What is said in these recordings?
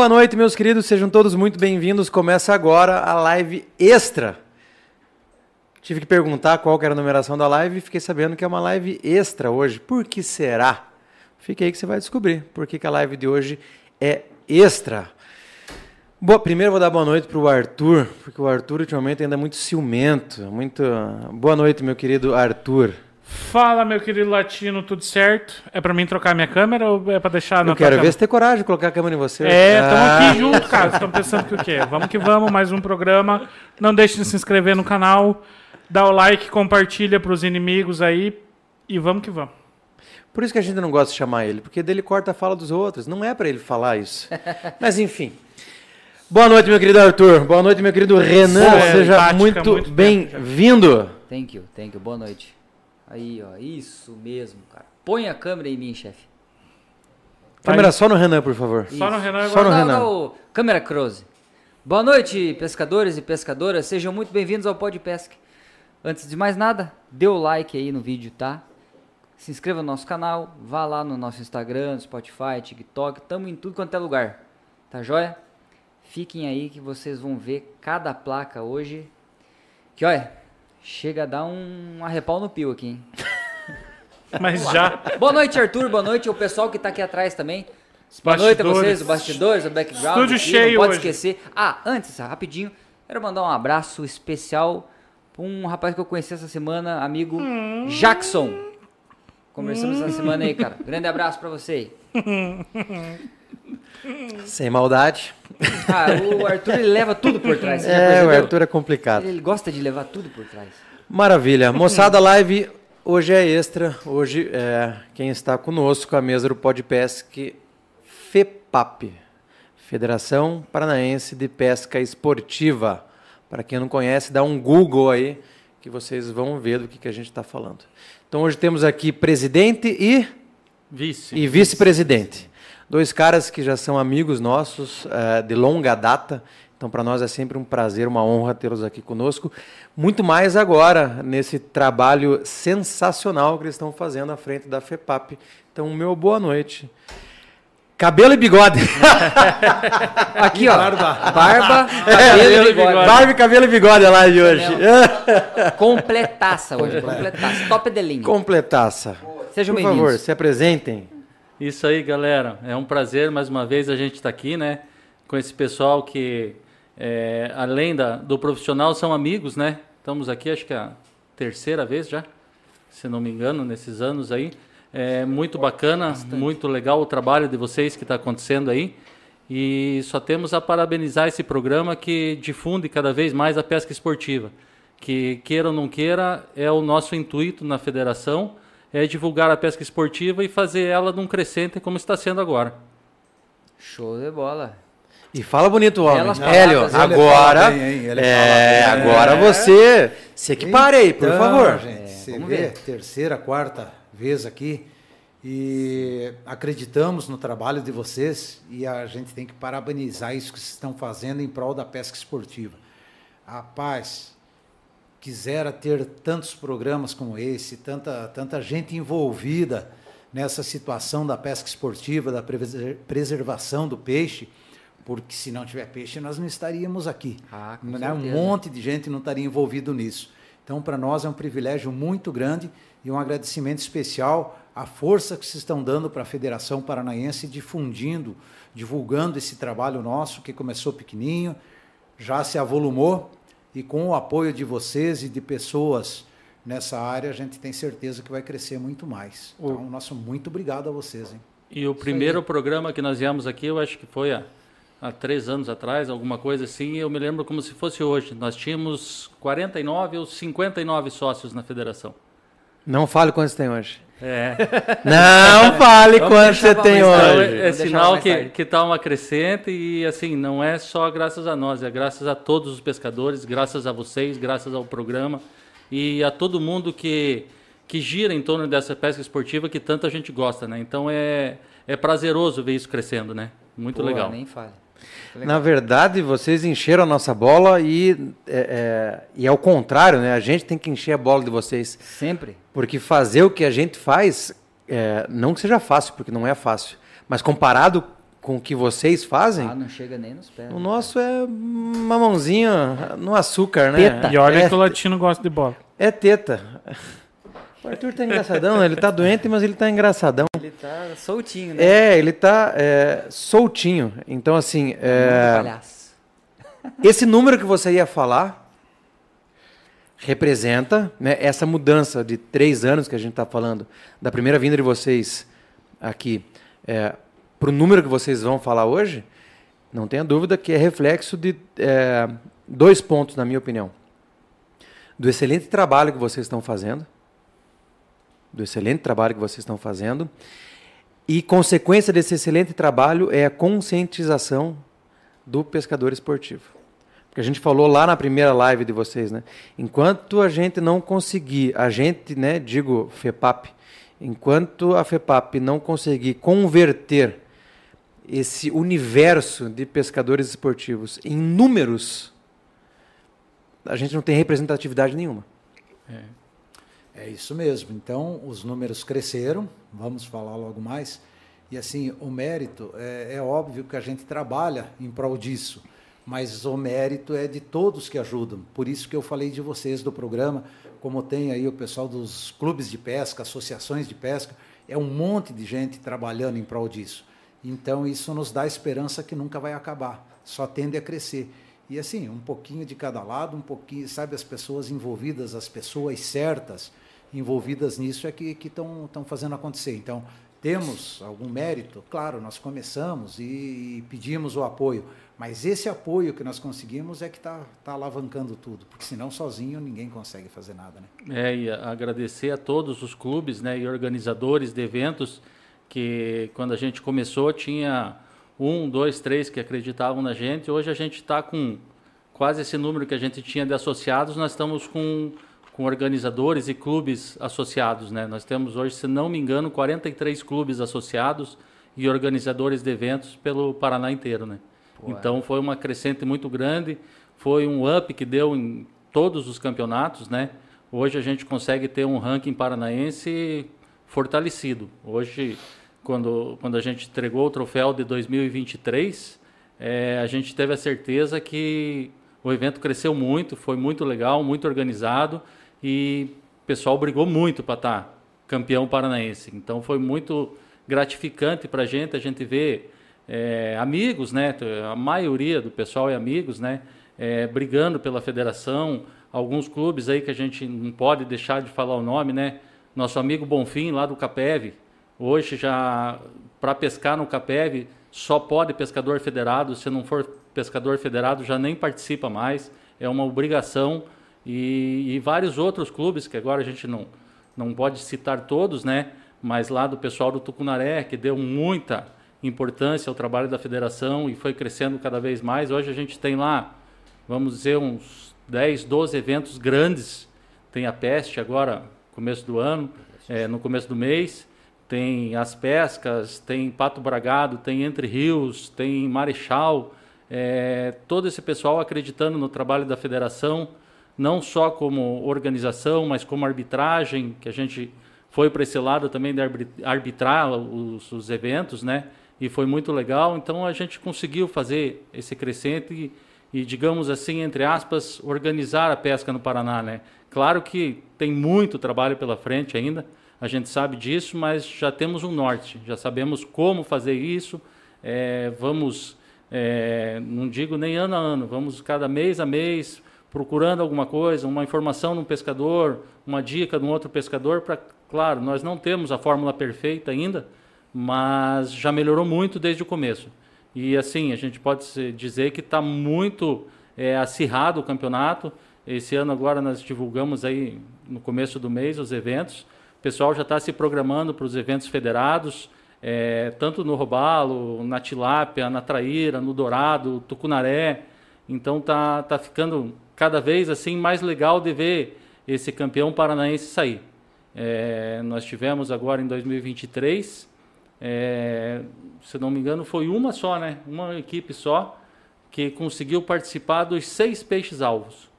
Boa noite, meus queridos, sejam todos muito bem-vindos. Começa agora a live extra. Tive que perguntar qual era a numeração da live e fiquei sabendo que é uma live extra hoje. Por que será? Fique aí que você vai descobrir por que, que a live de hoje é extra. Boa, primeiro vou dar boa noite para o Arthur, porque o Arthur ultimamente ainda é muito ciumento. Muito... Boa noite, meu querido Arthur. Fala, meu querido latino, tudo certo? É pra mim trocar minha câmera ou é pra deixar na Eu quero ver se tem coragem de colocar a câmera em você. É, estamos Ah. aqui junto, cara. Estão pensando que o quê? Vamos que vamos, mais um programa. Não deixe de se inscrever no canal, dá o like, compartilha pros inimigos aí e vamos que vamos. Por isso que a gente não gosta de chamar ele, porque dele corta a fala dos outros. Não é para ele falar isso. Mas enfim. Boa noite, meu querido Arthur. Boa noite, meu querido Renan. Boa, Seja empática, muito, muito bem-vindo. Thank you, thank you. Boa noite. Aí, ó, isso mesmo, cara. Põe a câmera em mim, chefe. Câmera só no Renan, por favor. Só no Renan Só agora. no Dá- Renan. dá o- Câmera close. Boa noite, pescadores e pescadoras. Sejam muito bem-vindos ao Pod Pesca. Antes de mais nada, dê o like aí no vídeo, tá? Se inscreva no nosso canal, vá lá no nosso Instagram, Spotify, TikTok, tamo em tudo quanto é lugar. Tá joia? Fiquem aí que vocês vão ver cada placa hoje. Que olha, chega a dar um arrepal no pio aqui, hein? Mas já. Boa noite, Arthur. Boa noite ao pessoal que tá aqui atrás também. Boa noite a vocês, os bastidores, o background. Estúdio aqui, cheio Não pode hoje. esquecer. Ah, antes, rapidinho, quero mandar um abraço especial pra um rapaz que eu conheci essa semana, amigo Hum. Jackson. Conversamos essa semana aí, cara. Grande abraço pra você. Sem maldade. Ah, o Arthur ele leva tudo por trás. É, o? Arthur é complicado. Ele gosta de levar tudo por trás. Maravilha. Moçada, live hoje é extra. Hoje, é, quem está conosco, a mesa do Podpesc FEPAP, Federação Paranaense de Pesca Esportiva. Para quem não conhece, dá um Google aí que vocês vão ver do que, que a gente está falando. Então, hoje temos aqui presidente e Vice. e vice-presidente. Dois caras que já são amigos nossos eh, de longa data. Então, para nós é sempre um prazer, uma honra tê-los aqui conosco. Muito mais agora, nesse trabalho sensacional que eles estão fazendo à frente da FEPAP. Então, meu boa noite. Cabelo e bigode. Aqui, ó. Barba. Barba, É, cabelo e bigode. Barba, cabelo e bigode é lá de hoje. Completaça hoje, completaça. Top de linha. Completaça. Sejam Por favor, bem-vindos. se apresentem. Isso aí, galera. É um prazer mais uma vez a gente estar aqui, né? Com esse pessoal que, é, além da, do profissional, são amigos, né? Estamos aqui, acho que é a terceira vez já, se não me engano, nesses anos aí. É muito bacana, muito legal o trabalho de vocês que está acontecendo aí. E só temos a parabenizar esse programa que difunde cada vez mais a pesca esportiva. Que queira ou não queira, é o nosso intuito na federação, é divulgar a pesca esportiva e fazer ela num crescente como está sendo agora. Show de bola. E fala bonito, homem. Belas Hélio, agora. bem, é, agora você se equipare aí, por Então, favor. Gente, você vamos vê, ver. terceira, quarta vez aqui e acreditamos no trabalho de vocês e a gente tem que parabenizar isso que vocês estão fazendo em prol da pesca esportiva. Rapaz, quisera ter tantos programas como esse, tanta, tanta gente envolvida nessa situação da pesca esportiva, da preser- preservação do peixe, porque se não tiver peixe nós não estaríamos aqui. Ah, né? Um monte de gente não estaria envolvido nisso. Então, para nós é um privilégio muito grande e um agradecimento especial à força que vocês estão dando para a Federação Paranaense, difundindo, divulgando esse trabalho nosso que começou pequenininho, já se avolumou e com o apoio de vocês e de pessoas nessa área, a gente tem certeza que vai crescer muito mais. Então, nosso muito obrigado a vocês. Hein? E o primeiro programa que nós viemos aqui, eu acho que foi há, há três anos atrás, alguma coisa assim, eu me lembro como se fosse hoje. Nós tínhamos 49 ou 59 sócios na federação. Não fale quantos tem hoje. É, Não fale quantos você tem tarde. então, hoje. é, é sinal que está uma crescente e assim não é só graças a nós, é graças a todos os pescadores, graças a vocês, graças ao programa e a todo mundo que que gira em torno dessa pesca esportiva que tanta gente gosta, né? Então é é prazeroso ver isso crescendo, né? Muito Pô, legal. Nem fale. Na verdade, vocês encheram a nossa bola e é, é, e é o contrário, né? A gente tem que encher a bola de vocês. Sempre. Porque fazer o que a gente faz, é, não que seja fácil, porque não é fácil, mas comparado com o que vocês fazem, Ah, não chega nem nos pés. o nosso é uma mãozinha no açúcar, né? Teta. E olha é, que o latino gosta de bola. é teta. O Arthur tá engraçadão, né? ele tá doente, mas ele tá engraçadão. Ele tá soltinho, né? É, ele tá é, soltinho. Então, assim, Muito é, esse número que você ia falar representa né, essa mudança de três anos que a gente está falando, da primeira vinda de vocês aqui é, para o número que vocês vão falar hoje, não tenha dúvida que é reflexo de é, dois pontos, na minha opinião. Do excelente trabalho que vocês estão fazendo, do excelente trabalho que vocês estão fazendo, e consequência desse excelente trabalho é a conscientização do pescador esportivo. Porque a gente falou lá na primeira live de vocês, né? Enquanto a gente não conseguir, a gente, né, digo FEPAP, enquanto a FEPAP não conseguir converter esse universo de pescadores esportivos em números, a gente não tem representatividade nenhuma. É isso mesmo. Então, os números cresceram, vamos falar logo mais. E assim, o mérito, é, é óbvio que a gente trabalha em prol disso, mas o mérito é de todos que ajudam. Por isso que eu falei de vocês do programa, como tem aí o pessoal dos clubes de pesca, associações de pesca, é um monte de gente trabalhando em prol disso. Então, isso nos dá esperança que nunca vai acabar, só tende a crescer. E assim, um pouquinho de cada lado, um pouquinho, sabe, as pessoas envolvidas, as pessoas certas envolvidas nisso é que estão fazendo acontecer. Então, temos algum mérito? Claro, nós começamos e, e pedimos o apoio, mas esse apoio que nós conseguimos é que está tá alavancando tudo, porque senão sozinho ninguém consegue fazer nada. Né? É, e agradecer a todos os clubes né, e organizadores de eventos que quando a gente começou tinha um, dois, três que acreditavam na gente. Hoje a gente está com quase esse número que a gente tinha de associados, nós estamos com, com organizadores e clubes associados. Né? Nós temos hoje, se não me engano, 43 clubes associados e organizadores de eventos pelo Paraná inteiro. Né? Pô, então foi uma crescente muito grande, foi um up que deu em todos os campeonatos. Né? Hoje a gente consegue ter um ranking paranaense fortalecido. Hoje quando, quando a gente entregou o troféu de 2023, é, a gente teve a certeza que o evento cresceu muito, foi muito legal, muito organizado e o pessoal brigou muito para estar tá campeão paranaense. Então foi muito gratificante para a gente, a gente ver é, amigos, né? A maioria do pessoal é amigos, né? É, brigando pela federação, alguns clubes aí que a gente não pode deixar de falar o nome, né? Nosso amigo Bonfim lá do Capeve, Hoje já para pescar no Capeve só pode pescador federado, se não for pescador federado já nem participa mais, é uma obrigação e, e, vários outros clubes que agora a gente não não pode citar todos, né? Mas lá do pessoal do Tucunaré que deu muita importância ao trabalho da federação e foi crescendo cada vez mais. Hoje a gente tem lá, vamos dizer, uns 10, 12 eventos grandes. Tem a Peste agora, começo do ano, é, no começo do mês tem as pescas, tem Pato Bragado, tem Entre Rios, tem Marechal, é, todo esse pessoal acreditando no trabalho da federação, não só como organização, mas como arbitragem, que a gente foi para esse lado também de arbitrar os, os, eventos, né? E foi muito legal. Então a gente conseguiu fazer esse crescente e, e, digamos assim, entre aspas, organizar a pesca no Paraná, né? Claro que tem muito trabalho pela frente ainda a gente sabe disso, mas já temos um norte, já sabemos como fazer isso. É, vamos, é, não digo nem ano a ano, vamos cada mês a mês procurando alguma coisa, uma informação de um pescador, uma dica de um outro pescador. Para, claro, nós não temos a fórmula perfeita ainda, mas já melhorou muito desde o começo. E assim, a gente pode dizer que está muito é, acirrado o campeonato. Esse ano agora nós divulgamos aí no começo do mês os eventos. O pessoal já está se programando para os eventos federados, é, tanto no Robalo, na Tilápia, na Traíra, no Dourado, Tucunaré. Então tá, tá ficando cada vez assim mais legal de ver esse campeão paranaense sair. É, nós tivemos agora em 2023 é, se não me engano, foi uma só, né? Uma equipe só que conseguiu participar dos seis peixes alvos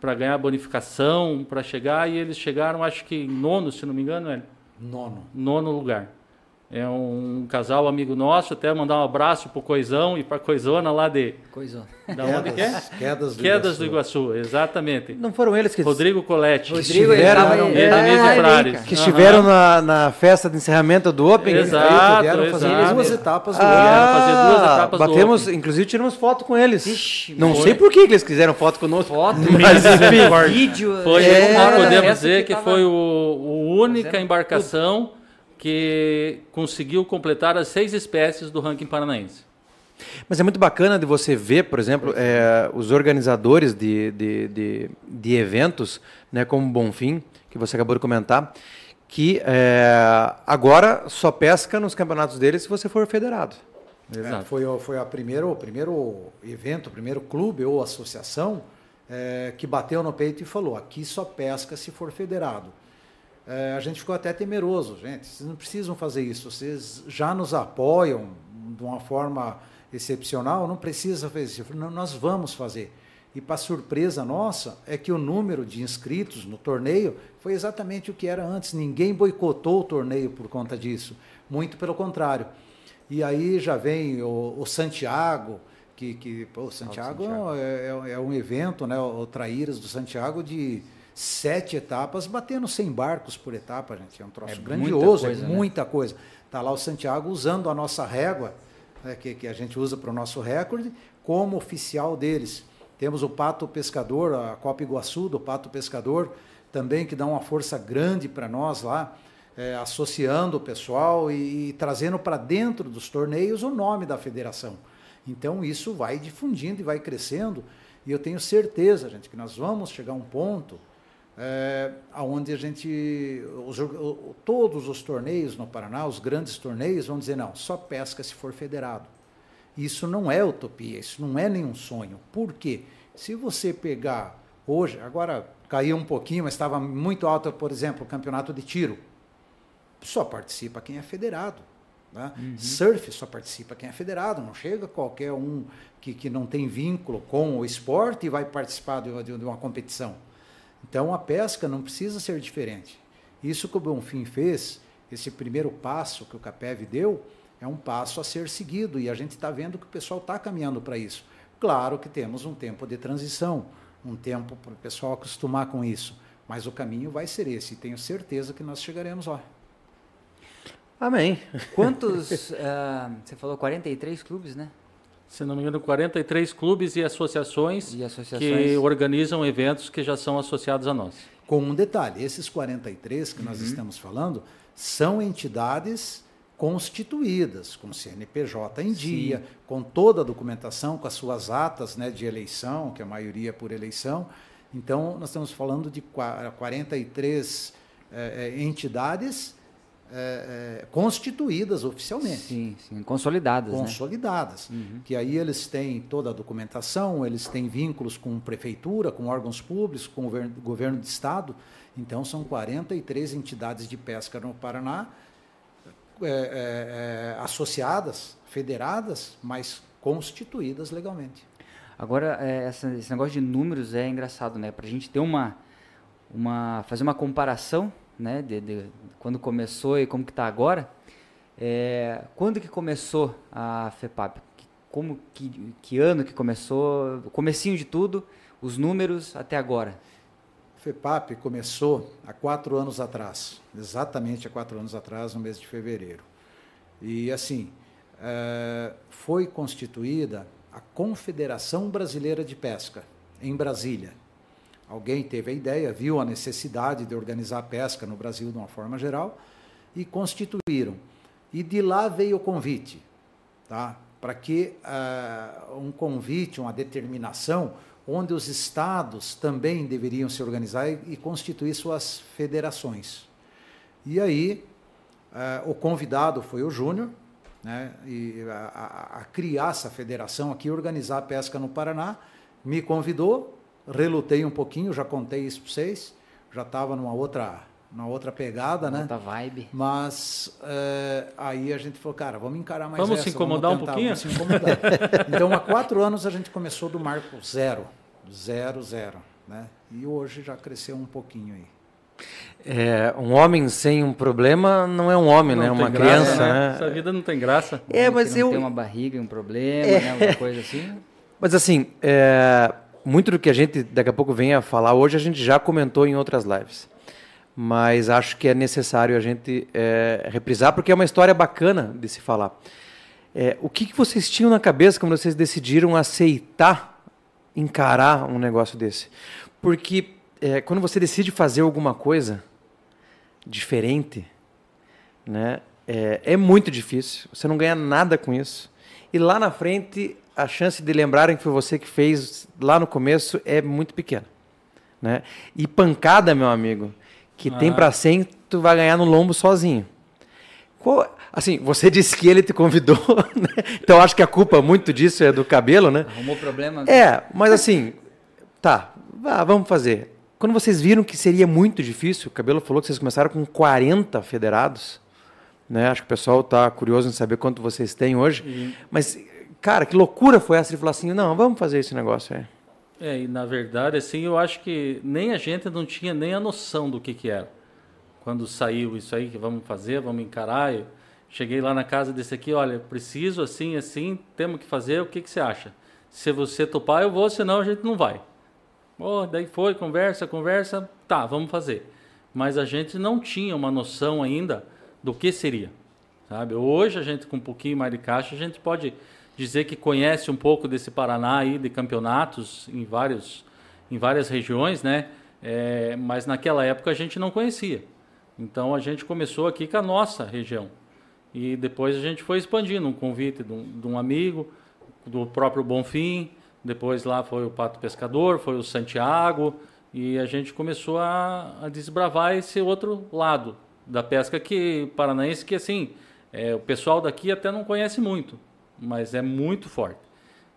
para ganhar bonificação, para chegar e eles chegaram, acho que em nono, se não me engano, é Nono. nono lugar. É um casal amigo nosso, até mandar um abraço pro Coisão e pra Coisona lá de Coisa. da onde que é? Quedas do Quedas do Iguaçu. Iguaçu, exatamente. Não foram eles que, Rodrigo Coletti. Rodrigo, estiveram- tava É, cara. que estiveram na, na festa de encerramento do Open. Exato. Vieram fazer exato. duas etapas do Ah, fazer duas etapas do batemos, Open. inclusive tiramos foto com eles. Ixi, não foi. sei por que que eles quiseram foto conosco. Foto, Mas enfim. vídeo. Foi, é, podemos dizer que, tava- foi o, o única embarcação que conseguiu completar as seis espécies do ranking paranaense. Mas é muito bacana de você ver, por exemplo, é, os organizadores de, de, de, de eventos, né, como o Bonfim, que você acabou de comentar, que é, agora só pesca nos campeonatos deles se você for federado. É, foi, o- foi a primeiro, o primeiro evento, o primeiro clube ou associação é, que bateu no peito e falou: aqui só pesca se for federado. É, a gente ficou até temeroso, gente. Vocês não precisam fazer isso. Vocês já nos apoiam de uma forma excepcional, não precisa fazer isso. Nós vamos fazer. E para surpresa nossa, é que o número de inscritos no torneio foi exatamente o que era antes. Ninguém boicotou o torneio por conta disso. Muito pelo contrário. E aí já vem o, o Santiago, que, que pô, o Santiago, Santiago. É, é- é um evento, né? O Traíras do Santiago de sete etapas, batendo 100 barcos por etapa, gente. É um troço É muita grandioso, coisa, é né? muita coisa. Tá lá o Santiago usando a nossa régua, né, que, que a gente usa para o nosso recorde, como oficial deles. Temos o Pato Pescador, a Copa Iguaçu do Pato Pescador, também que dá uma força grande para nós lá, é, associando o pessoal e, e trazendo para dentro dos torneios o nome da federação. Então isso vai difundindo e vai crescendo, e eu tenho certeza, gente, que nós vamos chegar a um ponto é, onde a gente, os todos os torneios no Paraná, os grandes torneios, vão dizer, não, só pesca se for federado. Isso não é utopia, isso não é nenhum sonho. Por quê? Se você pegar hoje, agora caiu um pouquinho, mas estava muito alto, por exemplo, o campeonato de tiro. Só participa quem é federado. né? Surf só participa quem é federado, não chega qualquer um que, que não tem vínculo com o esporte e vai participar de uma, de uma competição. Então a pesca não precisa ser diferente. Isso que o Bonfim fez, esse primeiro passo que o Capev deu, é um passo a ser seguido e a gente está vendo que o pessoal está caminhando para isso. Claro que temos um tempo de transição, um tempo para o pessoal acostumar com isso, mas o caminho vai ser esse e tenho certeza que nós chegaremos lá. Amém. Quantos. ah, você falou 43 clubes, né? Se não me engano, 43 clubes e associações E associações. que organizam eventos que já são associados a nós. Com um detalhe, esses 43 que nós estamos falando são entidades constituídas, com CNPJ em dia, com toda a documentação, com as suas atas né, de eleição, que a maioria é por eleição. Então, nós estamos falando de qua- 43 eh, eh, entidades eh, eh, constituídas oficialmente Sim, sim. Consolidadas, né? consolidadas, que aí eles têm toda a documentação, eles têm vínculos com prefeitura, com órgãos públicos, com governo, governo de estado. Então são 43 entidades de pesca no Paraná, é, é, é, associadas, federadas, mas constituídas legalmente. Agora, é, esse negócio de números é engraçado, né? Pra gente ter uma. uma fazer uma comparação, né? De, de quando começou e como que tá agora. É, quando que começou a FEPAP? Como que, que ano que começou? Comecinho de tudo, os números até agora. FEPAP começou há quatro anos atrás, exatamente há quatro anos atrás, no mês de fevereiro. E assim, eh, foi constituída a Confederação Brasileira de Pesca, em Brasília. Alguém teve a ideia, viu a necessidade de organizar a pesca no Brasil de uma forma geral e constituíram. E de lá veio o convite, tá? para que ah, um convite, uma determinação, onde os estados também deveriam se organizar e, e constituir suas federações. E aí, ah, o convidado foi o Júnior, né, e a, a- a criar essa federação aqui, organizar a pesca no Paraná, me convidou, relutei um pouquinho, já contei isso para vocês, já estava numa outra na outra pegada, né? Outra vibe. Mas é, aí a gente falou, cara, vamos encarar mais Vamos essa, se incomodar um tentar, pouquinho? vamos se incomodar. então, há quatro anos a gente começou do marco zero. Zero, zero. Né? E hoje já cresceu um pouquinho aí. É, um homem sem um problema não é um homem, né? Não Uma tem graça, criança, né? Essa vida não tem graça. É, Não mas não eu. tem uma barriga e um problema, né? Alguma coisa assim. Mas assim, é, muito do que a gente daqui a pouco vem a falar hoje, a gente já comentou em outras lives. Mas acho que é necessário a gente é, reprisar, porque é uma história bacana de se falar. É, o que, que vocês tinham na cabeça quando vocês decidiram aceitar encarar um negócio desse? Porque é, quando você decide fazer alguma coisa diferente, né, é, é muito difícil. Você não ganha nada com isso. E lá na frente, a chance de lembrarem que foi você que fez lá no começo é muito pequena. Né? E pancada, meu amigo, que tem Ah. pra 100, tu vai ganhar no lombo sozinho. Qual- assim, você disse que ele te convidou, né? então acho que a culpa muito disso é do cabelo, né? Arrumou problema? É, mas assim, tá, vamos fazer. Quando vocês viram que seria muito difícil, o Cabelo falou que vocês começaram com 40 federados, né? Acho que o pessoal está curioso em saber quanto vocês têm hoje. Mas, cara, que loucura foi essa de falar assim, não, vamos fazer esse negócio aí. É, e na verdade, assim, eu acho que nem a gente não tinha nem a noção do que que era. Quando saiu isso aí, que vamos fazer, vamos encarar. Eu cheguei lá na casa desse aqui, olha, preciso assim, assim, temos que fazer, o que que você acha? Se você topar, eu vou, senão a gente não vai. Oh, daí foi, conversa, conversa, tá, vamos fazer. Mas a gente não tinha uma noção ainda do que seria, sabe? Hoje a gente com um pouquinho mais de caixa, a gente pode dizer que conhece um pouco desse Paraná aí de campeonatos em vários em várias regiões, né? É, mas naquela época a gente não conhecia. Então a gente começou aqui com a nossa região. E depois a gente foi expandindo um convite de um, de um amigo, do próprio Bonfim, depois lá foi o Pato Pescador, foi o Santiago, e a gente começou a, a desbravar esse outro lado da pesca que paranaense, que assim, é, o pessoal daqui até não conhece muito, mas é muito forte.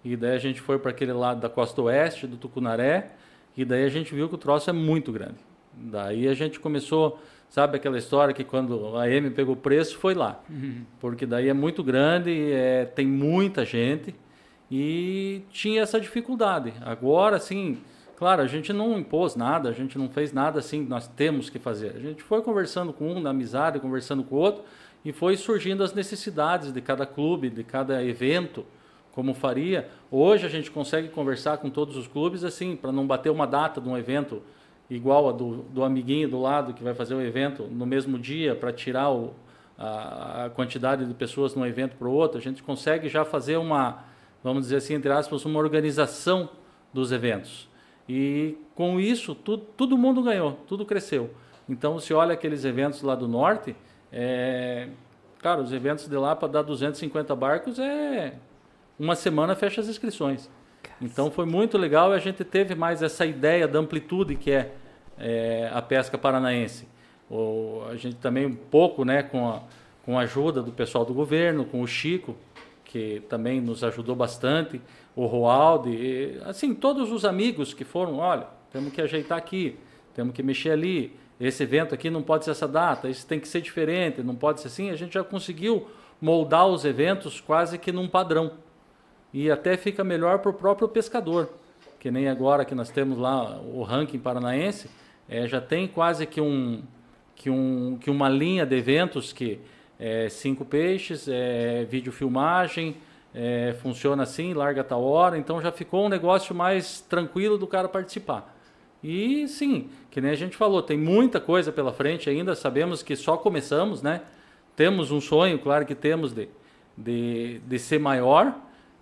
E daí a gente foi para aquele lado da costa oeste, do Tucunaré, e daí a gente viu que o troço é muito grande. Daí a gente começou, sabe aquela história que quando a M pegou o preço, foi lá. Porque daí é muito grande, é, tem muita gente e tinha essa dificuldade. Agora, assim, claro, a gente não impôs nada, a gente não fez nada assim, nós temos que fazer. A gente foi conversando com um, na amizade, conversando com o outro, e foi surgindo as necessidades de cada clube, de cada evento, como faria. Hoje a gente consegue conversar com todos os clubes, assim, para não bater uma data de um evento igual a do, do amiguinho do lado que vai fazer o evento no mesmo dia, para tirar o, a, a quantidade de pessoas de um evento para o outro. A gente consegue já fazer uma, vamos dizer assim, entre aspas, uma organização dos eventos. E com isso, tudo, todo mundo ganhou, tudo cresceu. Então, se olha aqueles eventos lá do norte, é, cara, os eventos de lá para dar 250 barcos é uma semana fecha as inscrições. Então foi muito legal e a gente teve mais essa ideia da amplitude que é, é, a pesca paranaense. O, a gente também um pouco, né, com a, com a ajuda do pessoal do governo, com o Chico, que também nos ajudou bastante, o Roaldo, e, assim, todos os amigos que foram, olha, temos que ajeitar aqui, temos que mexer ali, esse evento aqui não pode ser essa data, isso tem que ser diferente, não pode ser assim, a gente já conseguiu moldar os eventos quase que num padrão. E até fica melhor para o próprio pescador, que nem agora que nós temos lá o ranking paranaense, é, já tem quase que, um, que, um, que uma linha de eventos que é cinco peixes, é videofilmagem, é, funciona assim, larga tal hora, então já ficou um negócio mais tranquilo do cara participar. E sim, que nem a gente falou, tem muita coisa pela frente ainda, sabemos que só começamos, né? Temos um sonho, claro que temos, de, de, de ser maior,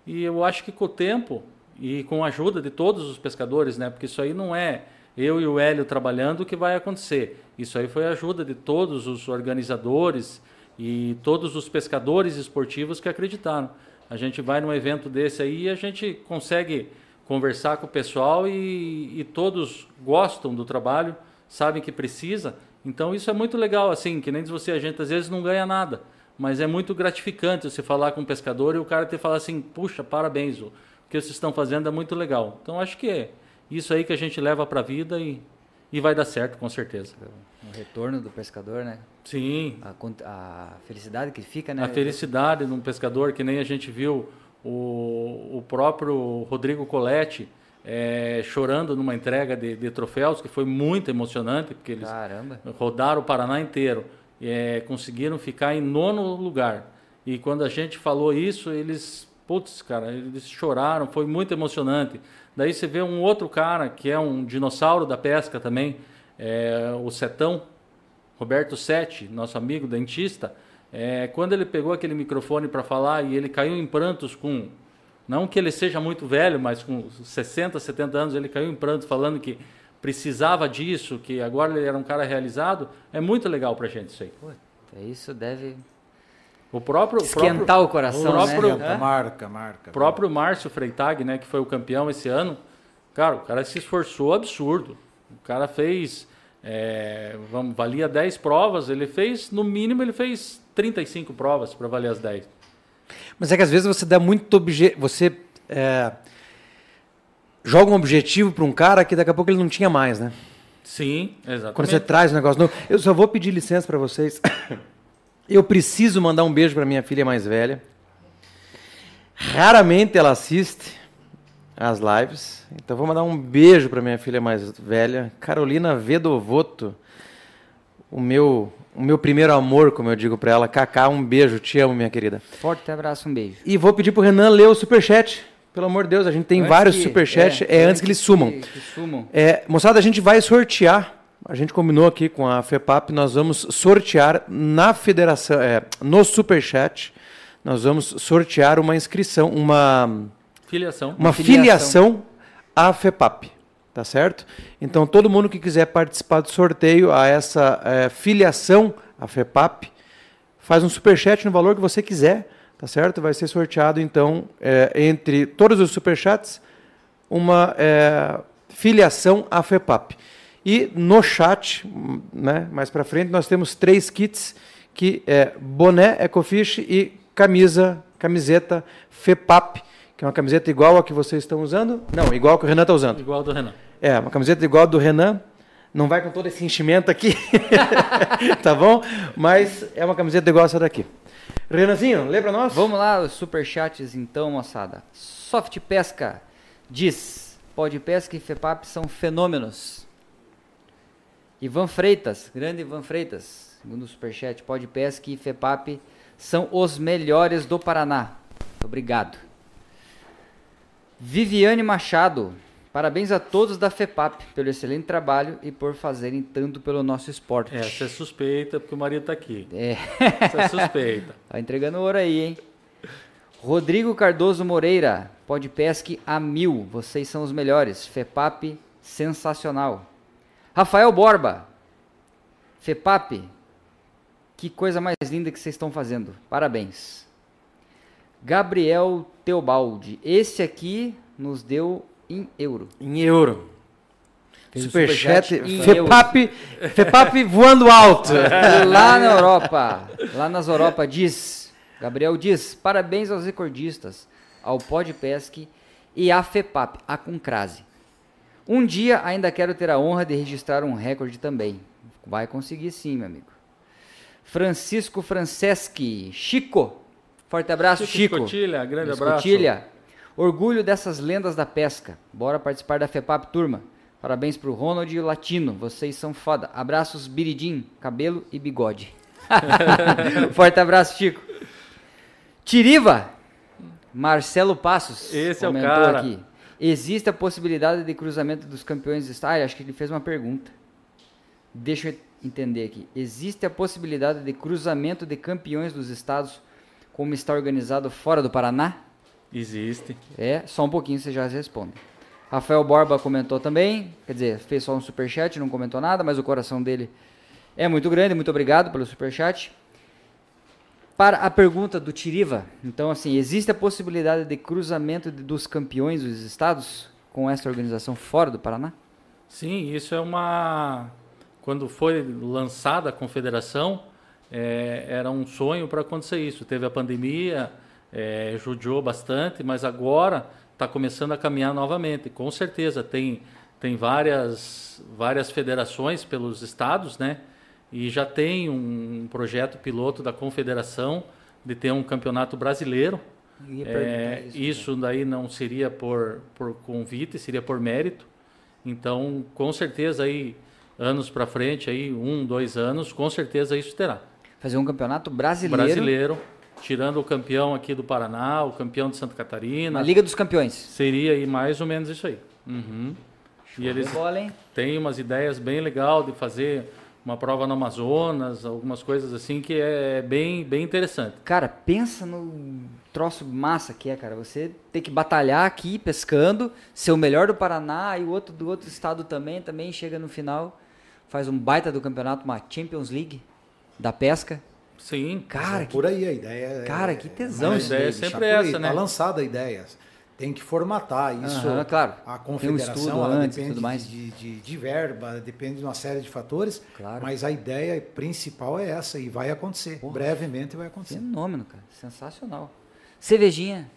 e eu acho que com o tempo e com a ajuda de todos os pescadores, né? Porque isso aí não é eu e o Hélio trabalhando que vai acontecer. Isso aí foi a ajuda de todos os organizadores e todos os pescadores esportivos que acreditaram. A gente vai num evento desse aí e a gente consegue conversar com o pessoal e, e todos gostam do trabalho, sabem que precisa. Então isso é muito legal, assim, que nem diz você, a gente às vezes não ganha nada, mas é muito gratificante você falar com um pescador e o cara te falar assim, puxa, parabéns, o que vocês estão fazendo é muito legal. Então acho que é isso aí que a gente leva para a vida e, e vai dar certo, com certeza. O retorno do pescador, né? Sim, A, a felicidade que fica, né? a felicidade de um pescador, que nem a gente viu o, o próprio Rodrigo Coletti eh, chorando numa entrega de, de troféus, que foi muito emocionante, porque eles Caramba. rodaram o Paraná inteiro, eh, conseguiram ficar em nono lugar. E quando a gente falou isso, eles, putz, cara, eles choraram, foi muito emocionante. Daí você vê um outro cara, que é um dinossauro da pesca também, eh, o Setão, Roberto Sete, nosso amigo dentista, é, quando ele pegou aquele microfone para falar e ele caiu em prantos com, não que ele seja muito velho, mas com 60, 70 anos, ele caiu em prantos falando que precisava disso, que agora ele era um cara realizado, é muito legal pra gente isso aí. Puta, isso deve O próprio, o esquentar próprio, o coração, o próprio- né? Hã? Marca, marca. próprio Márcio Freitag, né, que foi o campeão esse ano, cara, o cara se esforçou absurdo. O cara fez, é, vamos, valia 10 provas, ele fez, no mínimo, ele fez 35 provas para valer as 10. Mas é que às vezes você dá muito você é, joga um objetivo para um cara que daqui a pouco ele não tinha mais, né? Sim, exatamente. Quando você traz um negócio novo. Eu só vou pedir licença para vocês. Eu preciso mandar um beijo para minha filha mais velha. Raramente ela assiste as lives. Então vou mandar um beijo para minha filha mais velha, Carolina Vedovoto. O meu, o meu primeiro amor, como eu digo para ela. Cacá, um beijo. Te amo, minha querida. Forte abraço, um beijo. E vou pedir pro Renan ler o superchat. Pelo amor de Deus, a gente tem Antes vários que- superchats. É, antes que eles sumam. Que, que sumam. É, moçada, a gente vai sortear. A gente combinou aqui com a FEPAP, nós vamos sortear na federação, é, no Superchat, nós vamos sortear uma inscrição, uma, Filiação. uma filiação. filiação à FEPAP, tá certo? Então, todo mundo que quiser participar do sorteio a essa é, filiação à FEPAP, faz um superchat no valor que você quiser, tá certo? Vai ser sorteado, então, é, entre todos os superchats, uma é, filiação à FEPAP. E no chat, né, mais para frente, nós temos três kits, que é boné Ecofish e camisa, camiseta FEPAP, que é uma camiseta igual a que vocês estão usando. Não, igual a que o Renan está usando. Igual do Renan. É, uma camiseta igual a do Renan. Não vai com todo esse enchimento aqui, tá bom? Mas é uma camiseta igual essa daqui. Renanzinho, lê pra nós? Vamos lá, os superchats então, moçada. Soft Pesca diz: Pode Pesca e FEPAP são fenômenos. Ivan Freitas, grande Ivan Freitas, segundo o superchat, Pode Pesca e FEPAP são os melhores do Paraná. Obrigado. Viviane Machado, parabéns a todos da FEPAP pelo excelente trabalho e por fazerem tanto pelo nosso esporte. Essa é suspeita, porque o marido tá aqui. É. Essa é suspeita. Tá entregando ouro aí, hein? Rodrigo Cardoso Moreira, Podpesc a mil. Vocês são os melhores. FEPAP, sensacional. Rafael Borba, FEPAP, que coisa mais linda que vocês estão fazendo. Parabéns. Gabriel Teobaldi, esse aqui nos deu em euro. Em euro. Um Superchat, FEPAP, FEPAP voando alto. Lá na Europa, lá nas Europa diz, Gabriel diz, parabéns aos recordistas, ao Podpesc e à FEPAP, a Concrase. Um dia ainda quero ter a honra de registrar um recorde também. Vai conseguir sim, meu amigo. Francisco Franceschi, Chico, forte abraço, Chico. Escotilha, grande abraço. Escotilha. Orgulho dessas lendas da pesca. Bora participar da FEPAP, turma. Parabéns pro Ronald e o Latino. Vocês são foda. Abraços, Biridim, cabelo e bigode. Forte abraço, Chico. Tiriva. Marcelo Passos. Esse é o cara. aqui. Existe a possibilidade de cruzamento dos campeões estado? Ah, acho que ele fez uma pergunta. Deixa eu entender aqui. Existe a possibilidade de cruzamento de campeões dos estados como está organizado fora do Paraná? Existe. É, só um pouquinho você já responde. Rafael Borba comentou também, quer dizer, fez só um superchat, não comentou nada, mas o coração dele é muito grande, muito obrigado pelo superchat. Para a pergunta do Tiriva, então assim, existe a possibilidade de cruzamento de- dos campeões dos estados com essa organização fora do Paraná? Sim, isso é uma. Quando foi lançada a confederação, é, era um sonho para acontecer isso. Teve a pandemia, é, judiou bastante, mas agora está começando a caminhar novamente. Com certeza tem, tem várias, várias federações pelos estados, né? E já tem um projeto piloto da confederação de ter um campeonato brasileiro. É, isso, isso daí não seria por, por convite, seria por mérito. Então, com certeza aí anos para frente, aí um, dois anos, com certeza isso terá. Fazer um campeonato brasileiro. Brasileiro, tirando o campeão aqui do Paraná, o campeão de Santa Catarina, Uma Liga dos Campeões. seria aí mais ou menos isso aí. Uhum. E eles bola, têm umas ideias bem legal de fazer uma prova no Amazonas, algumas coisas assim que é bem, bem interessante. Cara, pensa no troço massa que é, cara. Você ter que batalhar aqui pescando, ser o melhor do Paraná e o outro do outro estado também, também chega no final, faz um baita do campeonato, uma Champions League da pesca. Sim, Cara, É que, por aí a ideia. é- cara, que tesão a isso ideia é sempre Tá por aí, essa, né? Tá lançada a ideia. Tem que formatar isso. Aham, claro. A um confederação estudo ela antes depende tudo mais. De, de, de verba, depende de uma série de fatores. Claro. Mas a ideia principal é essa e vai acontecer. Porra. Brevemente vai acontecer. Fenômeno, cara. Sensacional. Cervejinha.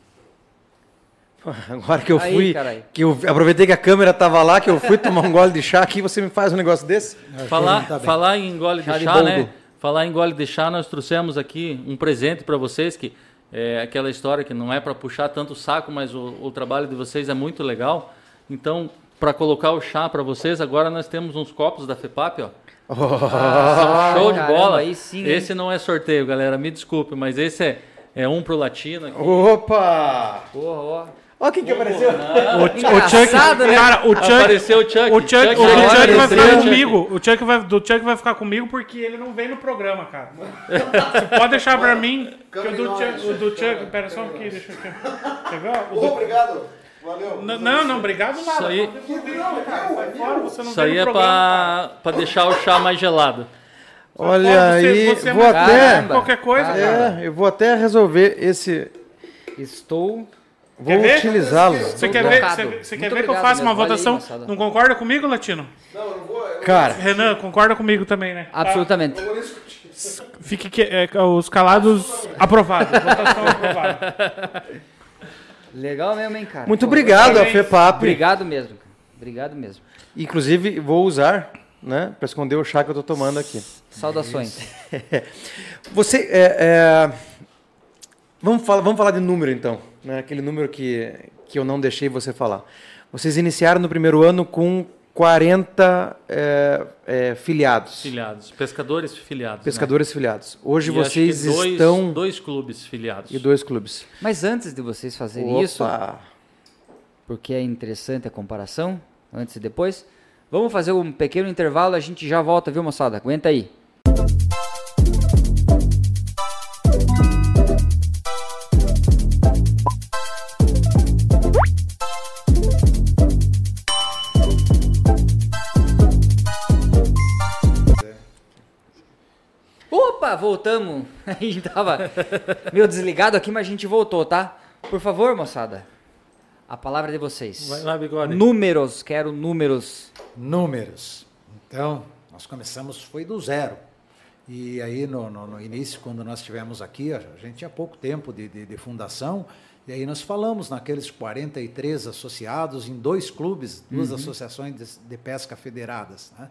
Agora que eu Aí, fui, carai. que eu aproveitei que a câmera tava lá, que eu fui tomar um gole de chá aqui, você me faz um negócio desse? Falar, Tá falar em gole Chá de chá, boldo. né? Falar em gole de chá, nós trouxemos aqui um presente para vocês que é aquela história que não é para puxar tanto o saco, mas o, o trabalho de vocês é muito legal. Então, para colocar o chá para vocês, agora nós temos uns copos da FEPAP, ó. Ah, Show de caramba, bola. aí sim, hein? esse não é sorteio, galera. Me desculpe, mas esse é, é um pro latino. aqui. Opa! Porra, ó. Olha quem que apareceu. O, o Chuck, né? cara, o Chuck, Apareceu o Chuck. o Chuck, o Chuck Chuck vai ficar Chuck. comigo. O Chuck vai, do Chuck vai ficar comigo porque ele não vem no programa, cara. Você pode deixar pra mim que o do Chuck, o do Chuck, pera só um pouquinho, deixa eu Quer ver? O do- Obrigado. Valeu. N- Não, não, obrigado nada. Isso aí- Sai fora, você não Isso aí é programa. para deixar o chá mais gelado. Olha Você- aí, você é vou até. Qualquer coisa, cara. É, eu vou até resolver esse. Estou. Vou utilizá-lo. Você quer ver, você, você quer ver que eu faça uma aí, votação? moçada. não concorda comigo, Latino? Não, eu não vou. Eu Cara, Renan, concorda comigo também, né? Absolutamente. vou discutir. Fique que, é, os calados aprovados. Votação aprovada. Legal mesmo, hein, cara. muito Pô, obrigado. FEPAP. Obrigado mesmo, cara. Obrigado mesmo. Inclusive, vou usar, né, para esconder o chá que eu tô tomando aqui. Saudações. Você, é, é, vamos, falar, vamos falar de número então, né? aquele número que, que eu não deixei você falar. Vocês iniciaram no primeiro ano com 40 é, é, filiados, Filiados, pescadores filiados. né? pescadores filiados. Hoje E vocês dois, estão dois clubes filiados. e dois clubes. Mas antes de vocês fazerem Opa! isso, porque é interessante a comparação, antes e depois, vamos fazer um pequeno intervalo, a gente já volta, viu, moçada? Aguenta aí. Opa, voltamos. A gente tava meio desligado aqui, mas a gente voltou, tá? Por favor, moçada. A palavra de vocês. Vai lá, bigode. Números, quero números. Números. Então, nós começamos, foi do zero. E aí, no, no- no início, quando nós estivemos aqui, a gente tinha pouco tempo de, de- de fundação, e aí nós falamos naqueles 43 associados em dois clubes, duas associações de, de pesca federadas. né?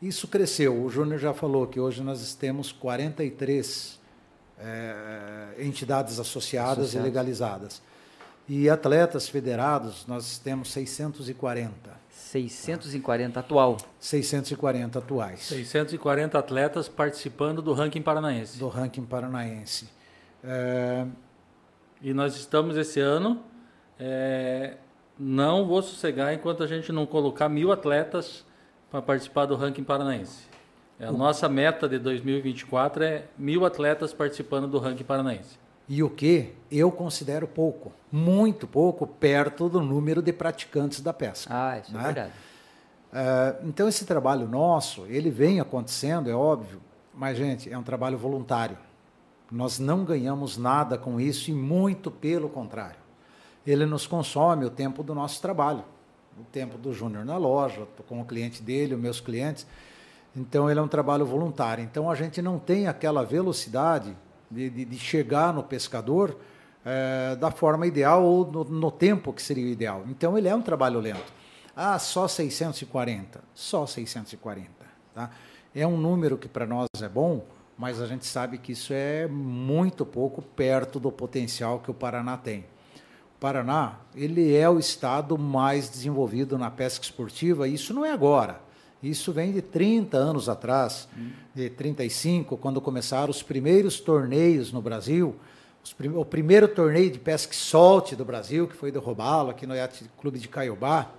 Isso cresceu. O Júnior já falou que hoje nós temos 43 eh, entidades associadas Associadas. e legalizadas. E atletas federados, nós temos 640. 640 atual. 640 atuais 640 atletas participando do ranking paranaense. do ranking paranaense. É, E nós estamos esse ano. é, não vou sossegar enquanto a gente não colocar mil atletas para participar do ranking paranaense. É, A nossa meta de 2024 é mil atletas participando do ranking paranaense. e o que eu considero pouco, muito pouco, perto do número de praticantes da pesca. Ah, isso é né? verdade. É, então esse trabalho nosso, ele vem acontecendo, é óbvio, mas gente, é um trabalho voluntário. Nós não ganhamos nada com isso e muito pelo contrário. Ele nos consome o tempo do nosso trabalho, o tempo do Júnior na loja, com o cliente dele, os meus clientes. Então ele é um trabalho voluntário. Então a gente não tem aquela velocidade de, de- de chegar no pescador eh, da forma ideal ou no, no tempo que seria o ideal. Então ele é um trabalho lento. Ah, só 640. Só 640. Tá? É um número que para nós é bom, mas a gente sabe que isso é muito pouco perto do potencial que o Paraná tem. Paraná, ele é o estado mais desenvolvido na pesca esportiva, e isso não é agora. Isso vem de 30 anos atrás, de 35, quando começaram os primeiros torneios no Brasil. Prim o primeiro torneio de pesca solte do Brasil, que foi do Robalo, aqui no Yacht Clube de Caiobá.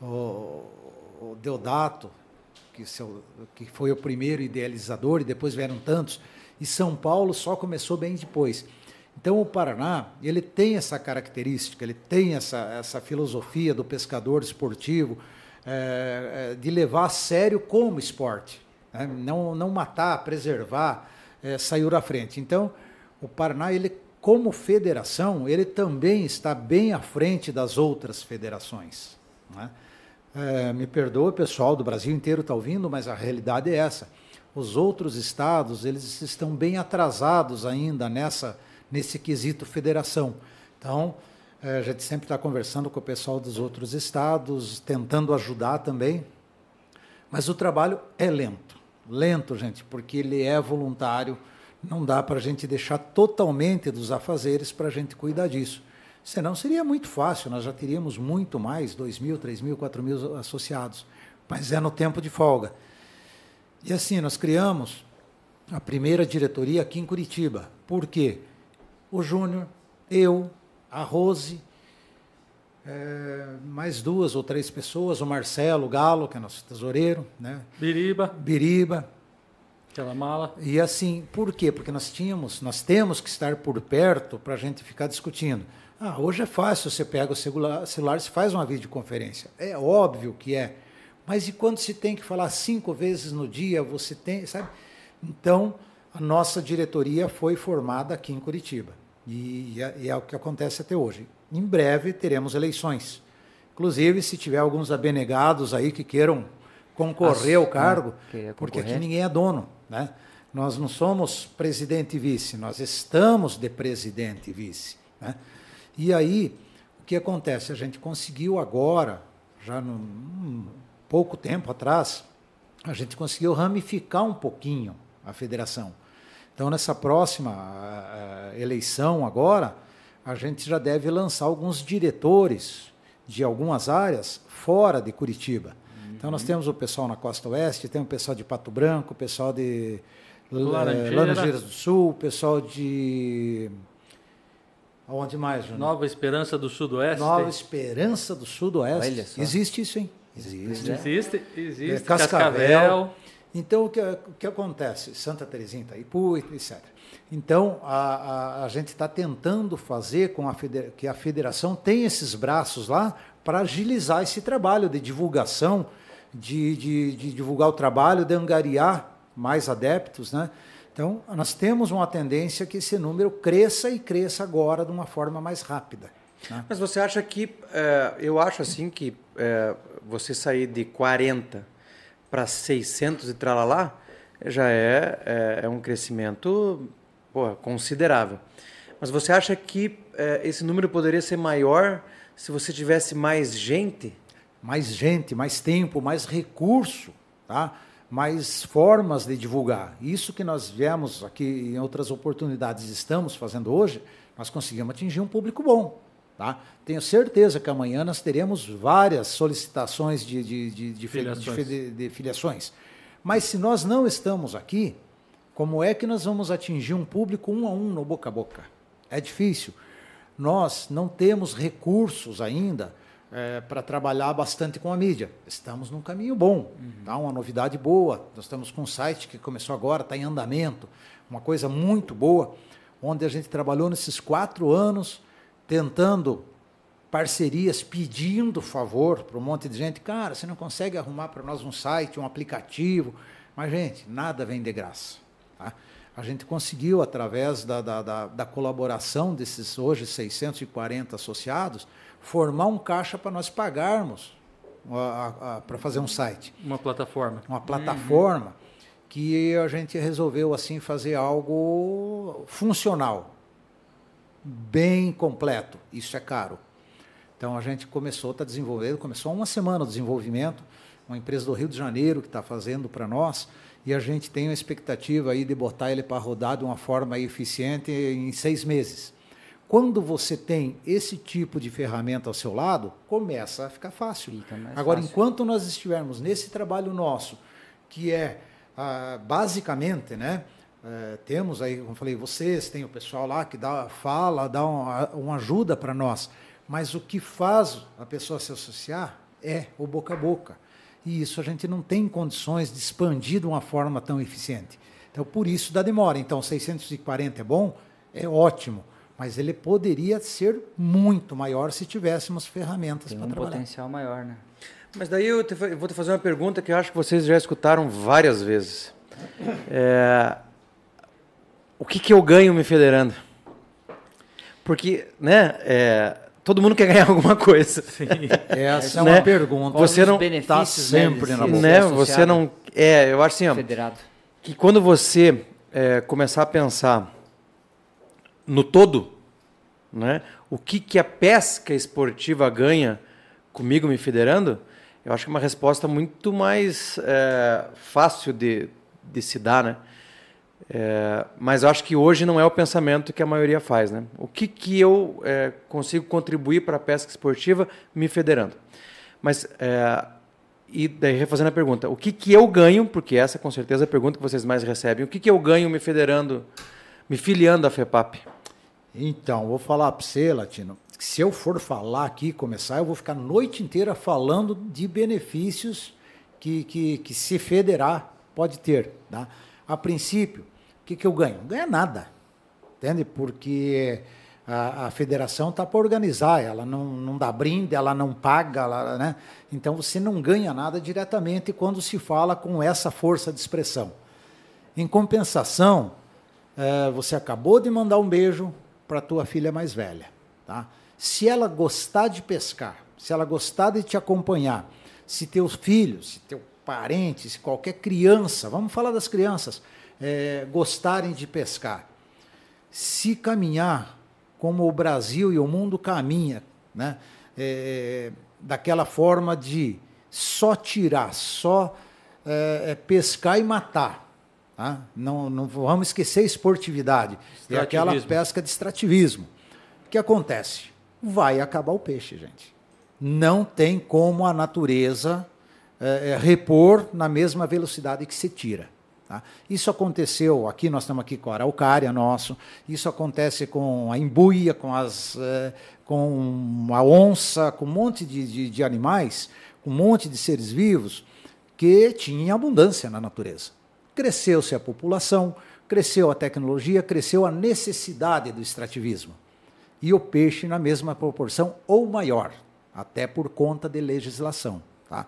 O, o Deodato, que, seu, que foi o primeiro idealizador, e depois vieram tantos. E São Paulo só começou bem depois. Então o Paraná, ele tem essa característica, ele tem essa, essa filosofia do pescador esportivo, é, de levar a sério como esporte. Né? Não, não matar, preservar, é, sair à frente. Então, o Paraná, ele, como federação, ele também está bem à frente das outras federações. Né? É, me perdoa, pessoal do Brasil inteiro está ouvindo, mas a realidade é essa. Os outros estados, eles estão bem atrasados ainda nessa, nesse quesito federação. Então, é, a gente sempre está conversando com o pessoal dos outros estados, tentando ajudar também. Mas o trabalho é lento. Lento, gente, porque ele é voluntário. Não dá para a gente deixar totalmente dos afazeres para a gente cuidar disso. Senão seria muito fácil, nós já teríamos muito mais, 2 mil, 3 mil, 4 mil associados. Mas é no tempo de folga. E assim, nós criamos a primeira diretoria aqui em Curitiba. Por quê? O Júnior, eu, a Rose, é, mais duas ou três pessoas, o Marcelo Galo, que é nosso tesoureiro, né? Biriba, Biriba. aquela mala. E assim, por quê? Porque nós tínhamos, nós temos que estar por perto para a gente ficar discutindo. Ah, hoje é fácil, você pega o celular, celular e faz uma videoconferência. É óbvio que é. Mas e quando se tem que falar cinco vezes no dia, você tem, sabe? Então, a nossa diretoria foi formada aqui em Curitiba. E, é, e é o que acontece até hoje. Em breve teremos eleições. Inclusive, se tiver alguns abenegados aí que queiram concorrer ao cargo, queria porque aqui ninguém é dono, né? Nós não somos presidente e vice, nós estamos de presidente e vice, né? E aí, o que acontece? A gente conseguiu agora, já num, num pouco tempo atrás, a gente conseguiu ramificar um pouquinho a federação. Então, nessa próxima eleição agora, a gente já deve lançar alguns diretores de algumas áreas fora de Curitiba. Então, nós temos o pessoal na Costa Oeste, tem o pessoal de Pato Branco, o pessoal de eh, Laranjeira. Laranjeiras do Sul, o pessoal de... Aonde mais, Júnior? Nova Esperança do Sudoeste. Nova Esperança do Sudoeste. Olha só. Existe isso, hein? Existe. Existe, existe. É, Cascavel. Então, o que, o que acontece? Santa Terezinha, Itaipu, etc. Então, a, a, a gente está tentando fazer com a que a federação tenha esses braços lá para agilizar esse trabalho de divulgação, de, de, de divulgar o trabalho, de angariar mais adeptos, né? Então, nós temos uma tendência que esse número cresça e cresça agora de uma forma mais rápida. né? Mas você acha que. é, eu acho assim que é, você sair de 40 para 600 e tralalá já é, é, é um crescimento considerável. Mas você acha que é, esse número poderia ser maior se você tivesse mais gente? mais gente, mais tempo, mais recurso, tá? mais formas de divulgar. Isso que nós viemos aqui em outras oportunidades estamos fazendo hoje, nós conseguimos atingir um público bom. Tá? Tenho certeza que amanhã nós teremos várias solicitações de, de, de, de, fi- de Filiações. filiações. Mas se nós não estamos aqui, como é que nós vamos atingir um público um a um no boca a boca? É difícil. Nós não temos recursos ainda para trabalhar bastante com a mídia. Estamos num caminho bom, tá? uma novidade boa. Nós estamos com um site que começou agora, está em andamento, uma coisa muito boa, onde a gente trabalhou nesses quatro anos tentando parcerias, pedindo favor para um monte de gente. Cara, você não consegue arrumar para nós um site, um aplicativo? Mas, gente, nada vem de graça. Tá? A gente conseguiu, através da, da, da, da colaboração desses hoje 640 associados, formar um caixa para nós pagarmos para fazer um site Uma plataforma. uma plataforma que a gente resolveu assim fazer algo funcional, bem completo. Isso é caro. Então a gente começou, está desenvolvendo, começou uma semana o desenvolvimento, uma empresa do Rio de Janeiro que está fazendo para nós, e a gente tem a expectativa aí de botar ele para rodar de uma forma eficiente em seis meses. Quando você tem esse tipo de ferramenta ao seu lado, começa a ficar fácil. Fica Agora, fácil. enquanto nós estivermos nesse trabalho nosso, que é ah, basicamente, né? Eh, temos aí, como eu falei, vocês, tem o pessoal lá que dá, fala, dá uma, uma ajuda para nós, mas o que faz a pessoa se associar é o boca a boca. E isso a gente não tem condições de expandir de uma forma tão eficiente. Então, por isso da demora. Então, 640 é bom, é ótimo, mas ele poderia ser muito maior se tivéssemos ferramentas para um trabalhar. potencial maior, né? Mas daí eu, te eu vou te fazer uma pergunta que eu acho que vocês já escutaram várias vezes. É, o que, que eu ganho me federando? Porque, né, é, todo mundo quer ganhar alguma coisa. Essa é Né? uma pergunta. Você não- tá né, sempre de na boca. né? Você não. É, eu acho assim, ó, Federado. que quando você é, começar a pensar no todo, né, o que, que a pesca esportiva ganha comigo me federando, eu acho que é uma resposta muito mais é, fácil de, de se dar, né? É, mas acho que hoje não é o pensamento que a maioria faz, né? O que, que eu é, consigo contribuir para a pesca esportiva me federando? Mas é, e daí refazendo a pergunta, o que, que eu ganho, porque essa com certeza é a pergunta que vocês mais recebem, o que, que eu ganho me federando, me filiando à FEPAP? Então, vou falar para você, Latino, se eu for falar aqui, começar, eu vou ficar a noite inteira falando de benefícios que, que, que se federar pode ter. Tá? A princípio, o que, que eu ganho? Não ganha nada, entende? Porque a, a federação está para organizar, ela não, não dá brinde, ela não paga, ela, né? então você não ganha nada diretamente quando se fala com essa força de expressão. Em compensação, eh, você acabou de mandar um beijo para tua filha mais velha, tá? Se ela gostar de pescar, se ela gostar de te acompanhar, se teus filhos, se teu parente, se qualquer criança, vamos falar das crianças, eh, gostarem de pescar, se caminhar como o Brasil e o mundo caminha, né? Eh, daquela forma de só tirar, só eh, eh, pescar e matar. Tá? Não, não vamos esquecer a esportividade. É aquela pesca de extrativismo. O que acontece? Vai acabar o peixe, gente. Não tem como a natureza eh, eh, repor na mesma velocidade que se tira. tá? Isso aconteceu aqui, nós estamos aqui com a araucária nosso, isso acontece com a embuia, com, as, eh, com a onça, com um monte de, de, de animais, com um monte de seres vivos que tinha abundância na natureza. Cresceu-se a população, cresceu a tecnologia, cresceu a necessidade do extrativismo. E o peixe na mesma proporção ou maior, até por conta de legislação. Tá?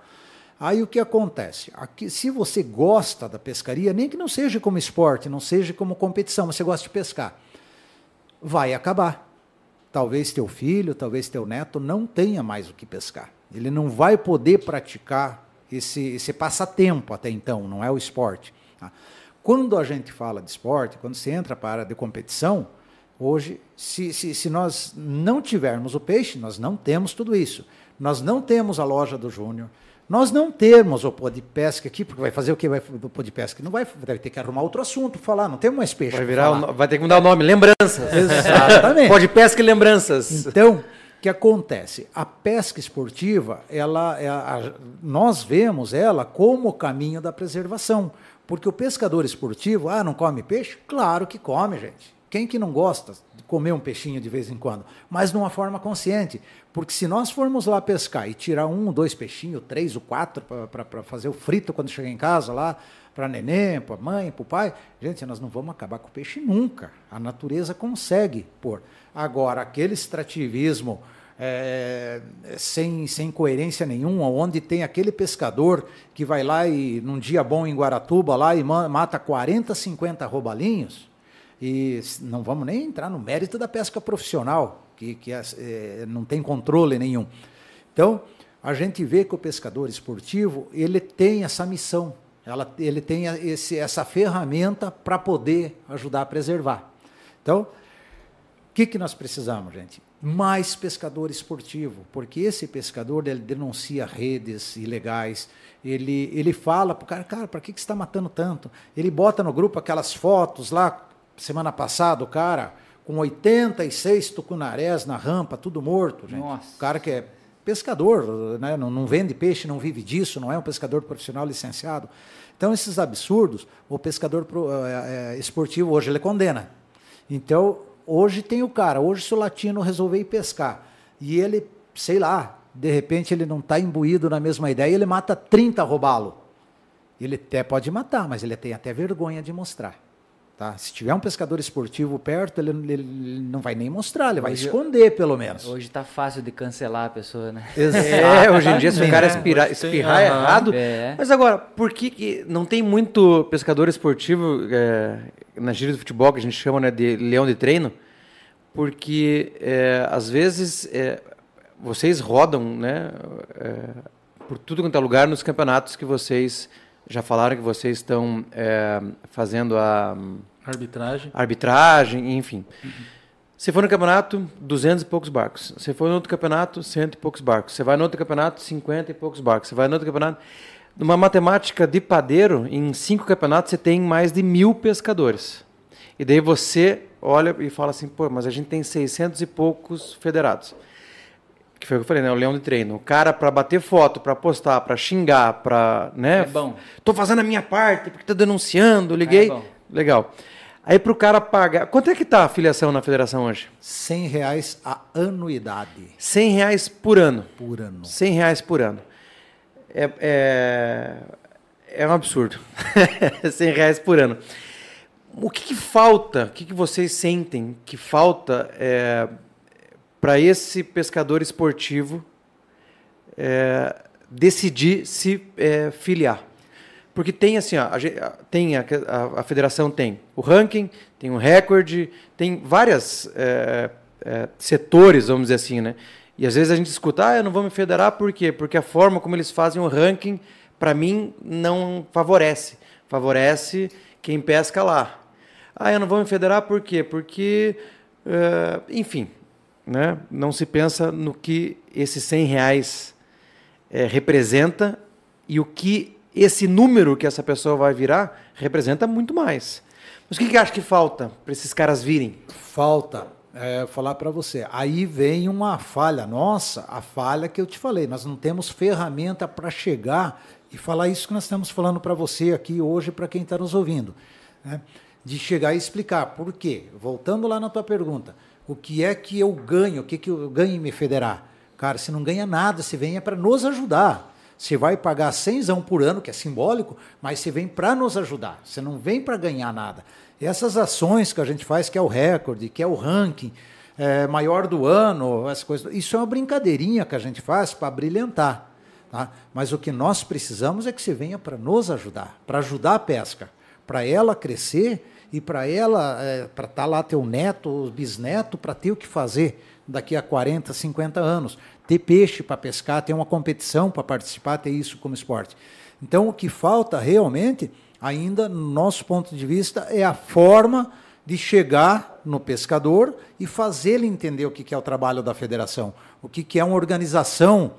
Aí o que acontece? Aqui, se você gosta da pescaria, nem que não seja como esporte, não seja como competição, mas você gosta de pescar, vai acabar. Talvez teu filho, talvez teu neto não tenha mais o que pescar. Ele não vai poder praticar esse, esse passatempo até então, não é o esporte. tá? Quando a gente fala de esporte, quando você entra para a área de competição, hoje, se, se, se nós não tivermos o peixe, nós não temos tudo isso. Nós não temos a loja do Júnior, nós não temos o pó de pesca aqui, porque vai fazer o que vai do de pesca? Não vai, vai ter que arrumar outro assunto, falar, não temos mais peixe. Vai, virar vai ter que mudar o nome, lembranças. Exatamente. Pode pesca e lembranças. Então, o que acontece? A pesca esportiva, ela, é a- nós vemos ela como o caminho da preservação. Porque o pescador esportivo, ah, não come peixe? Claro que come, gente. Quem que não gosta de comer um peixinho de vez em quando? Mas de uma forma consciente. Porque se nós formos lá pescar e tirar um, dois peixinhos, três ou quatro para fazer o frito quando chegar em casa lá, para neném, para mãe, para o pai, gente, nós não vamos acabar com o peixe nunca. A natureza consegue pôr. Agora, aquele extrativismo é, sem, sem coerência nenhuma, onde tem aquele pescador que vai lá e num dia bom em Guaratuba lá e ma- mata 40, 50 roubalinhos, e não vamos nem entrar no mérito da pesca profissional, que, que é, não tem controle nenhum. Então, a gente vê que o pescador esportivo ele tem essa missão, ela, ele tem esse, essa ferramenta para poder ajudar a preservar. Então, o que, que nós precisamos, gente? mais pescador esportivo, porque esse pescador ele denuncia redes ilegais, ele, ele fala para o cara, cara, para que, que você está matando tanto? Ele bota no grupo aquelas fotos lá, semana passada, o cara com 86 tucunarés na rampa, tudo morto, gente. Nossa. O cara que é pescador, né? não, não vende peixe, não vive disso, não é um pescador profissional licenciado. Então, esses absurdos, o pescador pro, é, é, esportivo hoje ele condena. Então, hoje tem o cara, hoje se o latino resolver ir pescar e ele, sei lá, de repente ele não está imbuído na mesma ideia, ele mata 30 roubá-lo. Ele até pode matar, mas ele tem até vergonha de mostrar. Tá? Se tiver um pescador esportivo perto, ele, ele não vai nem mostrar, ele vai Hoje- esconder pelo menos. Hoje tá fácil de cancelar a pessoa, né? É, hoje em dia, se o cara espirrar, tem, espirrar aham. errado. É. Mas agora, por que, que não tem muito pescador esportivo é, na gíria do futebol, que a gente chama né, de leão de treino? Porque, é, às vezes, é, vocês rodam né, é, por tudo quanto é lugar nos campeonatos que vocês já falaram que vocês estão é, fazendo a Arbitragem. arbitragem, enfim. Você for no campeonato, 200 e poucos barcos. Você for no outro campeonato, cento e poucos barcos. Você vai no outro campeonato, 50 e poucos barcos. Você vai no outro campeonato. Numa matemática de padeiro, em cinco campeonatos, você tem mais de mil pescadores. E daí você olha e fala assim, pô, mas a gente tem 600 e poucos federados. Que foi o que eu falei, né? O leão de treino. O cara, para bater foto, para postar, para xingar, para. Né? É bom. Tô fazendo a minha parte, porque tá denunciando, liguei. É bom. Legal. Aí pro cara pagar. Quanto é que tá a filiação na federação hoje? 100 reais a anuidade 100 reais por ano. por ano. 100 reais por ano. É, é, é um absurdo. 100 reais por ano. O que, que falta? O que, que vocês sentem que falta para esse pescador esportivo é, decidir se é, filiar? Porque tem assim, ó, a, tem a, a- a federação tem o ranking, tem o recorde, tem várias é, é, setores, vamos dizer assim, né? E às vezes a gente escuta, ah, eu não vou me federar por quê? Porque a forma como eles fazem o ranking, para mim, não favorece. Favorece quem pesca lá. Ah, eu não vou me federar por quê? Porque, eh, enfim, né? não se pensa no que esses 100 reais eh, representa e o que esse número que essa pessoa vai virar representa muito mais. Mas o que, que acha que falta para esses caras virem? Falta é, falar para você. Aí vem uma falha nossa, a falha que eu te falei. Nós não temos ferramenta para chegar e falar isso que nós estamos falando para você aqui hoje, para quem está nos ouvindo. né? De chegar e explicar. Por quê? Voltando lá na tua pergunta. O que é que eu ganho? O que, que eu ganho em me federar? Cara, você não ganha nada, você vem é para nos ajudar. Você vai pagar 100 por ano, que é simbólico, mas você vem para nos ajudar. Você não vem para ganhar nada. E essas ações que a gente faz, que é o recorde, que é o ranking é, maior do ano, essas coisas, isso é uma brincadeirinha que a gente faz para brilhantar. Tá? Mas o que nós precisamos é que você venha para nos ajudar, para ajudar a pesca, para ela crescer e para ela, é, para estar lá teu neto, bisneto, para ter o que fazer daqui a 40, 50 anos. Ter peixe para pescar, ter uma competição para participar, ter isso como esporte. Então, o que falta realmente, ainda no nosso ponto de vista, é a forma de chegar no pescador e fazer ele entender o que é o trabalho da federação, o que é uma organização,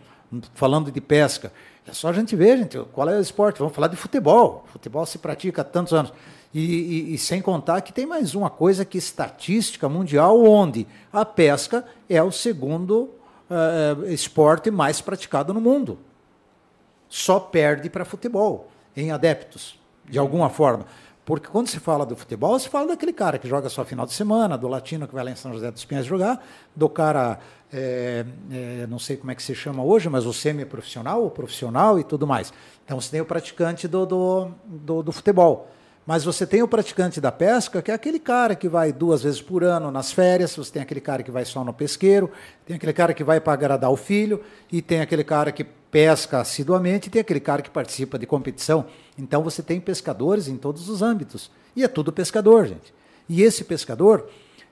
falando de pesca. É só a gente ver, gente, qual é o esporte. Vamos falar de futebol. Futebol se pratica há tantos anos. E, e- e sem contar que tem mais uma coisa que estatística mundial, onde a pesca é o segundo eh, esporte mais praticado no mundo só perde para futebol, em adeptos, de alguma forma. Porque quando se fala do futebol, se fala daquele cara que joga só final de semana, do latino que vai lá em São José dos Pinhais jogar, do cara, é, é, não sei como é que se chama hoje, mas o semi-profissional, o profissional e tudo mais. Então você tem o praticante do, do, do, do futebol. Mas você tem o praticante da pesca, que é aquele cara que vai duas vezes por ano nas férias, você tem aquele cara que vai só no pesqueiro, tem aquele cara que vai para agradar o filho, e tem aquele cara que pesca assiduamente, e tem aquele cara que participa de competição. Então você tem pescadores em todos os âmbitos. E é tudo pescador, gente. E esse pescador,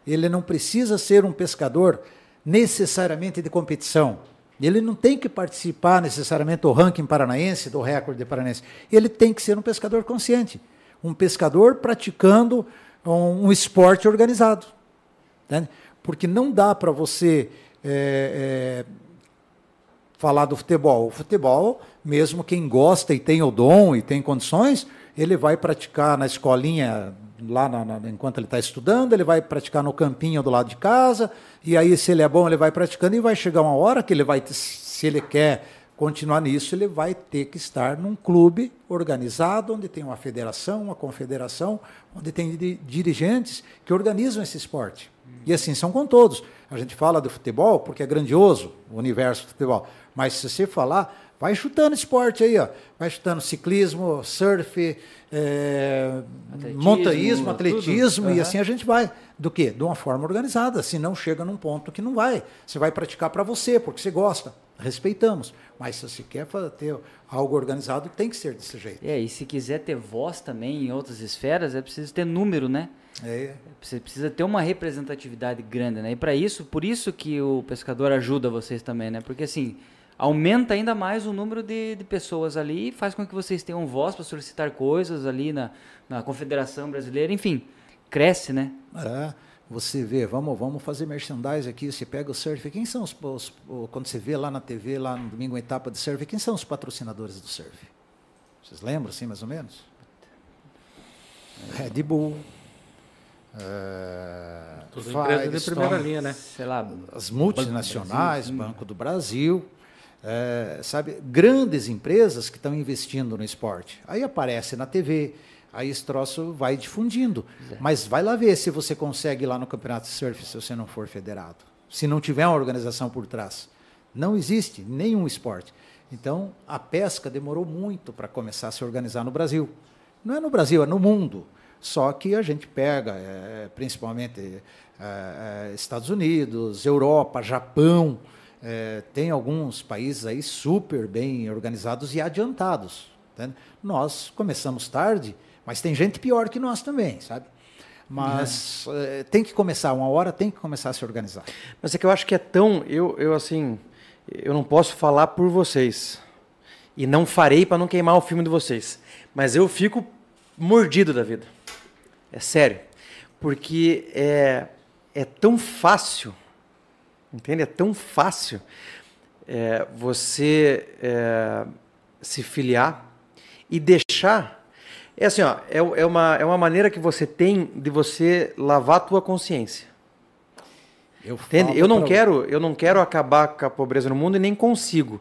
ele não precisa ser um pescador necessariamente de competição. Ele não tem que participar necessariamente do ranking paranaense, do recorde paranaense. Ele tem que ser um pescador consciente um pescador praticando um, um esporte organizado. né? Porque não dá para você é, é, falar do futebol. O futebol, mesmo quem gosta e tem o dom e tem condições, ele vai praticar na escolinha lá na, na, enquanto ele está estudando, ele vai praticar no campinho do lado de casa, e aí se ele é bom, ele vai praticando e vai chegar uma hora que ele vai, se ele quer continuar nisso, ele vai ter que estar num clube organizado, onde tem uma federação, uma confederação, onde tem dirigentes que organizam esse esporte. E assim são com todos. A gente fala do futebol porque é grandioso o universo do futebol, mas se você falar, vai chutando esporte aí, ó. vai chutando ciclismo, surf, é, atletismo, montanhismo, atletismo, e assim a gente vai. Do quê? De uma forma organizada, senão chega num ponto que não vai. Você vai praticar para você, porque você gosta. Respeitamos. Mas se você quer ter algo organizado, tem que ser desse jeito. É, e se quiser ter voz também em outras esferas, é preciso ter número, né? É. Você precisa ter uma representatividade grande, né? E para isso, por isso que o pescador ajuda vocês também, né? Porque assim, aumenta ainda mais o número de, de pessoas ali e faz com que vocês tenham voz para solicitar coisas ali na, na Confederação Brasileira, enfim, cresce, né? É, você vê, vamos, vamos fazer merchandise aqui, você pega o surf, quem são os, os, quando você vê lá na TV, lá no domingo etapa de surf, quem são os patrocinadores do surf? Vocês lembram assim, mais ou menos? Red Bull, é, Tudo empresas de primeira linha, né? Sei lá, as multinacionais, Banco do Brasil, é, sabe, grandes empresas que estão investindo no esporte. Aí aparece na TV, aí esse troço vai difundindo. É. Mas vai lá ver se você consegue ir lá no campeonato de surf se você não for federado. Se não tiver uma organização por trás. Não existe nenhum esporte. Então, a pesca demorou muito para começar a se organizar no Brasil. Não é no Brasil, é no mundo. Só que a gente pega, é, principalmente é, é Estados Unidos, Europa, Japão, é, tem alguns países aí super bem organizados e adiantados. Tá? Nós começamos tarde, mas tem gente pior que nós também, sabe? Mas é. tem que começar, uma hora tem que começar a se organizar. Mas é que eu acho que é tão. Eu, eu assim, eu não posso falar por vocês. E não farei para não queimar o filme de vocês. Mas eu fico mordido da vida. É sério. Porque é, é tão fácil Entende? É tão fácil é, você é, se filiar e deixar. É assim, ó, é, é, uma, é uma maneira que você tem de você lavar a tua consciência. Eu Entende? Eu não, quero, eu não quero acabar com a pobreza no mundo e nem consigo.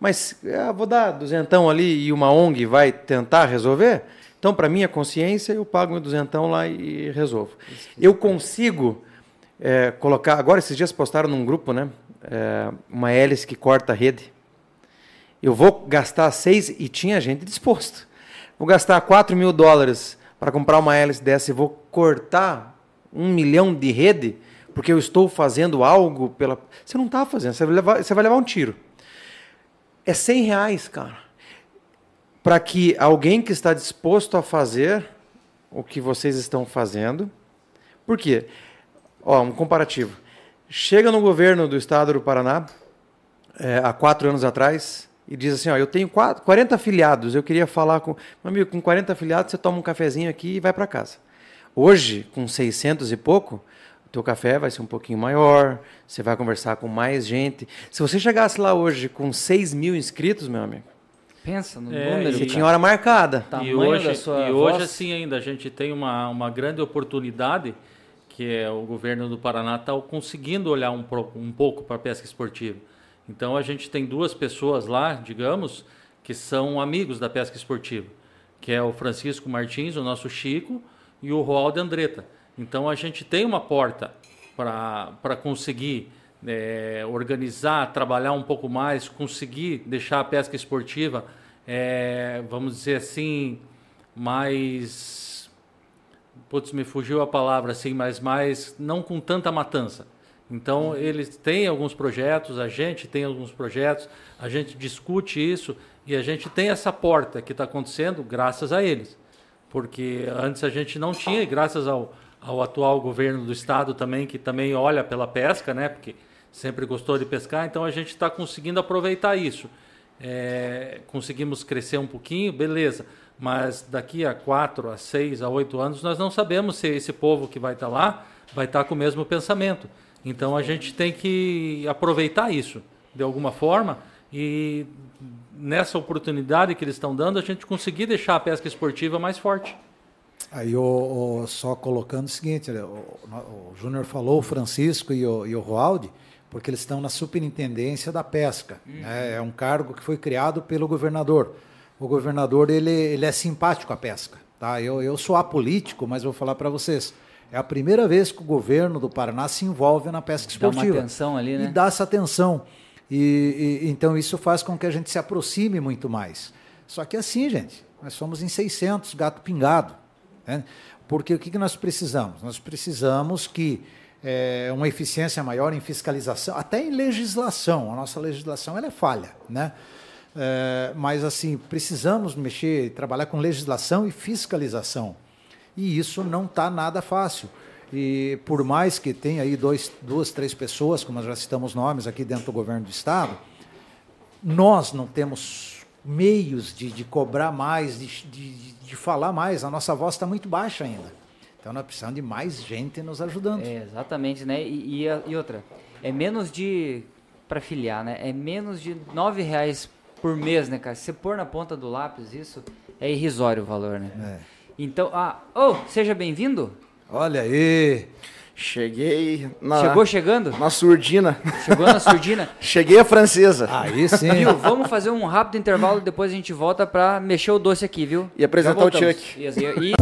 Mas é, vou dar duzentão ali e uma ONG vai tentar resolver. Então, para minha consciência, eu pago meu duzentão lá e resolvo. Eu consigo é, colocar. Agora, esses dias postaram num grupo, né? É, uma hélice que corta a rede. Eu vou gastar seis, e tinha gente disposto. Vou gastar 4 mil dólares para comprar uma hélice dessa e vou cortar um milhão de rede, porque eu estou fazendo algo pela. Você não está fazendo, você vai, levar, você vai levar um tiro. É 100 reais, cara. Para que alguém que está disposto a fazer o que vocês estão fazendo. Por quê? Ó, um comparativo. Chega no governo do estado do Paraná, é, há quatro anos atrás, e diz assim: ó, eu tenho quatro, 40 afiliados, eu queria falar com. Meu amigo, com 40 afiliados, você toma um cafezinho aqui e vai para casa. Hoje, com 600 e pouco, o teu café vai ser um pouquinho maior, você vai conversar com mais gente. Se você chegasse lá hoje com 6 mil inscritos, meu amigo, Pensa no é, número. Você tinha hora marcada. E hoje, e hoje assim ainda, a gente tem uma, uma grande oportunidade que é o governo do Paraná está conseguindo olhar um, um pouco para a pesca esportiva. Então a gente tem duas pessoas lá, digamos, que são amigos da pesca esportiva, que é o Francisco Martins, o nosso Chico, e o Roaldo Andretta. Então a gente tem uma porta para conseguir é, organizar, trabalhar um pouco mais, conseguir deixar a pesca esportiva, é, vamos dizer assim, mais putz, me fugiu a palavra assim, mas mais não com tanta matança. Então, uhum. eles têm alguns projetos, a gente tem alguns projetos, a gente discute isso e a gente tem essa porta que está acontecendo graças a eles. Porque antes a gente não tinha, e graças ao, ao atual governo do estado também, que também olha pela pesca, né? Porque sempre gostou de pescar, então a gente está conseguindo aproveitar isso. É, conseguimos crescer um pouquinho, beleza mas daqui a quatro, a seis, a oito anos, nós não sabemos se esse povo que vai estar lá vai estar com o mesmo pensamento. Então a gente tem que aproveitar isso de alguma forma e nessa oportunidade que eles estão dando, a gente conseguir deixar a pesca esportiva mais forte. Aí o, o- só colocando o seguinte, né, o, o Júnior falou, o Francisco e o, e o Roaldi, porque eles estão na superintendência da pesca. né? É um cargo que foi criado pelo governador. O governador ele, ele é simpático à pesca. Tá? Eu, eu sou apolítico, mas vou falar para vocês. É a primeira vez que o governo do Paraná se envolve na pesca Dá uma esportiva. atenção ali, né? E dá essa atenção. E, e- então isso faz com que a gente se aproxime muito mais. Só que assim, gente, nós somos em 600, gato pingado. né? Porque o que, que nós precisamos? Nós precisamos que é, uma eficiência maior em fiscalização, até em legislação. A nossa legislação ela é falha, né? É, mas assim precisamos mexer, trabalhar com legislação e fiscalização. E isso não está nada fácil. E por mais que tenha aí dois, duas, três pessoas, como nós já citamos nomes aqui dentro do governo do estado, nós não temos meios de, de cobrar mais, de, de, de falar mais. A nossa voz está muito baixa ainda. Então nós precisamos de mais gente nos ajudando. É, exatamente, né? E, e, a- e outra, é menos de. Para filiar, né? É menos de nove reais por mês, né, cara? Se você pôr na ponta do lápis isso, é irrisório o valor, né? É. Então, ah, oh, seja bem-vindo. Olha aí! Cheguei na, Chegou chegando? na surdina. Chegou na surdina. Cheguei a francesa. Aí sim! Viu? Vamos fazer um rápido intervalo, depois a gente volta pra mexer o doce aqui, viu? E apresentar o. Chuck. E,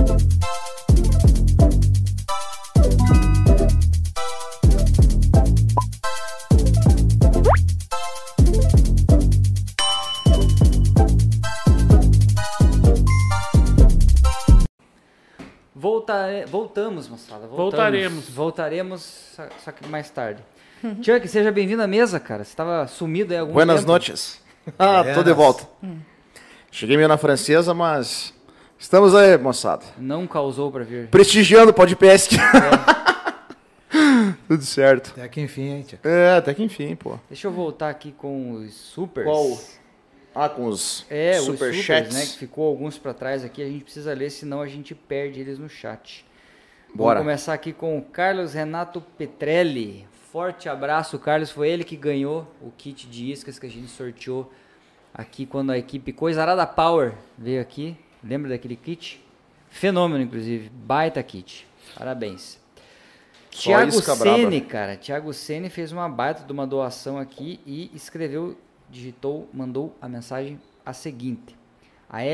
voltamos, moçada. Voltamos. Voltaremos. Voltaremos, só, que mais tarde. Chuck, seja bem-vindo à mesa, cara. Você estava sumido aí algum Buenas tempo. noches. Ah, tô de volta. Cheguei meio na francesa, mas estamos aí, moçada. Não causou pra vir. Prestigiando o podcast. Tudo certo. Até que enfim, hein, tia? É, até que enfim, pô. Deixa eu voltar aqui com os supers. Qual? Ah, com os É, os superchats. supers, né? Que ficou alguns pra trás aqui. A gente precisa ler, senão a gente perde eles no chat. Bora. Vamos começar aqui com o Carlos Renato Petrelli. Forte abraço, Carlos. Foi ele que ganhou o kit de iscas que a gente sorteou aqui quando a equipe Coisarada Power veio aqui. Lembra daquele kit? Fenômeno, inclusive. Baita kit. Parabéns. Só Tiago braba. Sene, cara. Tiago Sene fez uma baita de uma doação aqui e escreveu, digitou, mandou a mensagem a seguinte. A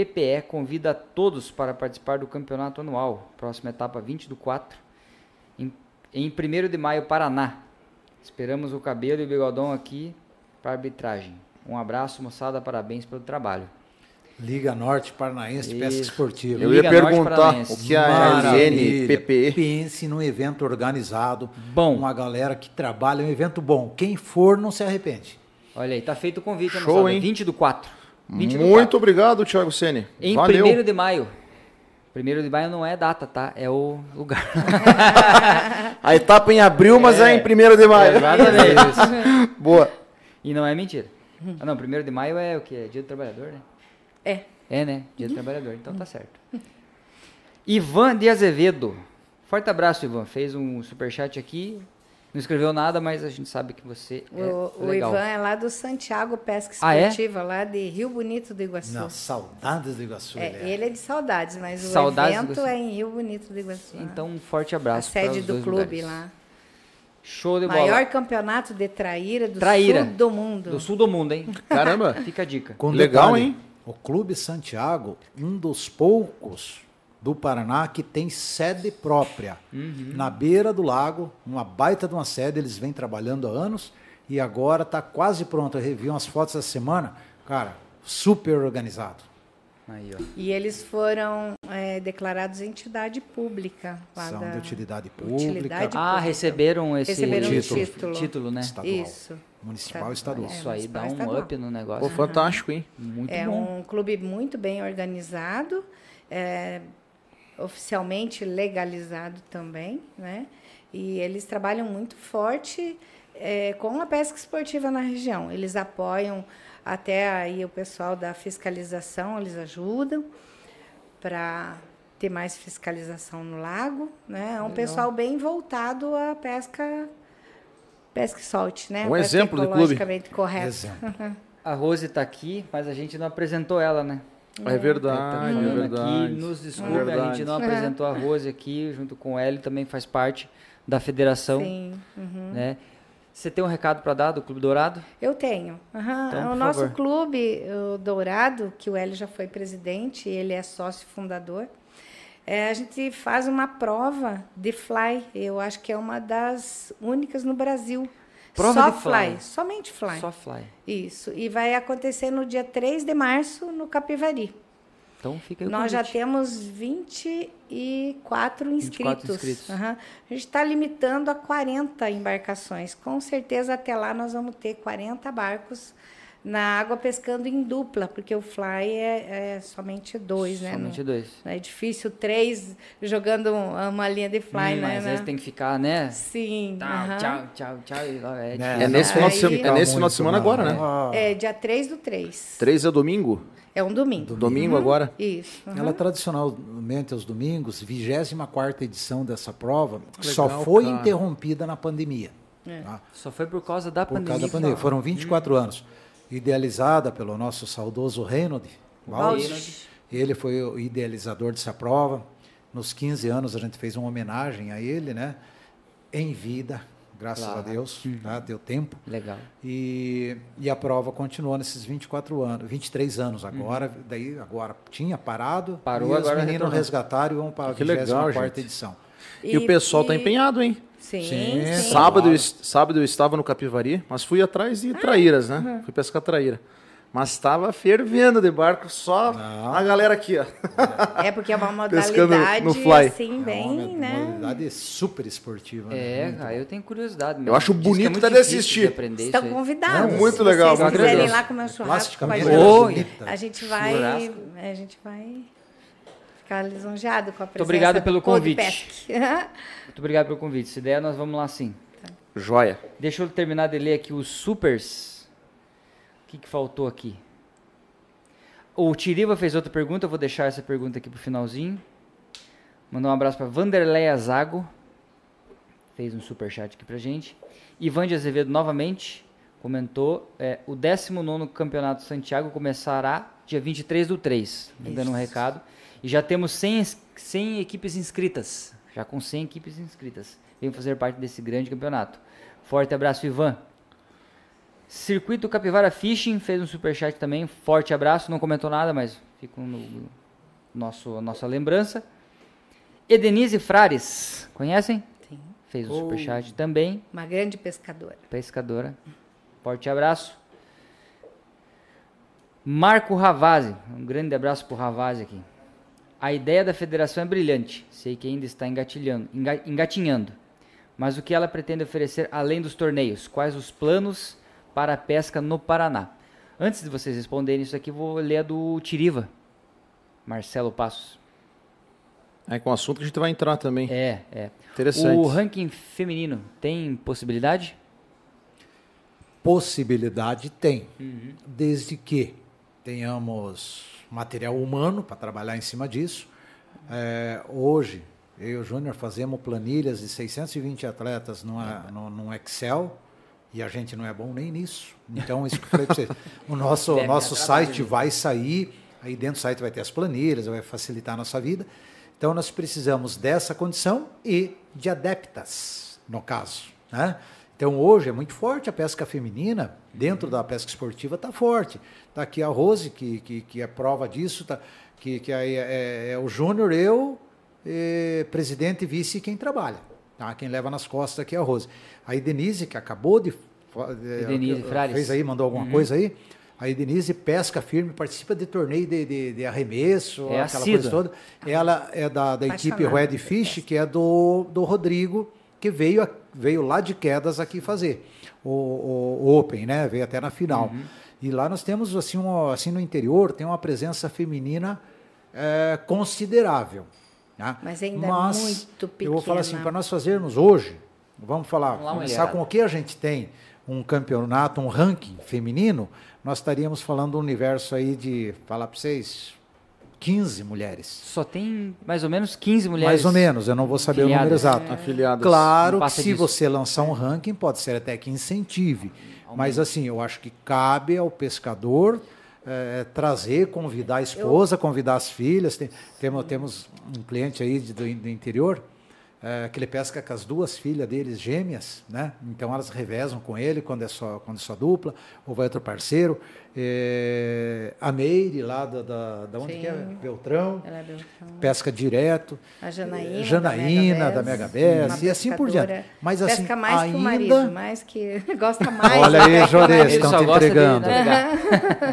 LNPPE convida a todos para participar do campeonato anual. Próxima etapa 20 do 4. Em, em 1 de maio, Paraná. Esperamos o cabelo e o bigodão aqui para arbitragem. Um abraço, moçada. Parabéns pelo trabalho. Liga Norte Paranaense de Pesca. Esportiva. Eu ia Liga Norte perguntar Paranaense. o que a. LNPPE. Pense num evento organizado. Bom. Uma galera que trabalha, um evento bom. Quem for, não se arrepende. Olha aí, tá feito o convite, Show, moçada. hein? 20 do 4. 20 do Muito 4. obrigado, Thiago Sene. Em Valeu. 1 de maio. 1 de maio não é data, tá? É o lugar. A etapa em abril, mas é, em 1 de maio. Exatamente. Boa. E não é mentira. Ah, não, 1 de maio é o quê? É dia do trabalhador, né? É. É, né? Dia do trabalhador, então tá certo. Ivan de Azevedo. Forte abraço, Ivan. Fez um superchat aqui. Não escreveu nada, mas a gente sabe que você é O, o legal. Ivan é lá do Santiago Pesca Ah, é? Esportiva, lá de Rio Bonito do Iguaçu. Não, saudades do Iguaçu. É, ele é. ele é de saudades, mas Saudades o evento é em Rio Bonito do Iguaçu. Então, um forte a abraço para sede os do dois clube lugares. lá. Show de bola. Maior campeonato de traíra do Traíra. sul do mundo. Do sul do mundo, hein? Caramba. Fica a dica. Com Legal, detalhe, hein? O Clube Santiago, um dos poucos do Paraná que tem sede própria. Uhum. Na beira do lago, uma baita de uma sede, eles vêm trabalhando há anos e agora está quase pronto. Eu revi umas fotos essa semana. Cara, super organizado. Aí, ó. E eles foram é, declarados entidade pública. Lá São da... de utilidade pública, Utilidade Ah, pública. receberam esse Receberam um título, título. título, né? estadual, Isso. municipal e estadual. é. Isso aí dá um estadual. up no negócio. Pô, fantástico, hein? Muito é bom. um clube muito bem organizado, é, oficialmente legalizado também, né? E eles trabalham muito forte é, com a pesca esportiva na região. Eles apoiam até aí o pessoal da fiscalização, eles ajudam para ter mais fiscalização no lago, né? É um pessoal bem voltado à pesca pesca e solte, né? Um Pesca exemplo de clube. ecologicamente correto. Exemplo. A Rose tá aqui, mas a gente não apresentou ela, né? É verdade, Tá é falando aqui, verdade. nos desculpe, É a verdade. gente não apresentou a Rose aqui, junto com ela, também faz parte da federação, Sim. uhum. né? Você tem um recado para dar do Clube Dourado? Eu tenho. Aham. Então, o nosso favor. clube, o Dourado, que o Hélio já foi presidente, ele é sócio fundador. é, a gente faz uma prova de fly. Eu acho que é uma das únicas no Brasil. Prova Só de fly. Somente fly. Só fly. Isso. E vai acontecer no dia 3 de março, no Capivari. Então fica aí Nós já temos 24 inscritos. 24 inscritos. Aham. A gente está limitando a 40 embarcações. Com certeza até lá nós vamos ter 40 barcos na água pescando em dupla, porque o fly é, é somente dois, né? Somente Não- dois. não é difícil três jogando um- uma linha de fly, Hum, né? mas né? eles têm que ficar, né? Sim. Tchau, aham. tchau, tchau, tchau. lá É, É. É nesse, final de semana, é nesse final de semana agora, né? Ah, É dia 3 do 3. Três é domingo? É um domingo. Domingo agora? Isso. aham. Ela tradicionalmente aos domingos, 24 edição dessa prova, Legal, só foi cara. interrompida na pandemia. tá? Só foi por causa da Por pandemia. causa da pandemia. Foram 24 anos. Idealizada pelo nosso saudoso Reynold. Ele foi o idealizador dessa prova. Nos 15 anos a gente fez uma homenagem a ele, né? Em vida, graças Claro. a Deus, tá? deu tempo. Legal. E, e a prova continuou nesses 24 anos, 23 anos agora. Daí agora tinha parado. Uhum. Parou, e agora os meninos retornou. resgataram e vão para a Que legal, 24 gente. edição. E, o pessoal tá e- empenhado, hein? Sim, Sim. sim. Sábado, eu sábado eu estava no Capivari, mas fui atrás de traíras, né? Fui pescar traíra. Mas estava fervendo de barco, só a galera aqui, ó. É porque é uma modalidade no fly. assim, É uma bem, né? modalidade super esportiva. né? É, Muito cara, eu tenho curiosidade. mesmo. Eu acho é bonito até de assistir. aprender Estão convidados. Não, muito Se legal, vocês muito quiserem legal. ir lá comer um churrasco com a gente, a gente vai, a gente vai ficar lisonjeado com a presença obrigado do pelo convite. Muito obrigado pelo convite. Se der, nós vamos lá sim. Joia. Deixa eu terminar de ler aqui os supers. O que, que faltou aqui? O Tiriva fez outra pergunta, eu vou deixar essa pergunta aqui pro finalzinho. Mandar um abraço para Vanderleia Zago. Fez um superchat aqui pra gente. Ivan de Azevedo novamente comentou: é, o 19 Campeonato Santiago começará dia 23 do 3. Dando um recado. E já temos 100, ins- 100 equipes inscritas. Já com 100 equipes inscritas. Vem fazer parte desse grande campeonato. Forte abraço, Ivan. Circuito Capivara Fishing fez um superchat também. Forte abraço. Não comentou nada, mas fica no nosso, nossa lembrança. Edenise Frares, conhecem? Sim. Fez um Oh. superchat também. Uma grande pescadora. Pescadora. Forte abraço. Marco Ravazzi. Um grande abraço pro Ravazzi aqui. A ideia da federação é brilhante. Sei que ainda está engatilhando, enga- engatinhando. Mas o que ela pretende oferecer além dos torneios? Quais os planos para a pesca no Paraná? Antes de vocês responderem isso aqui, vou ler a do Tiriva. Marcelo Passos. É com o assunto que a gente vai entrar também. É, é. Interessante. O ranking feminino tem possibilidade? Possibilidade tem, Uhum. desde que tenhamos material humano para trabalhar em cima disso. É, hoje, eu e o Júnior fazemos planilhas de 620 atletas numa, no, num Excel e a gente não é bom nem nisso. Então, isso que eu falei para vocês. O nosso, Deve nosso site vai sair, aí dentro do site vai ter as planilhas, vai facilitar a nossa vida. Então, nós precisamos dessa condição e de adeptas, no caso. Né? Então, hoje é muito forte a pesca feminina, dentro da pesca esportiva está forte. Está aqui a Rose, que, que, que é prova disso, tá, que, que aí é, é o Júnior, eu, eh, presidente e vice quem trabalha. Tá? Quem leva nas costas aqui é a Rose. Aí Denise, que acabou de. eh, Denise. Fez aí, mandou alguma coisa aí. Aí Denise pesca firme, participa de torneio de, de, de arremesso, É aquela coisa toda. Ela é da, da equipe Red Fish, que é do, do Rodrigo, que veio, a- veio lá de quedas aqui fazer o, o- o Open, né? Veio até na final. Uhum. E lá nós temos, assim, um, assim, no interior, tem uma presença feminina é, considerável. né? Mas ainda é Mas muito Eu vou falar assim, pequena. para nós fazermos hoje, vamos falar, Vamos começar com o que a gente tem, um campeonato, um ranking feminino, nós estaríamos falando um universo aí de, falar para vocês, 15 mulheres. Só tem mais ou menos 15 mulheres. Mais ou menos, eu não vou saber o número Afiliadas. exato. Afiliadas. Claro que se disso. você lançar um ranking, pode ser até que incentive. Mas assim, eu acho que cabe ao pescador eh, trazer, convidar a esposa, convidar as filhas. Tem- temos, temos um cliente aí de- do, do interior eh, que ele pesca com as duas filhas deles gêmeas, né? Então elas revezam com ele quando é só, quando é só dupla, ou vai outro parceiro. Eh, a Meire, lá da, da, da onde Sim. que é? Beltrão. Ela é Beltrão. Pesca direto. A Janaína. Janaína, da Mega Bess, uma e assim por diante. Mas assim, Pesca mais que o ainda- marido, mais que. Gosta mais. Olha aí, Ele estão te entregando.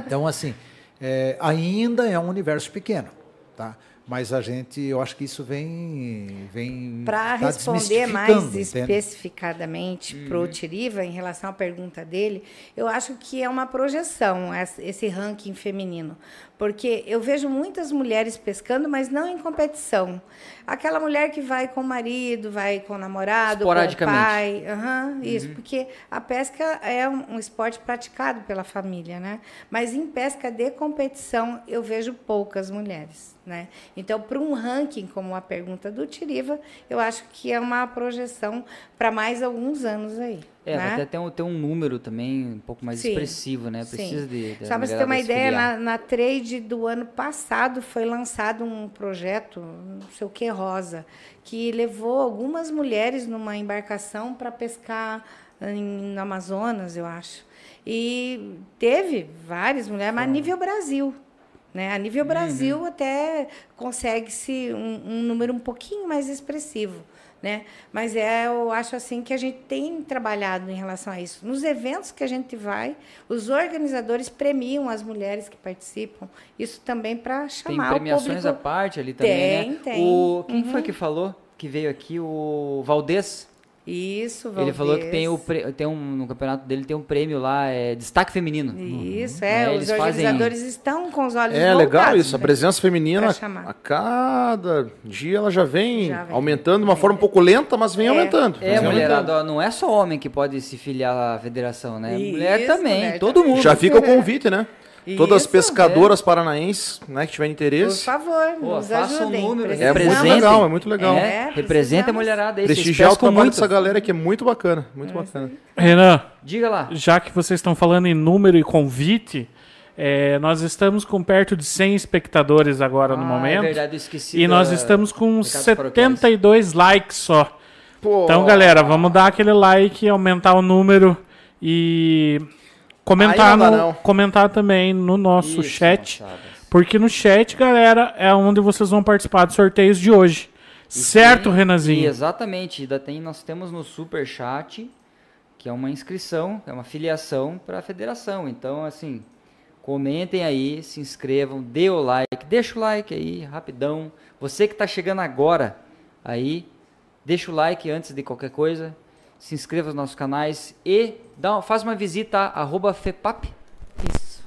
Então, assim, é, ainda é um universo pequeno, tá? Mas a gente, eu acho que isso vem, vem Para tá responder mais entende? especificadamente para o Tiriva, em relação à pergunta dele, eu acho que é uma projeção es- esse ranking feminino. Porque eu vejo muitas mulheres pescando, mas não em competição. Aquela mulher que vai com o marido, vai com o namorado, com o pai. Aham, Isso, porque a pesca é um, um esporte praticado pela família, né? Mas em pesca de competição eu vejo poucas mulheres, né? Então, para um ranking como a pergunta do Tiriva, eu acho que é uma projeção para mais alguns anos aí. É, né? até ter um, ter um número também um pouco mais Sim, expressivo, né? Precisa de. da Só para você ter uma ideia, na, na trade do ano passado foi lançado um projeto, não sei o que, rosa, que levou algumas mulheres numa embarcação para pescar em, no Amazonas, eu acho. E teve várias mulheres, mas a nível Brasil. Né? A Uhum. nível Brasil até consegue-se um, um número um pouquinho mais expressivo. Né? Mas é, eu acho assim que a gente tem trabalhado em relação a isso. Nos eventos que a gente vai, os organizadores premiam as mulheres que participam. Isso também para Tem chamar o premiações à público. parte ali também, Tem, né? tem. Quem Uhum. foi que falou que veio aqui? O Valdez. Isso, Ele falou que tem, o, Valdez. tem um, no campeonato dele tem um prêmio lá, é destaque feminino. Isso, É, é. eles os fazem- organizadores estão com os olhos É legal isso, a né? presença feminina Pra chamar. a cada dia ela já vem, Já vem. aumentando de uma forma um pouco lenta, mas vem É. aumentando. É, vem mulherada, não é só homem que pode se filiar à federação, né? mulher Isso, também, mulher todo também. mundo. Já fica o convite, né? Todas as Isso, pescadoras paranaenses né, que tiverem Por interesse, favor, Pô, nos faça um ajudem. número, é muito legal, é muito legal. É, É, representa a mulherada aí. Prestigiar o trabalho muito. dessa galera que é muito bacana, muito bacana. Renan, Diga lá. já que vocês estão falando em número e convite, é, nós estamos com perto de 100 espectadores agora no Ah, momento. É verdade, eu esqueci. E da- nós estamos com recados paroquiais. 72 likes só. Pô, Então, galera, vamos dar aquele like, aumentar o número e comentar, não no- comentar também no nosso Isso, chat. Porque no chat, galera, é onde vocês vão participar dos sorteios de hoje. E certo, tem- Renanzinho? e exatamente. Ainda tem, nós temos no Super Chat, que é uma inscrição, é uma filiação para a federação. Então, assim, comentem aí, se inscrevam, dê o like, deixa o like aí, rapidão. Você que está chegando agora aí, deixa o like antes de qualquer coisa, se inscreva nos nossos canais e dá, faz uma visita a arroba FEPAP. Isso.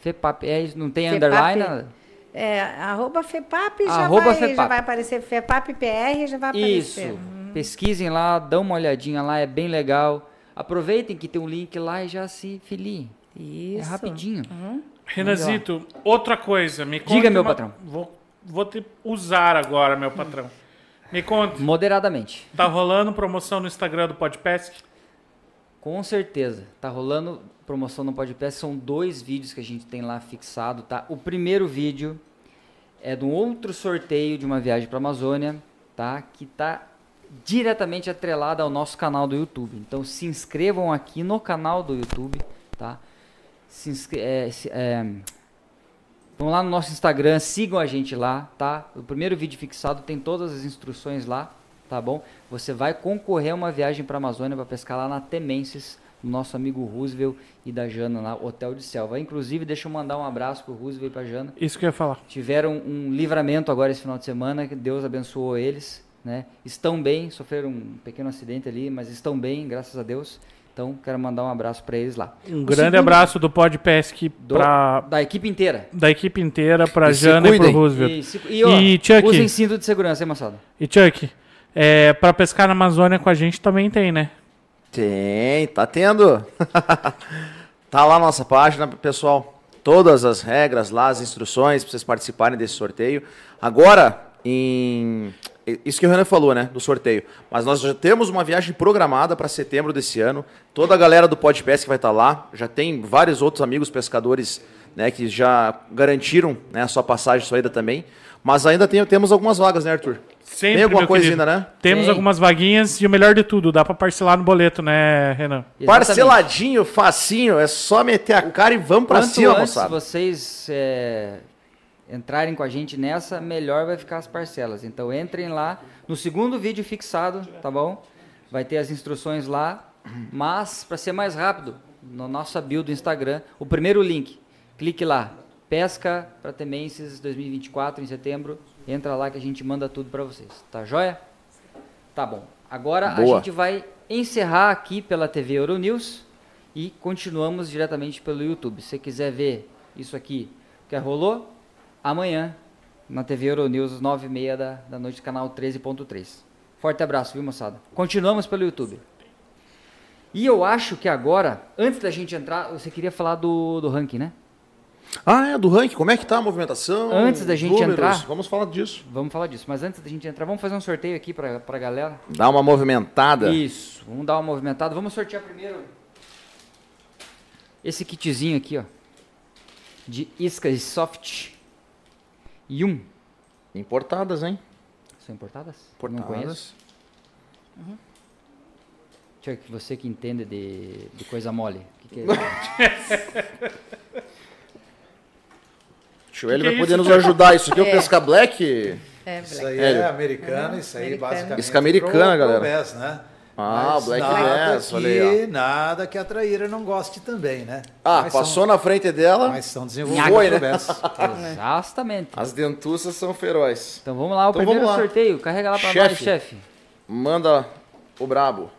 FEPAP, é isso, não tem FEPAP. underline? nada? É, arroba FEPAP já, Arroba vai, FEPAP. já vai aparecer. FEPAP PR já vai Isso. aparecer. Pesquisem lá, dão uma olhadinha lá, é bem legal. Aproveitem que tem um link lá e já se filiem. Isso. É rapidinho. Renanzito, outra coisa. Me Diga, meu uma- patrão. Vou, vou te usar agora, meu patrão. Me conte. Moderadamente. Tá rolando promoção no Instagram do Podpesc? Com certeza. Tá rolando promoção no Podpest. São dois vídeos que a gente tem lá fixado, tá? O primeiro vídeo é de um outro sorteio de uma viagem para Amazônia, tá? Que tá diretamente atrelado ao nosso canal do YouTube. Então se inscrevam aqui no canal do YouTube, tá? Se inscre é, se- é, vão lá no nosso Instagram, sigam a gente lá, tá? O primeiro vídeo fixado tem todas as instruções lá, tá bom? Você vai concorrer a uma viagem para Amazônia para pescar lá na Temenses, do nosso amigo Roosevelt e da Jana lá, Hotel de Selva. Inclusive, deixa eu mandar um abraço pro Roosevelt e pra Jana. Isso que eu ia falar. Tiveram um livramento agora esse final de semana, que Deus abençoou eles, né? Estão bem, sofreram um pequeno acidente ali, mas estão bem, graças a Deus. Então, quero mandar um abraço para eles lá. Um O grande segundo- abraço do Podpesc do- pra, da equipe inteira. da equipe inteira, pra E se Jana e pro cuidem. Roosevelt. E, se- e, ó, E, Chuck? usem cinto de segurança, hein, moçada? E Chuck, é, pra pescar na Amazônia com a gente também tem, né? Tem, tá tendo. tá lá nossa página, pessoal. todas as regras lá, as instruções para vocês participarem desse sorteio. Agora, em isso que o Renan falou, né, do sorteio. Mas nós já temos uma viagem programada para setembro desse ano. Toda a galera do Podpesc vai estar lá. Já tem vários outros amigos pescadores, né, que já garantiram, né, a sua passagem, sua ida também. Mas ainda tem, temos algumas vagas, né, Arthur? Sempre, tem alguma meu coisa querido. ainda, né? Temos Tem. algumas vaguinhas e o melhor de tudo, dá pra parcelar no boleto, né, Renan? Exatamente. Parceladinho, facinho, é só meter a cara e vamos pra Quanto cima, antes moçada. vocês é, entrarem com a gente nessa, melhor vai ficar as parcelas. Então entrem lá no segundo vídeo fixado, tá bom? Vai ter as instruções lá, mas para ser mais rápido, no nossa bio do Instagram, o primeiro link, clique lá, pesca para Temenses 2024 em setembro, entra lá que a gente manda tudo para vocês, tá joia? Tá bom. Agora a Boa. gente vai encerrar aqui pela TV Euronews e continuamos diretamente pelo YouTube. Se você quiser ver isso aqui que rolou, amanhã na TV Euronews, às 9h30 da, da noite, canal 13.3. Forte abraço, viu, moçada? Continuamos pelo YouTube. E eu acho que agora, antes da gente entrar, você queria falar do, do ranking, né? Ah, é, do ranking, como é que tá a movimentação? Antes da gente números? entrar- Vamos falar disso. Vamos falar disso. Mas antes da gente entrar, vamos fazer um sorteio aqui pra, pra galera. Dá uma movimentada. Isso, vamos dar uma movimentada. Vamos sortear primeiro esse kitzinho aqui, ó. De iscas soft. Yum. Importadas, hein? São importadas? Importadas. Não conheço. Eu que você que entende de, de coisa mole. O que que é? Joelho Que vai é poder isso, nos ajudar. Isso aqui é o É. Pesca Black? É, Isso Black. aí Hélio. é americano, isso aí basicamente. Isca americana, pro- galera. pro né? Ah, Mas Black nada Bass, que, olha aí, Nada que a traíra não goste também, né? Ah, Mas passou são, na frente dela. Mas são desenvolvidos Foi, né? Exatamente. As dentuças são ferozes. Então vamos lá, o Então primeiro vamos lá. sorteio. Carrega lá pra Chefe. nós, chefe. Manda o brabo.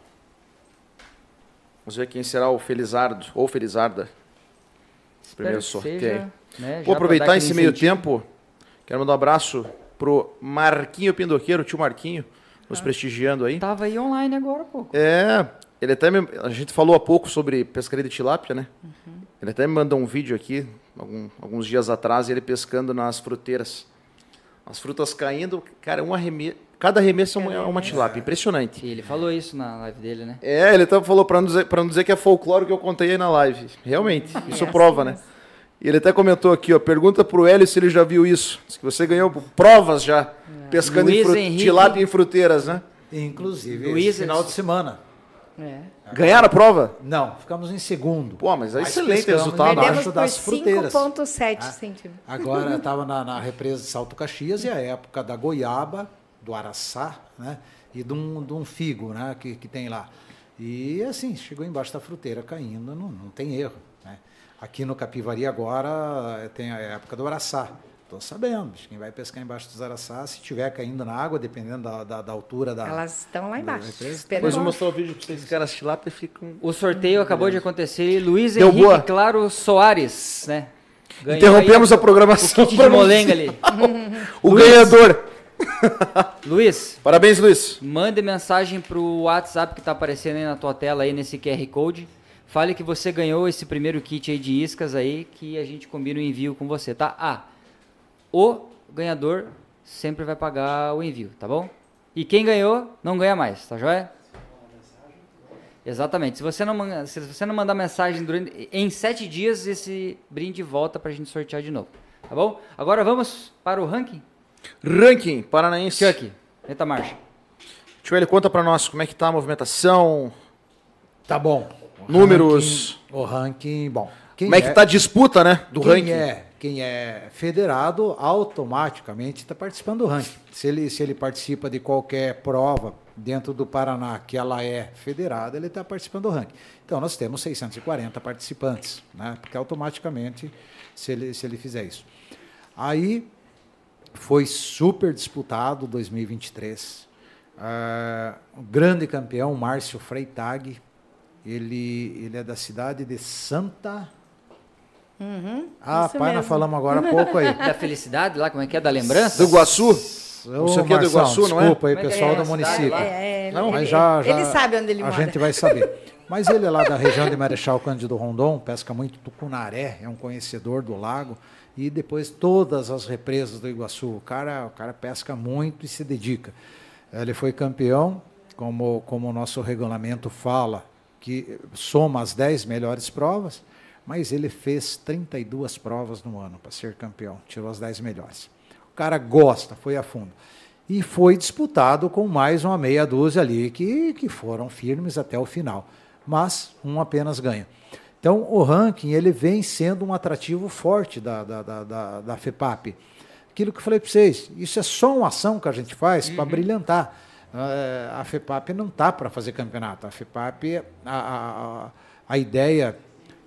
Vamos ver quem será o Felizardo ou Felizarda. Primeiro Espero que sorteio. Né, Vou aproveitar esse meio tempo. Quero mandar um abraço pro Marquinho Pindoqueiro, tio Marquinho, nos Ah. prestigiando aí. Tava aí online agora, pô. É, ele até me, a gente falou há pouco sobre pescaria de tilápia, né? Ele até me mandou um vídeo aqui, algum- alguns dias atrás, ele pescando nas fruteiras. As frutas caindo, cara, um arremesso, cada arremesso é uma, é uma tilápia, impressionante. E ele falou isso na live dele, né? É, ele até falou para não, dizer- pra não dizer que é folclore que eu contei aí na live. Realmente, isso É prova, assim né? E ele até comentou aqui, ó, pergunta pro Hélio se ele já viu isso. Diz que você ganhou provas já, pescando em fru- Henrique. tilápia em fruteiras, né? Inclusive, Luiz, esse final de semana. É. Ganharam a prova? Não, ficamos em segundo. Pô, mas é Mas excelente resultado. Abaixo Perdemos por das fruteiras. 5,7 Ah. centímetros. Agora estava na, na represa de Salto Caxias e a época da goiaba, do araçá, né? E de um, de um figo, né? Que, que tem lá. E assim, chegou embaixo da fruteira caindo, não, não tem erro. Aqui no Capivari agora eh, tem a época do araçá. Estou sabendo, quem vai pescar embaixo dos araçá, se tiver caindo na água, dependendo da, da, da altura da. Elas estão lá embaixo. Depois eu vou mostrar o vídeo pra vocês. Os caras tilápia ficam... O sorteio acabou de acontecer. Luiz Deu Henrique boa. Claro Soares, né? Ganhou Interrompemos aí a programação. o kit de molenga ali. O ganhador. Luiz, Parabéns, Luiz. mande mensagem pro WhatsApp que tá aparecendo aí na tua tela aí nesse QR Code. Fale que você ganhou esse primeiro kit aí de iscas aí, que a gente combina o envio com você, tá? Ah, o ganhador sempre vai pagar o envio, tá bom? E quem ganhou, não ganha mais, tá joia? Exatamente. Se você não, se você não mandar mensagem durante, em sete dias, esse brinde volta pra gente sortear de novo, tá bom? Agora vamos para o ranking. Ranking paranaense. Chuck, entra a marcha. Tio Hélio, conta pra nós como é que tá a movimentação, Tá bom. O Números. ranking- o ranking, bom. como é que tá a disputa, né, do quem ranking. É, quem é federado automaticamente está participando do ranking. Se ele, se ele participa de qualquer prova dentro do Paraná que ela é federada, ele está participando do ranking. Então nós temos 640 participantes, né? porque automaticamente, se ele, se ele fizer isso. Aí foi super disputado 2023. Ah, o grande campeão, Márcio Freitag, ele, ele é da cidade de Santa. Uhum, Ah, pai, nós mesmo. falamos agora há pouco aí. Da felicidade lá, como é que é? Da lembrança? Do Iguaçu? Ô, Isso aqui é do Iguaçu, não é? Desculpa aí, é que pessoal é do a município. lá? É, Não, ele, Mas já, já ele sabe onde ele a mora. gente vai saber. Mas ele é lá da região de Marechal Cândido Rondon, pesca muito tucunaré, é um conhecedor do lago. E depois todas as represas do Iguaçu. O cara, o cara pesca muito e se dedica. Ele foi campeão, como, como o nosso regulamento fala, que soma as 10 melhores provas, mas ele fez 32 provas no ano para ser campeão, tirou as 10 melhores. O cara gosta, foi a fundo. E foi disputado com mais uma meia dúzia ali que, que foram firmes até o final. Mas um apenas ganha. Então o ranking ele vem sendo um atrativo forte da, da, da, da, da FEPAP. Aquilo que eu falei para vocês, isso é só uma ação que a gente faz para brilhantar. Eh, a FEPAP não está para fazer campeonato. A FEPAP, a, a, a, ideia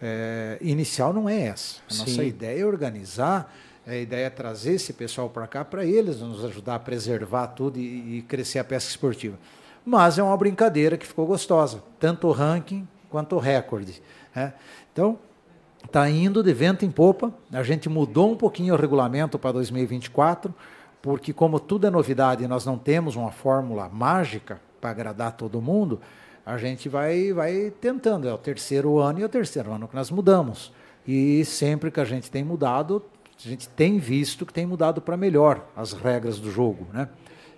eh, inicial não é essa. A nossa Sim. ideia é organizar, a ideia é trazer esse pessoal para cá para eles nos ajudar a preservar tudo e, e crescer a pesca esportiva. Mas é uma brincadeira que ficou gostosa, tanto o ranking quanto o recorde. né? Então, está indo de vento em popa. A gente mudou um pouquinho o regulamento para 2024, porque como tudo é novidade e nós não temos uma fórmula mágica para agradar todo mundo, a gente vai, vai tentando. É o terceiro ano e é o terceiro ano que nós mudamos. E sempre que a gente tem mudado, a gente tem visto que tem mudado para melhor as regras do jogo, né?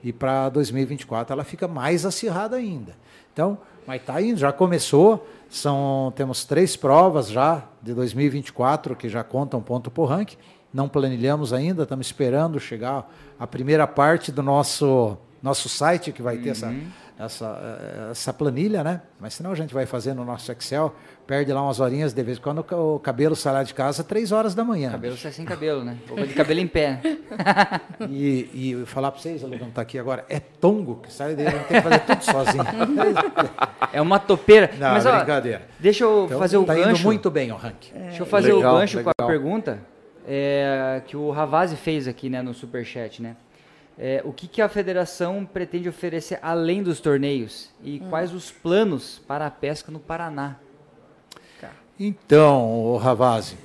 E para 2024 ela fica mais acirrada ainda. Então, mas está indo, já começou. São, temos três provas já de 2024 que já contam ponto por ranking. Não planilhamos ainda, estamos esperando chegar a primeira parte do nosso, nosso site que vai ter essa, essa, eh, essa planilha, né? Mas senão a gente vai fazer no nosso Excel, perde lá umas horinhas de vez em quando o cabelo sai lá de casa três horas da manhã. Cabelo sai sem cabelo, né? Roupa de cabelo em pé. E, e falar para vocês, ele não está aqui agora, é tongo que sai dele, não tem que fazer tudo sozinho. É uma topeira. Não, Mas, ó, brincadeira. deixa eu Então, fazer o tá gancho. indo muito bem o ranking. Deixa eu fazer Legal, o gancho com a legal. pergunta é, que o Ravazzi fez aqui né, no Superchat, né? É, o que, que a federação pretende oferecer além dos torneios? E quais os planos para a pesca no Paraná? Então, o Ravazzi,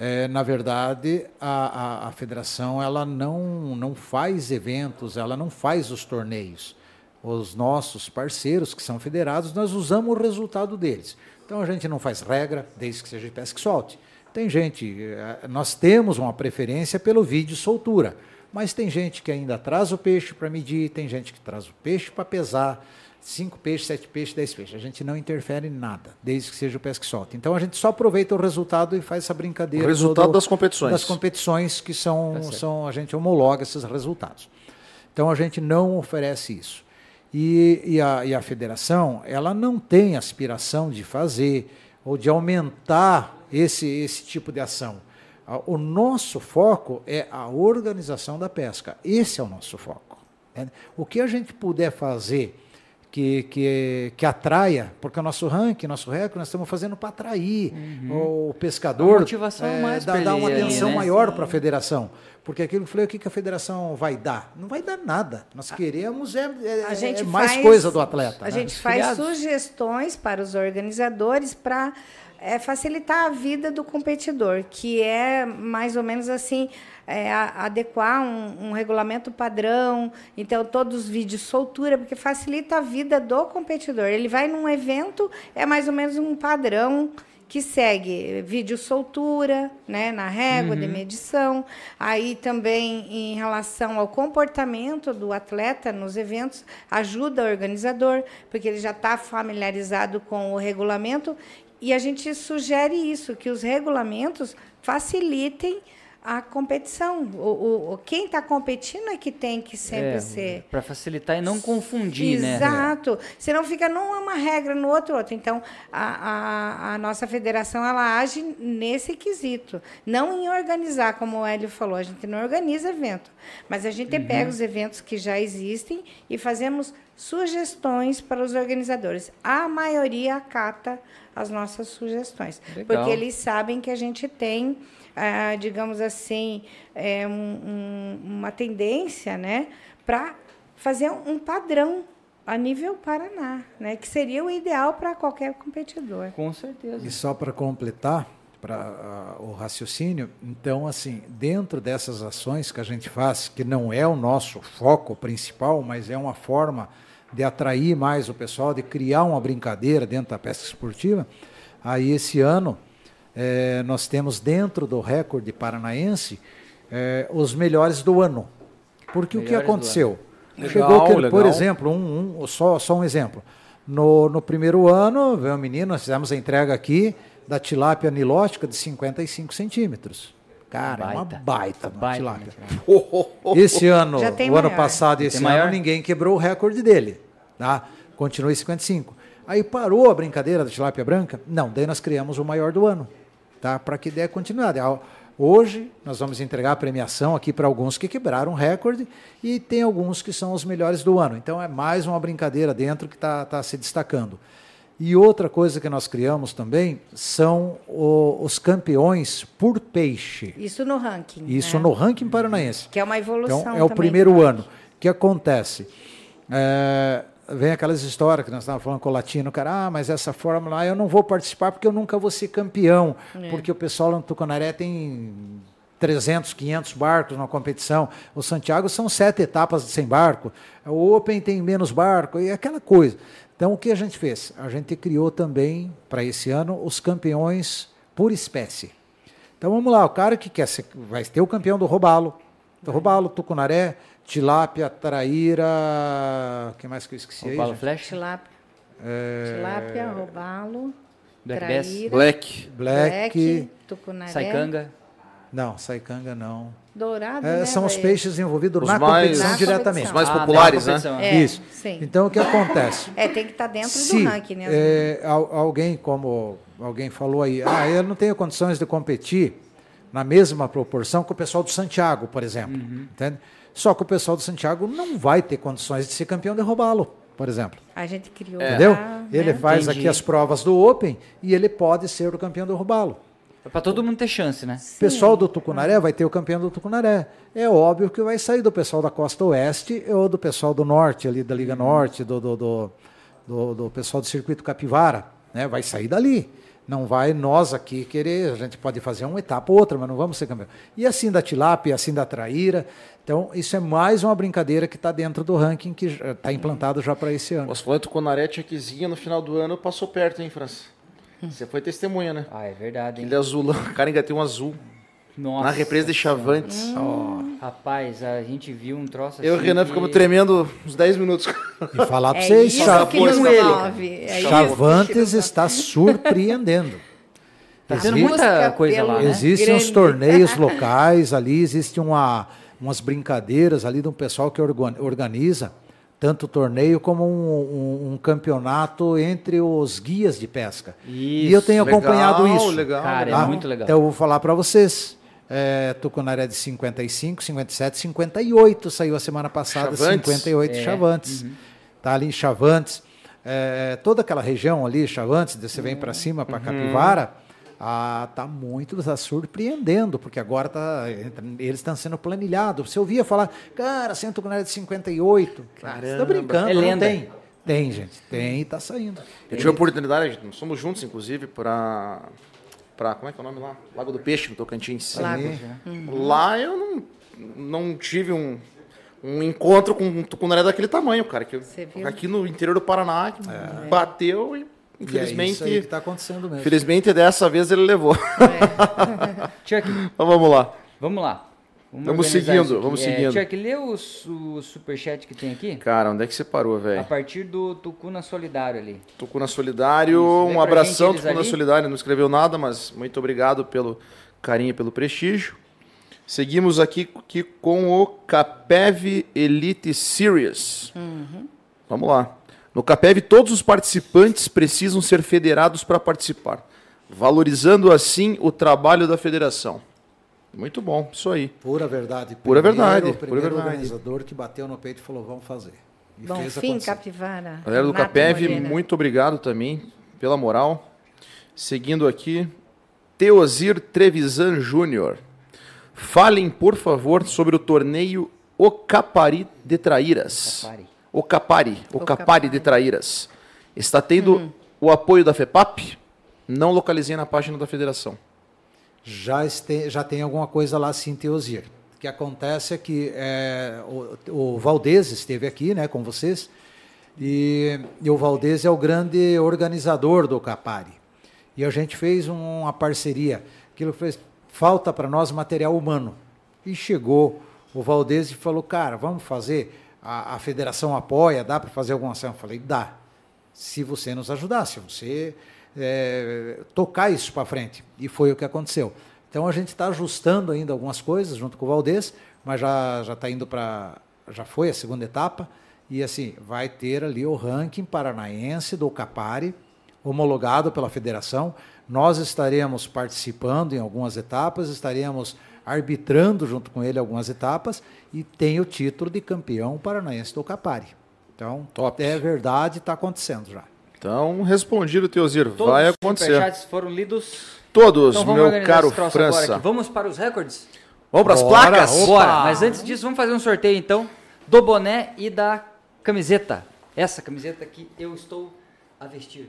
é, na verdade, a, a, a federação ela não, não faz eventos, ela não faz os torneios. Os nossos parceiros que são federados, nós usamos o resultado deles. Então a gente não faz regra, desde que seja de pesca e solte. Tem gente, eh, nós temos uma preferência pelo vídeo soltura, mas tem gente que ainda traz o peixe para medir, tem gente que traz o peixe para pesar, cinco peixes, sete peixes, dez peixes. A gente não interfere em nada, desde que seja o pesca e solte. Então a gente só aproveita o resultado e faz essa brincadeira. O resultado das competições. Das competições que são, certo. são, a gente homologa esses resultados. Então a gente não oferece isso. E, e, a, e a federação, ela não tem aspiração de fazer ou de aumentar esse, esse tipo de ação. A- O nosso foco é a organização da pesca. Esse é o nosso foco. né? O que a gente puder fazer que, que, que atraia, porque o nosso ranking, nosso recorde, nós estamos fazendo para atrair o pescador. Uma motivação é, mais dá, pra dá uma atenção né? maior para a federação. Porque aquilo que eu falei, o que que a federação vai dar? Não vai dar nada. Nós queremos é, é- A gente é mais faz- coisa do atleta. A né? gente faz sugestões para os organizadores para facilitar a vida do competidor, que é mais ou menos assim, é, adequar um, um regulamento padrão, então todos os vídeos soltura, porque facilita a vida do competidor. Ele vai num evento, é mais ou menos um padrão que segue. Vídeo soltura, né, na régua de medição, aí também em relação ao comportamento do atleta nos eventos, ajuda o organizador, porque ele já está familiarizado com o regulamento, e a gente sugere isso, que os regulamentos facilitem a competição. O, o- quem está competindo é que tem que sempre ser Para facilitar e não confundir, né? Exato. Senão fica num é uma regra, no outro outro. Então, a, a, a nossa federação ela age nesse quesito. Não em organizar, como o Hélio falou, a gente não organiza evento. Mas a gente pega os eventos que já existem e fazemos sugestões para os organizadores. A maioria acata as nossas sugestões. Legal. Porque eles sabem que a gente tem, ah, digamos assim, é, um- um- uma tendência né, para fazer um padrão a nível Paraná, né, que seria o ideal para qualquer competidor. Com certeza. E só para completar, para o raciocínio. Então, assim, dentro dessas ações que a gente faz, que não é o nosso foco principal, mas é uma forma de atrair mais o pessoal, de criar uma brincadeira dentro da pesca esportiva, aí esse ano eh, nós temos dentro do recorde paranaense eh, os melhores do ano. Porque o que Melhores aconteceu? Legal, Chegou que, por exemplo, um, um- só, só um exemplo. No, no primeiro ano, veio um menino, nós fizemos a entrega aqui da tilápia nilótica de 55 centímetros. Cara, é uma Baita. baita, uma Baita, tilápia. né, Esse ano, o ano maior. passado e esse Tem ano, maior? ninguém quebrou o recorde dele. Tá? Continua em 55. Aí parou a brincadeira da tilápia branca? Não, daí nós criamos o maior do ano. Tá? Para que dê continuidade. Hoje, nós vamos entregar a premiação aqui para alguns que quebraram o recorde e tem alguns que são os melhores do ano. Então, é mais uma brincadeira dentro que está se destacando. E outra coisa que nós criamos também são o- os campeões por peixe. Isso no ranking. Isso né? no ranking paranaense. Que é uma evolução. Então, é o primeiro ano. O que acontece? É, vem aquelas histórias que nós estávamos falando com o latino, cara, ah, mas essa fórmula eu não vou participar porque eu nunca vou ser campeão, É. porque o pessoal lá no Tucunaré tem 300, 500 barcos na competição, o Santiago são sete etapas de 100 barco, o Open tem menos barco, e aquela coisa. Então, o que a gente fez? A gente criou também, para esse ano, os campeões por espécie. Então vamos lá, o cara que quer ser, vai ter o campeão do robalo, do robalo, tucunaré, tilápia, traíra, o que mais que eu esqueci O aí? Flash, Tilápia, É, tilápia robalo, Black traíra, Black. Black, tucunaré, Saicanga. Não, saicanga não. dourado, É, né, são os peixes envolvidos Os na mais- competição Na diretamente. Os mais Ah, populares, da né? competição. É, Isso. sim. Então o que acontece? É, tem que estar dentro Se do ranking, né? é, al- alguém, como alguém falou aí, ah, eu não tenho condições de competir na mesma proporção que o pessoal do Santiago, por exemplo. Uhum. Entende? Só que o pessoal do Santiago não vai ter condições de ser campeão de robalo, por exemplo. A gente criou. Entendeu? lá, Ele né? faz Entendi. aqui as provas do Open e ele pode ser o campeão do robalo. É pra todo mundo ter chance, né? O pessoal do Tucunaré vai ter o campeão do Tucunaré. É óbvio que vai sair do pessoal da costa oeste ou do pessoal do norte, ali da Liga Norte, do, do, do, do- do pessoal do circuito Capivara. Né? Vai sair dali. Não vai nós aqui querer, a gente pode fazer uma etapa ou outra, mas não vamos ser campeão. E assim da tilápia, assim da traíra. Então, isso é mais uma brincadeira que está dentro do ranking que está implantado já para esse ano. Nós falando com o Narete Aquezinha no final do ano passou perto, hein, França? Você foi testemunha, né? Ah, é verdade, hein? Aquele azulão, o cara ainda tem um azul. Nossa na represa de. Chavantes. Rapaz, a gente viu um troço assim. Eu e o Renan que- ficamos tremendo uns 10 minutos. E falar para É vocês, isso Cha- que nos com ele, move. É Chavantes está surpreendendo. Tá tendo muita coisa lá, né? Existem os Grande. torneios locais ali, existe uma, umas brincadeiras ali de um pessoal que organ- organiza tanto o torneio como um, um- um campeonato entre os guias de pesca. e eu tenho Legal, acompanhado isso. Legal, Cara, legal. é muito legal. Então eu vou falar para vocês. É, Tucunaré de 55, 57, 58 saiu a semana passada, Chavantes? 58 É, Chavantes. Tá ali em Chavantes. É, toda aquela região ali, Chavantes, você vem para cima, para Capivara, ah, tá muito, tá surpreendendo, porque agora tá, eles estão sendo planilhados. Você ouvia falar, cara, sem Tucunaré de 58. Caramba. Você tá brincando, É não lenda. tem. Tem, gente, tem e tá saindo. Eu tive a oportunidade, nós somos juntos, inclusive, para. Pra, como é que é o nome lá? Lago do Peixe, no Tocantins. Lago. Lá eu não, não tive um, um encontro com um tucunaré daquele tamanho, cara. Que eu- Você viu? aqui no interior do Paraná, que bateu e, E é infelizmente, isso aí que tá acontecendo mesmo. infelizmente dessa vez ele levou. Chuck, Mas vamos lá. vamos lá. Vamos, Vamos seguindo, vamos É, seguindo. Chuck, lê o, o superchat que tem aqui. Cara, onde é que você parou, A velho? partir do Tucuna Solidário ali. Tucuna Solidário, Isso, um abração, gente Tucuna ali. Solidário, não escreveu nada, mas muito obrigado pelo carinho e pelo prestígio. Seguimos aqui, aqui com o Capev Elite Series. Vamos lá. No Capev, todos os participantes precisam ser federados para participar, valorizando assim o trabalho da federação. Muito bom, isso aí. Pura verdade. Pura Primeiro- verdade, O pura primeiro verdade. organizador que bateu no peito e falou, vamos fazer. E Bom fez fim, acontecer. Capivara. Galera do Capev, muito obrigado também pela moral. Seguindo aqui, Teozir Trevisan Júnior. Falem, por favor, sobre o torneio Ocapari de Traíras. Capari. Ocapari, Ocapari Ocapari. de Traíras. Está tendo o apoio da FEPAP? Não localizei na página da federação. já, este, já tem alguma coisa lá sim, Teosir. O que acontece é que é, o, o Valdez esteve aqui né, com vocês, e, e o Valdez é o grande organizador do Capari. E a gente fez um- uma parceria. Aquilo fez falta para nós material humano. E chegou o Valdez e falou: Cara, vamos fazer. A, a federação apoia, dá para fazer alguma ação? Eu falei: Dá. Se você nos ajudar, se você é, tocar isso para frente. E foi o que aconteceu. Então a gente está ajustando ainda algumas coisas junto com o Valdez, mas já já está indo para. Já foi a segunda etapa. E assim, vai ter ali o ranking paranaense do Capari, homologado pela federação. Nós estaremos participando em algumas etapas, estaremos arbitrando junto com ele algumas etapas e tem o título de campeão paranaense do Capari. Então, Top. é verdade, está acontecendo já. Então, respondido, Teosir. Todos Vai os acontecer. superchats foram lidos. Todos, Então meu caro França. Vamos para os recordes? Vamos para as placas? opa. Bora! Mas antes disso, vamos fazer um sorteio então do boné e da camiseta. Essa camiseta que eu estou a vestir.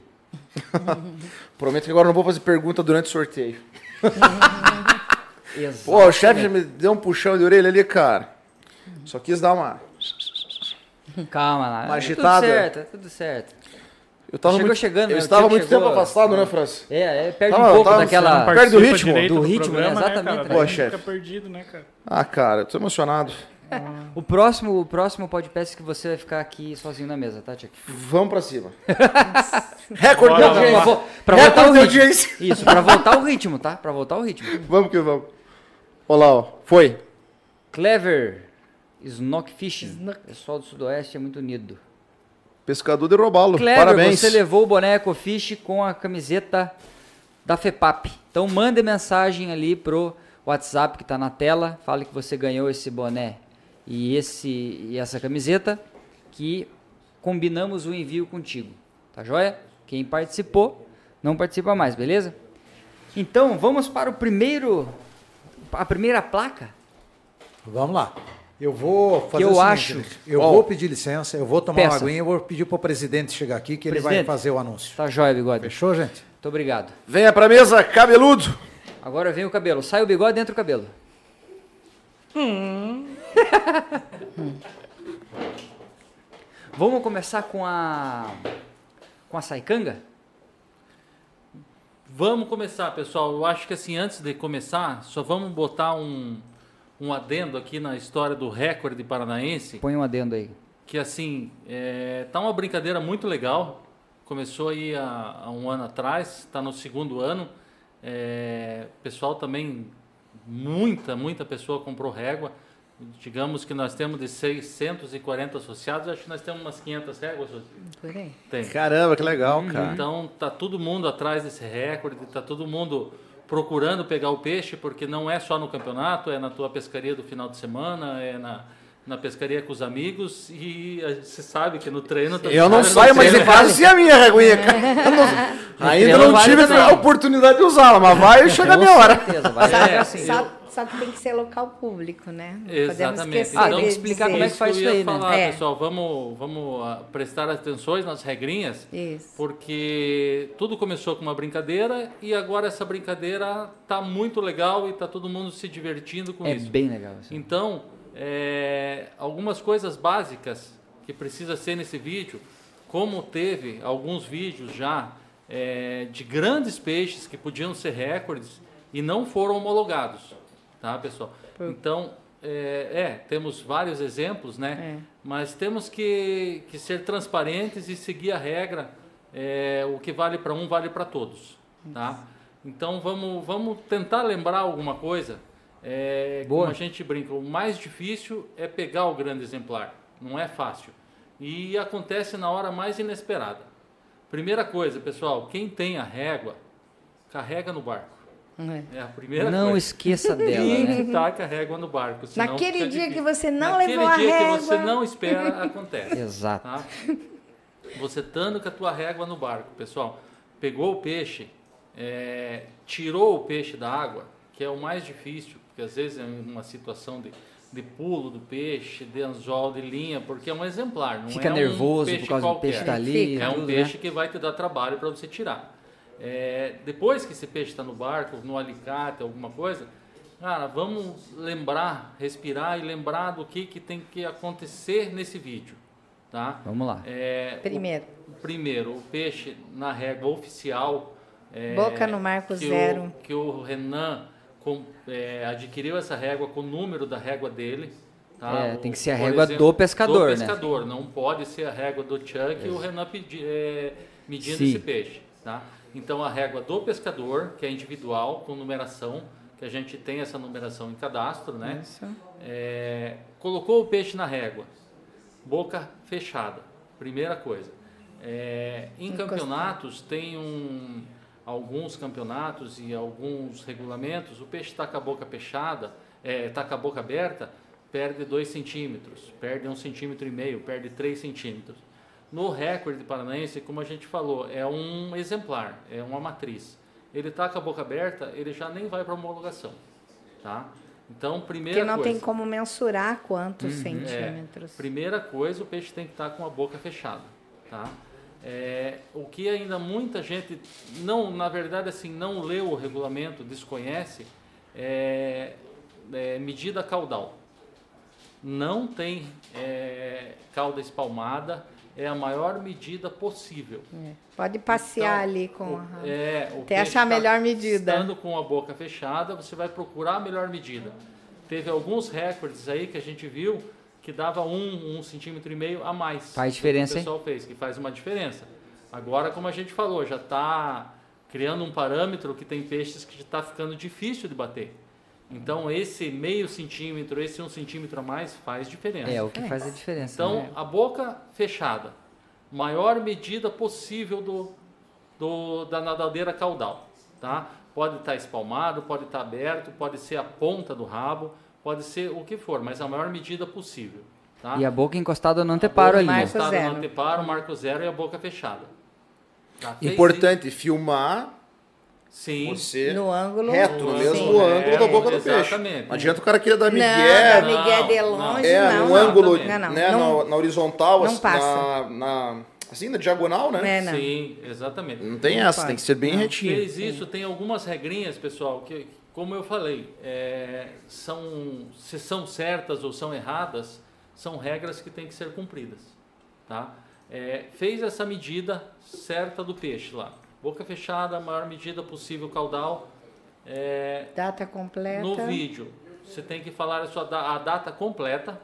Prometo que agora não vou fazer pergunta durante o sorteio. Exato. Pô, o chefe já me deu um puxão de orelha ali, cara. Só quis dar uma. Calma lá. Uma agitada. Tudo certo, é tudo certo. Eu tava Chegou muito, chegando, Eu né? O estava muito chegou- tempo afastado, né, França? É, é perde Tava- um pouco tava- daquela. Perde o ritmo? Do do ritmo, né? programa, Exatamente, cara? né? Pô, Daí chefe. Fica perdido, né, cara? Ah, cara, eu tô emocionado. O próximo, o próximo podcast que você vai ficar aqui sozinho na mesa, tá, Tchek? Vamos pra cima. Recorde de audiência. pra voltar o ritmo. audiência. Isso, pra voltar o ritmo, tá? Pra voltar o ritmo. Vamos que vamos. Olha lá, ó. Foi. Clever Snockfish. Snock. Pessoal do Sudoeste é muito unido. Pescador de robalo. Clever, Parabéns. você levou o boné Ecofish com a camiseta da FEPAP. Então mande mensagem ali pro WhatsApp que tá na tela, fale que você ganhou esse boné e esse e essa camiseta que combinamos o envio contigo. Tá joia? Quem participou não participa mais, beleza? Então, vamos para o primeiro a primeira placa. Vamos lá. Eu vou fazer eu o seguinte, acho- gente. Eu Ó. vou pedir licença, eu vou tomar Peça. uma aguinha e vou pedir para o presidente chegar aqui que ele vai Presidente. fazer o anúncio. Tá joia, bigode. Fechou, gente? Muito obrigado. Venha pra mesa, cabeludo. Agora vem o cabelo. Sai o bigode, entra o cabelo. Vamos começar com a com a saicanga? Vamos começar, pessoal. Eu acho que assim, antes de começar, só vamos botar um, um adendo aqui na história do recorde paranaense. Põe um adendo aí. que assim é, tá uma brincadeira muito legal. Começou aí há, há um ano atrás, está no segundo ano. É, pessoal também muita muita pessoa comprou régua. Digamos que nós temos de 640 associados, acho que nós temos umas 500 réguas. Por aí. Tem. Caramba, que legal, cara. Então tá todo mundo atrás desse recorde, tá todo mundo procurando pegar o peixe, porque não é só no campeonato, é na tua pescaria do final de semana, é na, na pescaria com os amigos e a- você sabe que no treino também. Eu não saio mais de treino- casa sem a minha reguinha. Eu não- Ainda não vale tive também. a oportunidade de usá-la, mas vai chegar a Com minha hora. certeza, vai chegar assim. só- só que tem que ser local público, né? Não podemos Exatamente. esquecer Ah, Então, tem que de explicar dizer. como é que faz isso aí, né? falar, É. pessoal, vamos, vamos ah, prestar atenções nas regrinhas, Isso. porque tudo começou com uma brincadeira e agora essa brincadeira tá muito legal e tá todo mundo se divertindo com É isso. bem legal. Assim. Então, é, algumas coisas básicas que precisa ser nesse vídeo, como teve alguns vídeos já é, de grandes peixes que podiam ser recordes e não foram homologados, tá, pessoal? Então, é, é, temos vários exemplos, né? É. Mas temos que, que ser transparentes e seguir a regra. é, o que vale para um vale para todos, tá? Então vamos, vamos tentar lembrar alguma coisa. É, Boa. como a gente brinca, o mais difícil é pegar o grande exemplar. Não é fácil. E acontece na hora mais inesperada. Primeira coisa, pessoal, quem tem a régua, carrega no barco. É. É a primeira Não coisa. esqueça dela, Tem né? que taca a régua no barco. senão Naquele dia que você não Naquele levou a dia régua. que você não espera, acontece. Exato. Tá? Você estando com a tua régua no barco, pessoal, pegou o peixe, é, tirou o peixe da água, que é o mais difícil, porque às vezes é uma situação de, de pulo do peixe, de anzol, de linha, porque é um exemplar, não Fica é um nervoso peixe por causa qualquer. do peixe estar ali. É um tudo, peixe né? que vai te dar trabalho para você tirar. É, depois que esse peixe está no barco, no alicate, alguma coisa, cara, vamos lembrar, respirar e lembrar do que, que tem que acontecer nesse vídeo. Tá? Vamos lá. É, Primeiro. O, primeiro, o peixe na régua oficial. é, Boca no marco que zero. O, que o Renan com- é, adquiriu essa régua com o número da régua dele. Tá? É, O- tem que ser a régua do pescador, né? Do pescador, não pode ser a régua do Chuck e o Renan pedi, é, medindo Sim. esse peixe. Tá? Então a régua do pescador, que é individual, com numeração, que a gente tem essa numeração em cadastro, né? Isso. É, colocou o peixe na régua, boca fechada, primeira coisa. É, em campeonatos, tem um, alguns campeonatos e alguns regulamentos, o peixe está com a boca fechada, está com a boca aberta, perde 2 centímetros, perde 1 um centímetro e meio, perde 3 centímetros. No recorde paranaense, como a gente falou, é um exemplar, é uma matriz. Ele está com a boca aberta, ele já nem vai para homologação. Tá? Então, primeira Porque não coisa. tem como mensurar quantos É, centímetros. primeira coisa, o peixe tem que estar com a boca fechada, tá? É, o que ainda muita gente não, na verdade, assim, não leu o regulamento, desconhece, é, é medida caudal. Não tem é, cauda espalmada, é a maior medida possível. É. Pode passear Então, ali com o- a... é, o Até achar a tá melhor medida. Estando com a boca fechada, você vai procurar a melhor medida. Teve alguns recordes aí que a gente viu que dava um, um centímetro e meio a mais. Faz diferença, que hein? o pessoal fez, que faz uma diferença. Agora, como a gente falou, já está criando um parâmetro que tem peixes que está ficando difícil de bater. Então, esse meio centímetro, esse um centímetro a mais faz diferença. É o que faz a diferença. Então, né? a boca fechada. Maior medida possível do, do- da nadadeira caudal. Tá? Pode estar espalmado, pode estar aberto, pode ser a ponta do rabo, pode ser o que for, mas a maior medida possível. Tá? E a boca encostada no anteparo ali. né? Encostada zero. no anteparo, marco zero e a boca fechada. Tá? Fez Importante filmar? Sim. você No ângulo. reto, no Sim. mesmo ângulo da boca do Exatamente. peixe. Não adianta o cara querer dar Não, migué, da Miguel de não, longe, é, não. não. ângulo, Não, não. né, Não- na, na horizontal, não assim, passa. na, na- assim, na diagonal, né? É, não. Sim, exatamente. Não tem Não essa, pode. tem que ser bem Não. retinho. Fez isso, tem algumas regrinhas, pessoal, que, como eu falei, é, são, se são certas ou são erradas, são regras que têm que ser cumpridas. Tá? É, fez essa medida certa do peixe lá. Boca fechada, maior medida possível caudal. É, Data completa. no vídeo, você tem que falar a, sua, a data completa,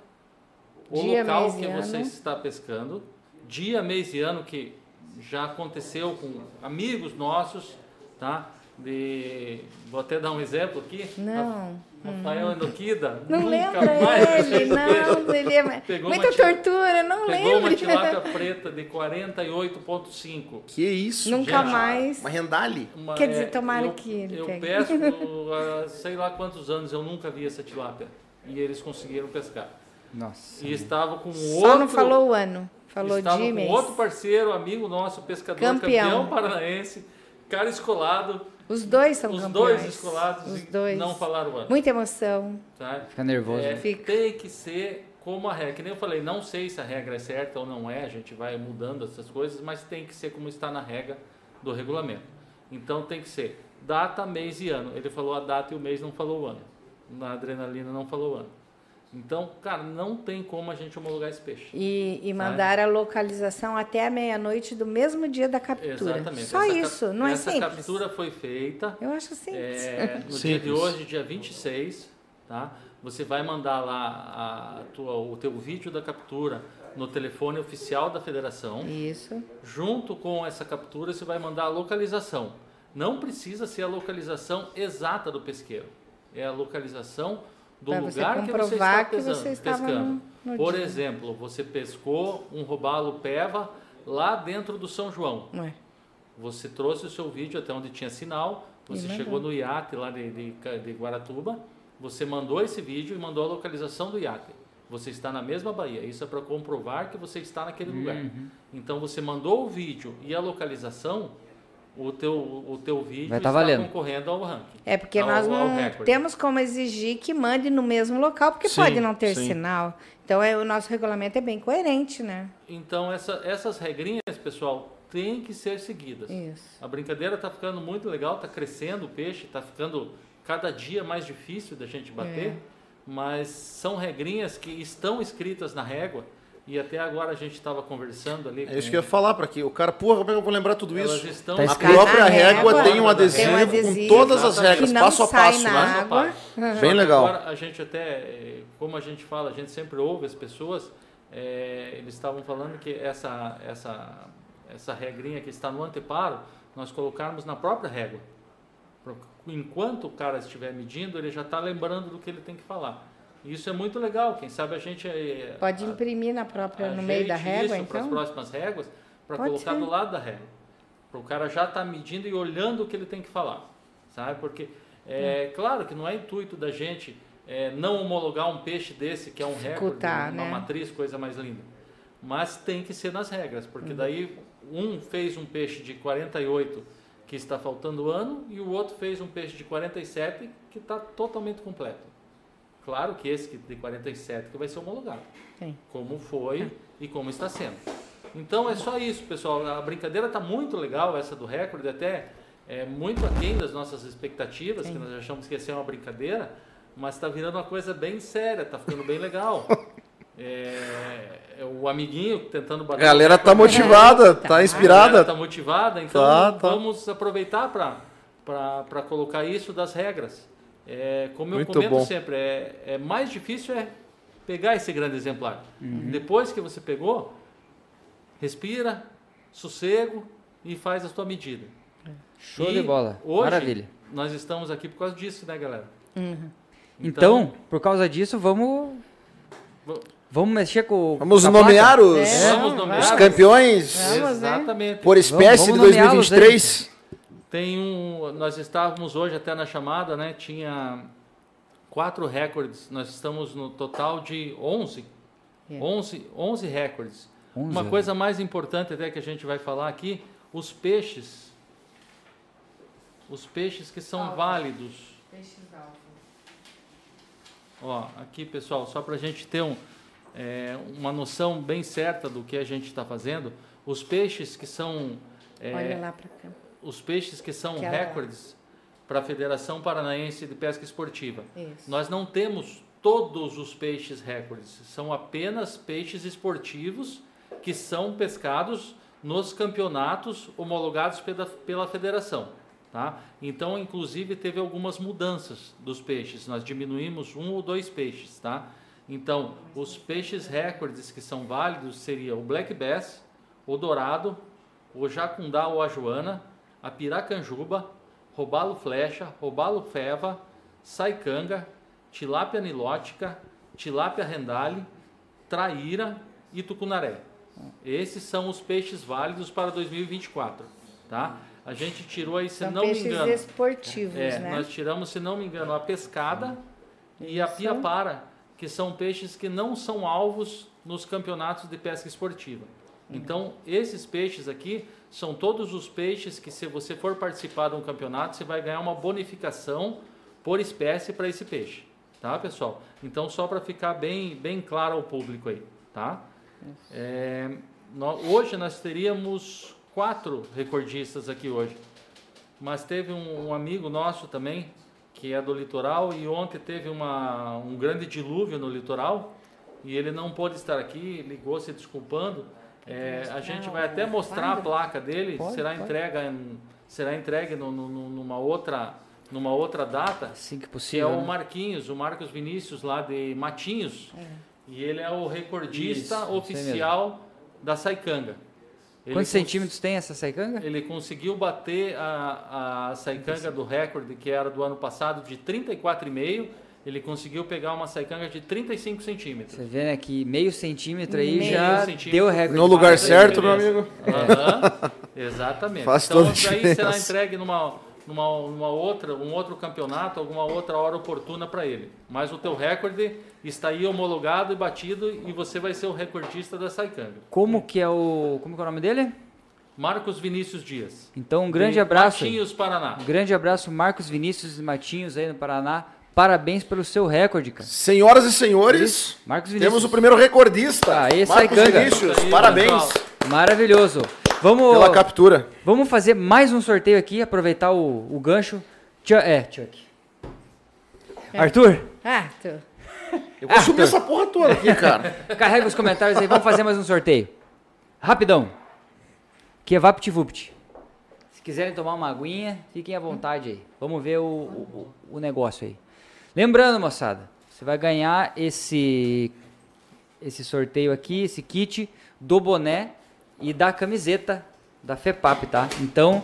o Dia, local que e você ano. está pescando, dia, mês e ano que já aconteceu com amigos nossos, tá? De, vou até dar um exemplo aqui. Não. Rafael Endoquida. Não nunca lembra mais ele, não. Ele é... Pegou Muita uma tortura, não Pegou uma lembro. tilápia preta de 48,5. Que isso, Nunca gente? mais. Uma rendale. Uma- Quer dizer, é, tomara eu, que ele Eu pegue. pesco há sei lá quantos anos, eu nunca vi essa tilápia. E eles conseguiram pescar. Nossa. E estava com um Só outro. não falou o ano. Falou estava de com mês. outro parceiro, amigo nosso, pescador, Campeão. campeão, paranaense, cara escolado. Os dois são os campeões. dois escolados Os e dois. não falaram o ano. Muita emoção. tá? Fica nervoso. É, né? Fica. Tem que ser como a regra. Que nem eu falei, não sei se a regra é certa ou não é, a gente vai mudando essas coisas, mas tem que ser como está na regra do regulamento. Então tem que ser data, mês e ano. Ele falou a data e o mês não falou o ano. Na adrenalina não falou o ano. Então, cara, não tem como a gente homologar esse peixe. E, e mandar a localização até a meia-noite do mesmo dia da captura. Exatamente. Só Essa isso, não é Essa simples. captura foi feita Eu acho simples. é, no dia de Simples. hoje, dia 26, tá? Você vai mandar lá a tua, o teu vídeo da captura no telefone oficial da federação. Isso. Junto com essa captura, você vai mandar a localização. Não precisa ser a localização exata do pesqueiro. É a localização do Pra você lugar que você está pesando- você estava pescando. no- no Por dia. exemplo, você pescou um robalo peva lá dentro do São João. Ué. Você trouxe o seu vídeo até onde tinha sinal, você chegou no iate lá de, de, de Guaratuba, você mandou esse vídeo e mandou a localização do iate. Você está na mesma Bahia. Isso é para comprovar que você está naquele lugar. Uhum. Então você mandou o vídeo e a localização, o teu, o teu vídeo Vai tá está concorrendo ao ranking. É porque ao- nós não temos como exigir que mande no mesmo local, porque Sim, pode não ter sim. sinal. Então é, o nosso regulamento é bem coerente, né? Então essa- essas regrinhas, pessoal, têm que ser seguidas. Isso. A brincadeira está ficando muito legal, está crescendo o peixe, está ficando cada dia mais difícil da gente bater, É. mas são regrinhas que estão escritas na régua e até agora a gente estava conversando ali. É isso que eu ia falar para aqui. O cara, porra, como é que eu vou lembrar tudo Elas isso? estão Tá A própria régua régua, tem um adesivo, tem um adesivo com todas as regras, passo a passo, né? água. Bem legal. Agora a gente até, eh, como a gente fala, a gente sempre ouve as pessoas, eh, eles estavam falando que essa, essa, essa regrinha que está no anteparo, nós colocarmos na própria régua. Enquanto o cara estiver medindo, ele já está lembrando do que ele tem que falar. Isso é muito legal, quem sabe a gente... eh, Pode a- imprimir na própria, no meio da régua, isso para as então? próximas réguas, para colocar ser. do lado da régua. Para o cara já estar medindo e olhando o que ele tem que falar. Sabe? Porque é claro que não é intuito da gente é, não homologar um peixe desse, que é um recorde, uma né? matriz, coisa mais linda. Mas tem que ser nas regras, porque Uhum. daí um fez um peixe de 48 que está faltando ano e o outro fez um peixe de 47 que está totalmente completo. Claro que esse que de 47 que vai ser homologado Sim. como foi e como está sendo. Então é só isso, pessoal. A brincadeira está muito legal, essa do recorde, até é muito aquém das nossas expectativas, que nós achamos que ia ser uma brincadeira, mas está virando uma coisa bem séria, está ficando bem legal. É, é o amiguinho tentando A bater. o galera tá recorde. motivada, Tá. tá inspirada. Está motivada, então Tá, tá. vamos aproveitar para colocar isso das regras. É, como eu Muito comento bom. sempre, é, é mais difícil é pegar esse grande exemplar. Uhum. Depois que você pegou, respira, sossego e faz a sua medida. Show E de bola. Hoje, Maravilha. Nós estamos aqui por causa disso, né, galera? Então, por causa disso, vamos vamos mexer com Vamos nomear os, É, vamos nomear os campeões Vamos, né? Exatamente. por espécie vamos de nomeá-los, 2023. Tem um, nós estávamos hoje até na chamada, né? Tinha quatro recordes. Nós estamos no total de 11. É. 11, 11 recordes. 11, Uma né? coisa mais importante até que a gente vai falar aqui, os peixes. Os peixes que são válidos. Ó, aqui pessoal, só para a gente ter um, é, uma noção bem certa do que a gente está fazendo, os peixes que são é, Olha lá para cá. Os peixes que são Aquela lá. recordes para a Federação Paranaense de Pesca Esportiva. Isso. Nós não temos todos os peixes recordes, são apenas peixes esportivos que são pescados nos campeonatos homologados pela, pela federação. Tá? Então, inclusive, teve algumas mudanças dos peixes. Nós diminuímos um ou dois peixes. Tá? Então, os peixes recordes que são válidos seria o Black Bass, o Dourado, o Jacundá ou a Joana, a Piracanjuba, Robalo Flecha, Robalo Feva, Saicanga, Tilápia Nilótica, Tilápia Rendale, Traíra e Tucunaré. Esses são os peixes válidos para 2024, tá? A gente tirou aí, se São não me peixes engano, esportivos, é, né? nós tiramos, se não me engano, a pescada e a Isso. piapara, que são peixes que não são alvos nos campeonatos de pesca esportiva. Então, esses peixes aqui são todos os peixes que, se você for participar de um campeonato, você vai ganhar uma bonificação por espécie para esse peixe. Tá, pessoal? Então, só para ficar bem, bem claro ao público aí, tá? É, nó- hoje nós teríamos quatro recordistas aqui hoje. Mas teve um, um amigo nosso também, que é do litoral, e ontem teve uma, um grande dilúvio no litoral, e ele não pôde estar aqui, ligou se desculpando. É, a gente vai até mostrar a placa dele, Pode, será, pode. entrega em- será entregue no- no- numa, outra, numa outra data, Assim que que é possível. o né? Marquinhos, o Marcos Vinícius lá de Matinhos. E ele é o recordista Isso, oficial da Saicanga. Ele Quantos cons- centímetros tem essa saicanga? Ele conseguiu bater a, a Saicanga do recorde, que era do ano passado, de 34,5. Ele conseguiu pegar uma Saicanga de 35 centímetros. Você vê, né, que meio centímetro aí Meio já centímetro. deu recorde. No lugar certo, meu amigo. Aham, exatamente. Faz então toda isso aí será entregue numa, numa, numa outra, um outro campeonato, alguma outra hora oportuna para ele. Mas o teu recorde está aí homologado e batido e você vai ser o recordista da Saicanga. Como que é o... Como que é o nome dele? Marcos Vinícius Dias. Então, um grande de abraço. Matinhos, Paraná. Um grande abraço, Marcos Vinícius Matinhos aí no Paraná. Parabéns pelo seu recorde, cara. Senhoras e senhores, Marcos Vinícius. temos o primeiro recordista. Ah, esse Marcos aí. Vinícius, aí, parabéns. Maravilhoso. Vamos, Pela captura. vamos fazer mais um sorteio aqui, aproveitar o, o gancho. Chu- é, Chuck. Arthur, Ah, tô. Eu vou subir essa porra toda aqui, cara. carrega os comentários aí, vamos fazer mais um sorteio. Rapidão. Que é VaptVupt. Se quiserem tomar uma aguinha, fiquem à vontade aí. Vamos ver o, o, o negócio aí. Lembrando, moçada, você vai ganhar esse esse sorteio aqui, esse kit do boné e da camiseta da FEPAP, tá? Então,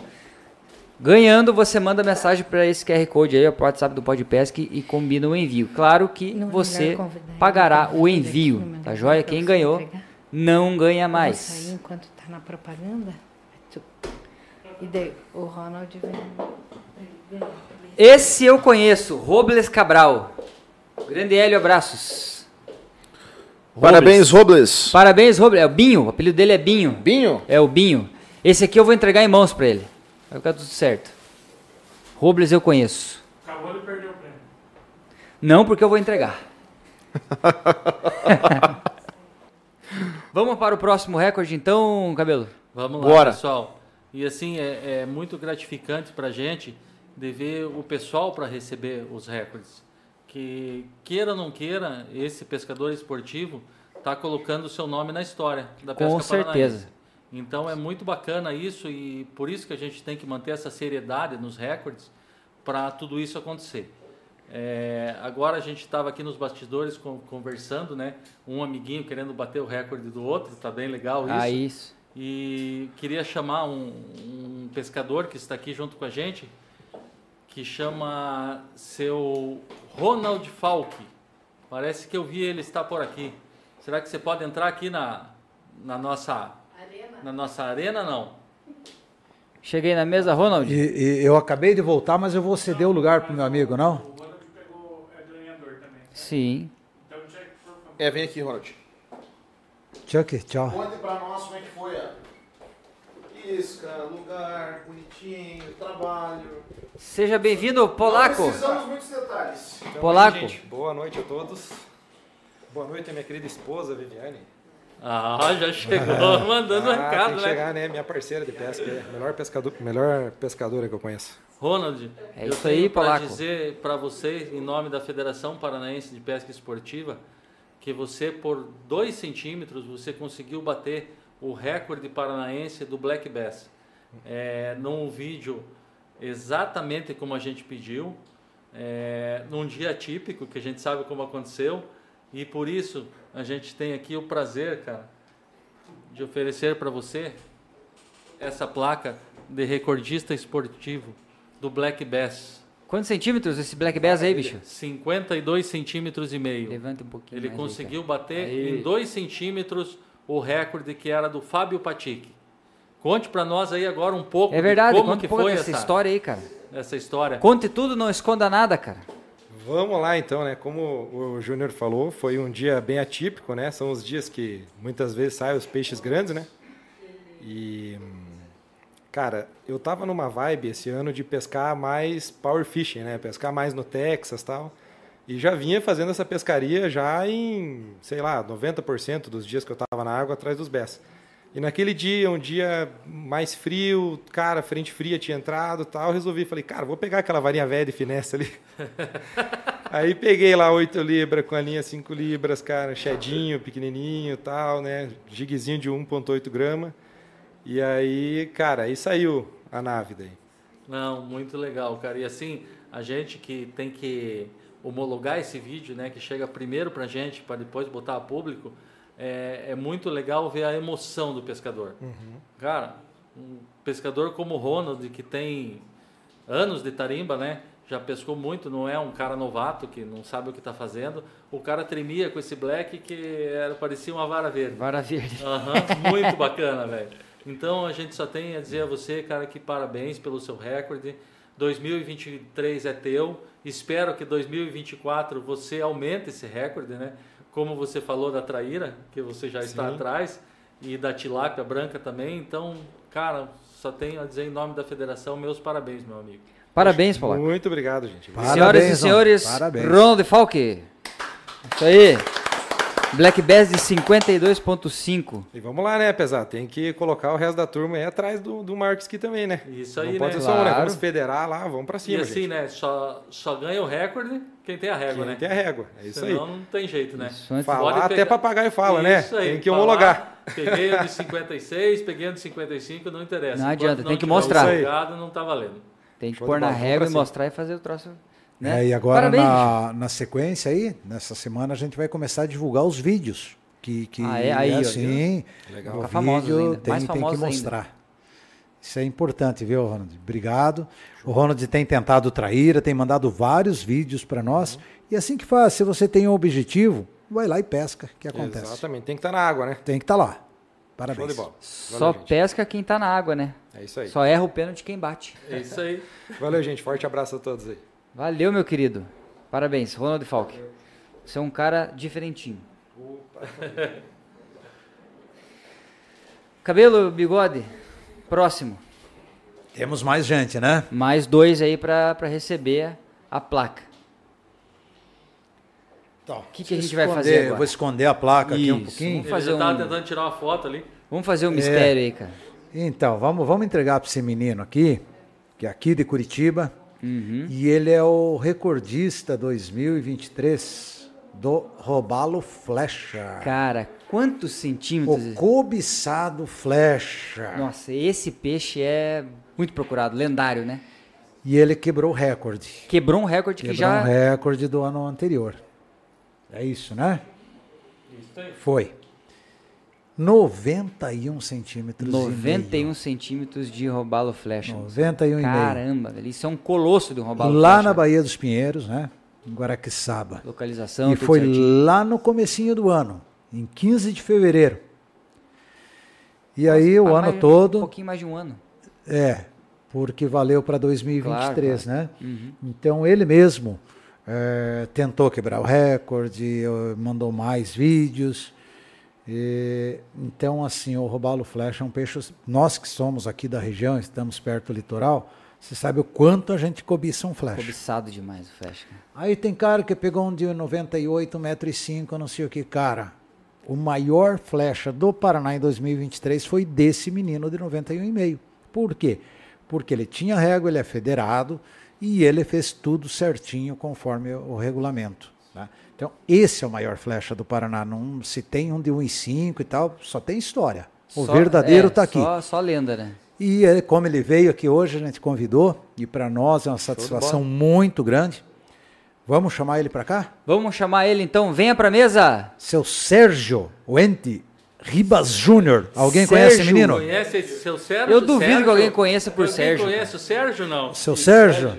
ganhando, você manda mensagem para esse QR Code aí, pro WhatsApp do Podpesc e combina o envio. Claro que Não você pagará o envio, aqui, tá joia? Quem ganhou entregar? não ganha Eu vou mais. sair enquanto tá na propaganda. E daí, o Ronald vem. Esse eu conheço, Robles Cabral. Grande Hélio, abraços. Parabéns, Robles. Parabéns, Robles. É o Binho, o apelido dele é Binho. Binho? É o Binho. Esse aqui eu vou entregar em mãos pra ele. Vai ficar tudo certo. Robles eu conheço. Acabou de perder o prêmio. Não, porque eu vou entregar. Vamos para o próximo recorde, então, Cabelo? Vamos lá, Bora. pessoal. E assim, é, é muito gratificante para a gente de ver o pessoal para receber os recordes. Que, queira ou não queira, esse pescador esportivo está colocando o seu nome na história da pesca Com certeza. paranaense. Então é muito bacana isso e por isso que a gente tem que manter essa seriedade nos recordes para tudo isso acontecer. É, agora a gente estava aqui nos bastidores con- conversando, né? Um amiguinho querendo bater o recorde do outro, tá bem legal isso. Ah, isso. E queria chamar um, um pescador que está aqui junto com a gente, que chama seu Ronald Falk. Parece que eu vi ele estar por aqui. Será que você pode entrar aqui na, na nossa arena? Na nossa arena, não? Cheguei na mesa, Ronald. E, e eu acabei de voltar, mas eu vou ceder o lugar pro meu amigo, não? O Ronald pegou, é ganhador também. Sim. Então, por favor. É, vem aqui, Ronald. Chuck, tchau. Conte pra nós como é que foi a isca, lugar, bonitinho, trabalho. Seja bem-vindo, Polaco. Não precisamos muitos detalhes. Então, Polaco. gente, boa noite a todos. Boa noite a minha querida esposa, Viviane. Ah, já chegou mandando um Ah, recado, tem que né? chegar, né? Minha parceira de pesca, é a melhor, pescador, melhor pescadora que eu conheço. Ronald, É eu isso aí, Polaco. dizer para vocês, em nome da Federação Paranaense de Pesca Esportiva, que você, por 2 centímetros, você conseguiu bater o recorde paranaense do Black Bass. É, num vídeo exatamente como a gente pediu, é, num dia típico, que a gente sabe como aconteceu, e por isso a gente tem aqui o prazer, cara, de oferecer para você essa placa de recordista esportivo do Black Bass. Quantos centímetros esse Black Bass aí, bicho? 52 centímetros e meio. Levanta um pouquinho Ele mais aí, conseguiu bater Aí. em 2 centímetros o recorde que era do Fábio Patic. Conte para nós aí agora um pouco. É verdade, de como que um pouco foi essa história aí, cara. essa história. Conte tudo, não esconda nada, cara. Vamos lá então, né? Como o Júnior falou, foi um dia bem atípico, né? São os dias que muitas vezes saem os peixes grandes, né? E cara, eu tava numa vibe esse ano de pescar mais power fishing, né? Pescar mais no Texas, tal. E já vinha fazendo essa pescaria já em, sei lá, 90% dos dias que eu tava na água atrás dos bés. E naquele dia, um dia mais frio, cara, frente fria tinha entrado tal, resolvi, falei, cara, vou pegar aquela varinha velha de finesse ali. Aí peguei lá 8 libras com a linha 5 libras, cara, chedinho, pequenininho tal, né? Jiguezinho de 1.8 grama. E aí, cara, aí saiu a nave daí. Não, muito legal, cara. E assim, a gente que tem que homologar esse vídeo, né, que chega primeiro pra gente, para depois botar a público, é, é muito legal ver a emoção do pescador. Cara, um pescador como o Ronald, que tem anos de tarimba, né? Já pescou muito, não é um cara novato que não sabe o que está fazendo. O cara tremia com esse black que era, parecia uma vara verde. Vara verde. Aham, muito bacana, velho. Então a gente só tem a dizer a você, cara, que parabéns pelo seu recorde. 2023 é teu. Espero que 2024 você aumente esse recorde, né? Como você falou da traíra, que você já está Sim. atrás, e da tilápia branca também. Então, cara, só tenho a dizer em nome da federação meus parabéns, meu amigo. Parabéns, Polaco. Muito obrigado, gente. Parabéns, Senhoras e senhores, Parabéns. Ronald Falk. Isso aí. Black Bass de 52.5. E vamos lá, né, pesado? Tem que colocar o resto da turma aí atrás do, do Marcos aqui também, né? Isso aí, Não pode né? ser só um, né? Vamos federar lá, vamos pra E cima, assim, gente. né? Só, só ganha o recorde quem tem a régua, Quem né? tem a régua, é isso aí. Senão não tem jeito, né? Isso Falar Pode até pegar- papagaio fala, né? Isso aí, Tem que falar, homologar. Peguei o de 56, peguei o de 55, não interessa. Não Enquanto adianta, tem que tiver mostrar. homologado, não tá valendo. Tem que Show pôr na régua e mostrar e fazer o troço. Né? É, e agora, na, na sequência aí, nessa semana, a gente vai começar a divulgar os vídeos. Que, que Ah, é? Aí, ó, assim, Legal. o famosos vídeo ainda, tem, mais tem que famosos ainda. mostrar. Isso é importante, viu, Ronald? Obrigado. O Ronald tem tentado traíra, tem mandado vários vídeos para nós. E assim que faz, se você tem um objetivo, vai lá e pesca, que acontece. Exatamente, tem que estar na água, né? Tem que estar lá. Show Parabéns. de bola. Só Valeu, gente. pesca quem tá na água, né? É isso aí. Só erra o pênalti quem bate. É isso aí. Valeu, gente. Forte abraço a todos aí. Valeu, meu querido. Parabéns, Ronald Falk. Você é um cara diferentinho. Cabelo, bigode, próximo. Temos mais gente, né? Mais dois aí pra pra receber a placa. Então, que a gente vou vai esconder- fazer agora? Eu vou esconder a placa aqui um Isso. pouquinho. Vamos Ele fazer já tava um- tentando tirar uma foto ali. Vamos fazer um mistério aí, cara. Então, vamos, vamos entregar para esse menino aqui, que é aqui de Curitiba. Uhum. E ele é o recordista 2023 do Robalo Flecha. Cara, quantos centímetros? O cobiçado Flecha. Nossa, esse peixe é muito procurado, lendário, né? E ele quebrou o recorde. Quebrou um recorde que Quebrou já. um recorde do ano anterior. É isso, né? Foi. 91 centímetros. e 91 centímetros de robalo flecha. meio. 91 e meio. Caramba, velho, isso é um colosso de um robalo Lá flecha. na Baía dos Pinheiros, né? Em Guaraqueçaba. Localização, E foi certinho. lá no comecinho do ano, em 15 de fevereiro. E aí o ano mais- Um todo, pouquinho mais de um ano. é, porque valeu para 2023, Claro, né? Uhum. Então ele mesmo eh, tentou quebrar o recorde, eh, mandou mais vídeos. E, então, assim, o robalo flecha é um peixe. Nós que somos aqui da região, estamos perto do litoral, você sabe o quanto a gente cobiça um flecha. Cobiçado demais o flecha. Aí tem cara que pegou um de 98, 1,5m, não sei o que. Cara, o maior flecha do Paraná em 2023 foi desse menino de 91,5. Por quê? Porque ele tinha régua, ele é federado e ele fez tudo certinho conforme o regulamento. Então, esse é o maior flecha do Paraná. Não se tem um de 1,5 e tal, só tem história. O Só- verdadeiro é, está aqui. Só, só lenda, né? E é, como ele veio aqui hoje, a gente convidou, e para nós é uma satisfação muito grande. Vamos chamar ele para cá? Vamos chamar ele então, venha pra mesa! Seu Sérgio Wente Ribas Júnior. Alguém conhece esse Sérgio menino? Conhece esse seu Sérgio? Eu duvido Sérgio? que alguém conheça por Alguém Sérgio. conhece o Sérgio, não? Seu Sérgio?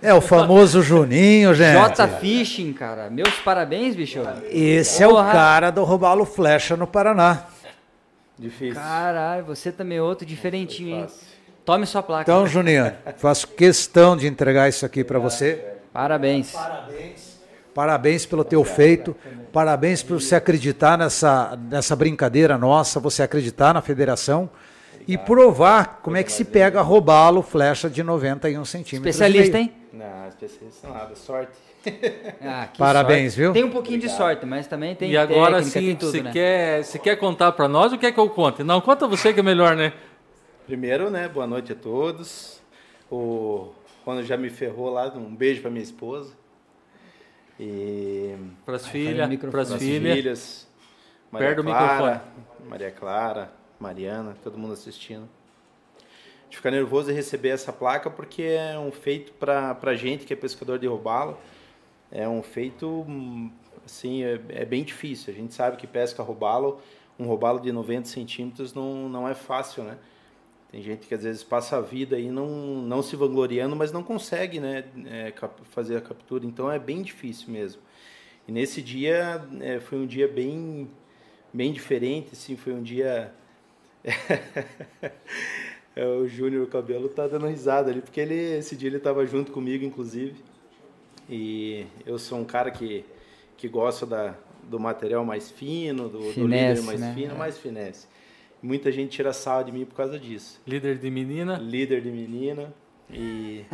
É o famoso Juninho, gente. J Fishing, cara. Meus parabéns, bicho. Esse é o Porra. cara do Robalo Flecha no Paraná. Difícil. Caralho, você também é outro diferentinho, hein? Tome sua placa. Então, Juninho, faço questão de entregar isso aqui para você. Parabéns. Parabéns pelo teu feito, parabéns por você acreditar nessa, nessa brincadeira nossa, você acreditar na federação e provar como é que se pega roubá-lo flecha de 91 centímetros. e Especialista, hein? Não, especialista nada, sorte. Ah, que Parabéns, sorte. viu? Tem um pouquinho de sorte, mas também tem e agora sim, você né? quer, você quer contar pra nós ou quer que eu conte? Não, conta você que é melhor, né? Primeiro, né, boa noite a todos. O Ronald já me ferrou lá, um beijo pra minha esposa. E Pras fala filhas, no microfone. pras pras filhas. filhas, Maria Perto do Clara, Maria Clara, Mariana, todo mundo assistindo. De ficar nervoso e receber essa placa porque é um feito pra, pra gente que é pescador de robalo. É um feito, assim, é, é bem difícil. A gente sabe que pesca robalo, um robalo de 90 centímetros não, não é fácil, né? Tem gente que às vezes passa a vida aí não, não se vangloriando, mas não consegue né, é, fazer a captura. Então é bem difícil mesmo. E nesse dia é, foi um dia bem, bem diferente, assim, foi um dia... É, o Júnior Cabelo tá dando risada ali, porque ele, esse dia ele estava junto comigo, inclusive. E eu sou um cara que, que gosta da, do material mais fino, do, do Finesse, líder mais né? fino, É. mais finesse. Muita gente tira sal de mim por causa disso. Líder de menina. Líder de menina. E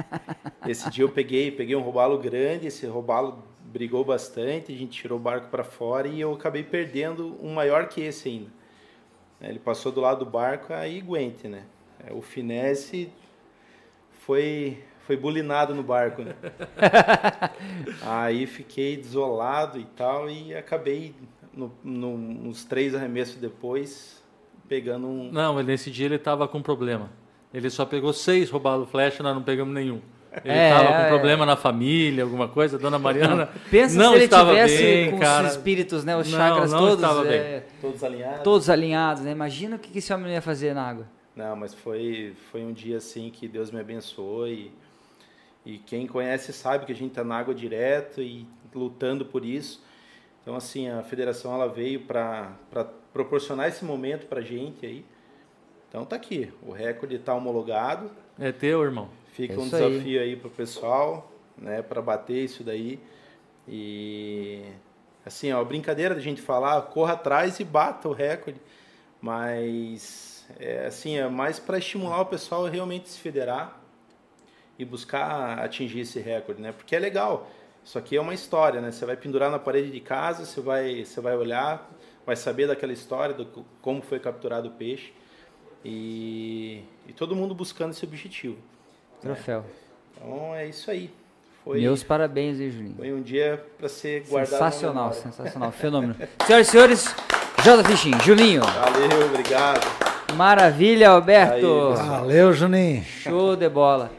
esse dia eu peguei, peguei um robalo grande, esse robalo brigou bastante, a gente tirou o barco para fora e eu acabei perdendo um maior que esse ainda. Ele passou do lado do barco, aí aguente, né? É, O finesse foi foi bulinado no barco, né? aí fiquei desolado e tal e acabei no, no- uns três arremessos depois pegando um Não, nesse dia ele tava com problema. Ele só pegou seis roubados flecha, nós não pegamos nenhum. Ele É, tava com é. problema na família, alguma coisa. Dona Mariana Pensa não se ele estava tivesse bem, com cara. os espíritos, né? Os Não, chakras não todos, estava bem. é, todos alinhados. todos alinhados, né? Imagina o que esse homem ia fazer na água. Não, mas foi, foi um dia assim que Deus me abençoou e, e quem conhece sabe que a gente está na água direto e lutando por isso. Então, assim, a federação ela veio para proporcionar esse momento para a gente aí. Então tá aqui, o recorde está homologado, É teu, irmão. Fica É um isso aí. desafio aí para o pessoal, né, para bater isso daí. E assim, ó, brincadeira da gente falar, corra atrás e bata o recorde, mas é assim, é mais para estimular o pessoal a realmente se federar e buscar atingir esse recorde, né? Porque é legal. Isso aqui é uma história, né? Você vai pendurar na parede de casa, você vai, você vai olhar, vai saber daquela história, do como foi capturado o peixe e, e todo mundo buscando esse objetivo. Troféu. Então é isso aí. Foi, Meus parabéns aí, Juninho. foi um dia para ser guardado. na Sensacional, sensacional. Fenômeno. Senhoras e senhores, J. Fishing, Juninho. Valeu, obrigado. Maravilha, Alberto. Aí. Valeu, Juninho. Show de bola.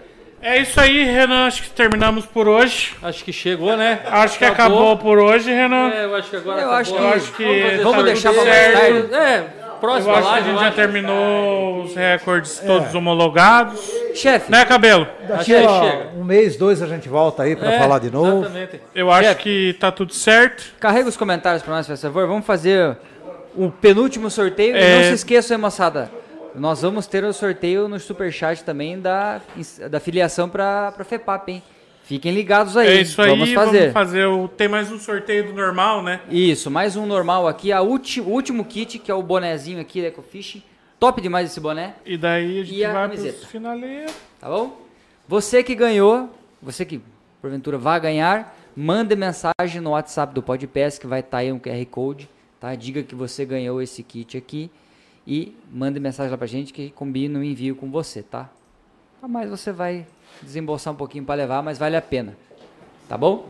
É isso aí, Renan. Acho que terminamos por hoje. Acho que chegou, né? Acho que acabou, por hoje, Renan. É, eu acho que agora Eu acabou. acho que- Eu acho que Vamos tudo deixar certo. mais tarde? É, Eu próxima acho que a gente eu já acho. terminou os recordes todos homologados. Chefe, Né, Cabelo? Daqui chega. um mês, dois a gente volta aí para É, falar de novo. Exatamente. Eu acho Chefe. que tá tudo certo. carrega os comentários pra nós, por favor. Vamos fazer o penúltimo sorteio. E É. não se esqueçam, hein, moçada. Nós vamos ter o sorteio no Superchat também da, da filiação pra, pra FEPAP, hein? Fiquem ligados aí. É isso aí. Vamos fazer. fazer o... Tem mais um sorteio do normal, né? Isso, mais um normal aqui. A ulti, o último kit, que é o bonezinho aqui da EcoFish. Top demais esse boné. E daí a gente E a vai camiseta? pros finaleiros. Tá bom? Você que ganhou, você que porventura vai ganhar, mande mensagem no WhatsApp do Podpass que vai estar aí um QR Code, tá? Diga que você ganhou esse kit aqui e mande mensagem lá pra gente que combina o envio com você, tá? Tá, Mas você vai desembolsar um pouquinho para levar, mas vale a pena. Tá bom?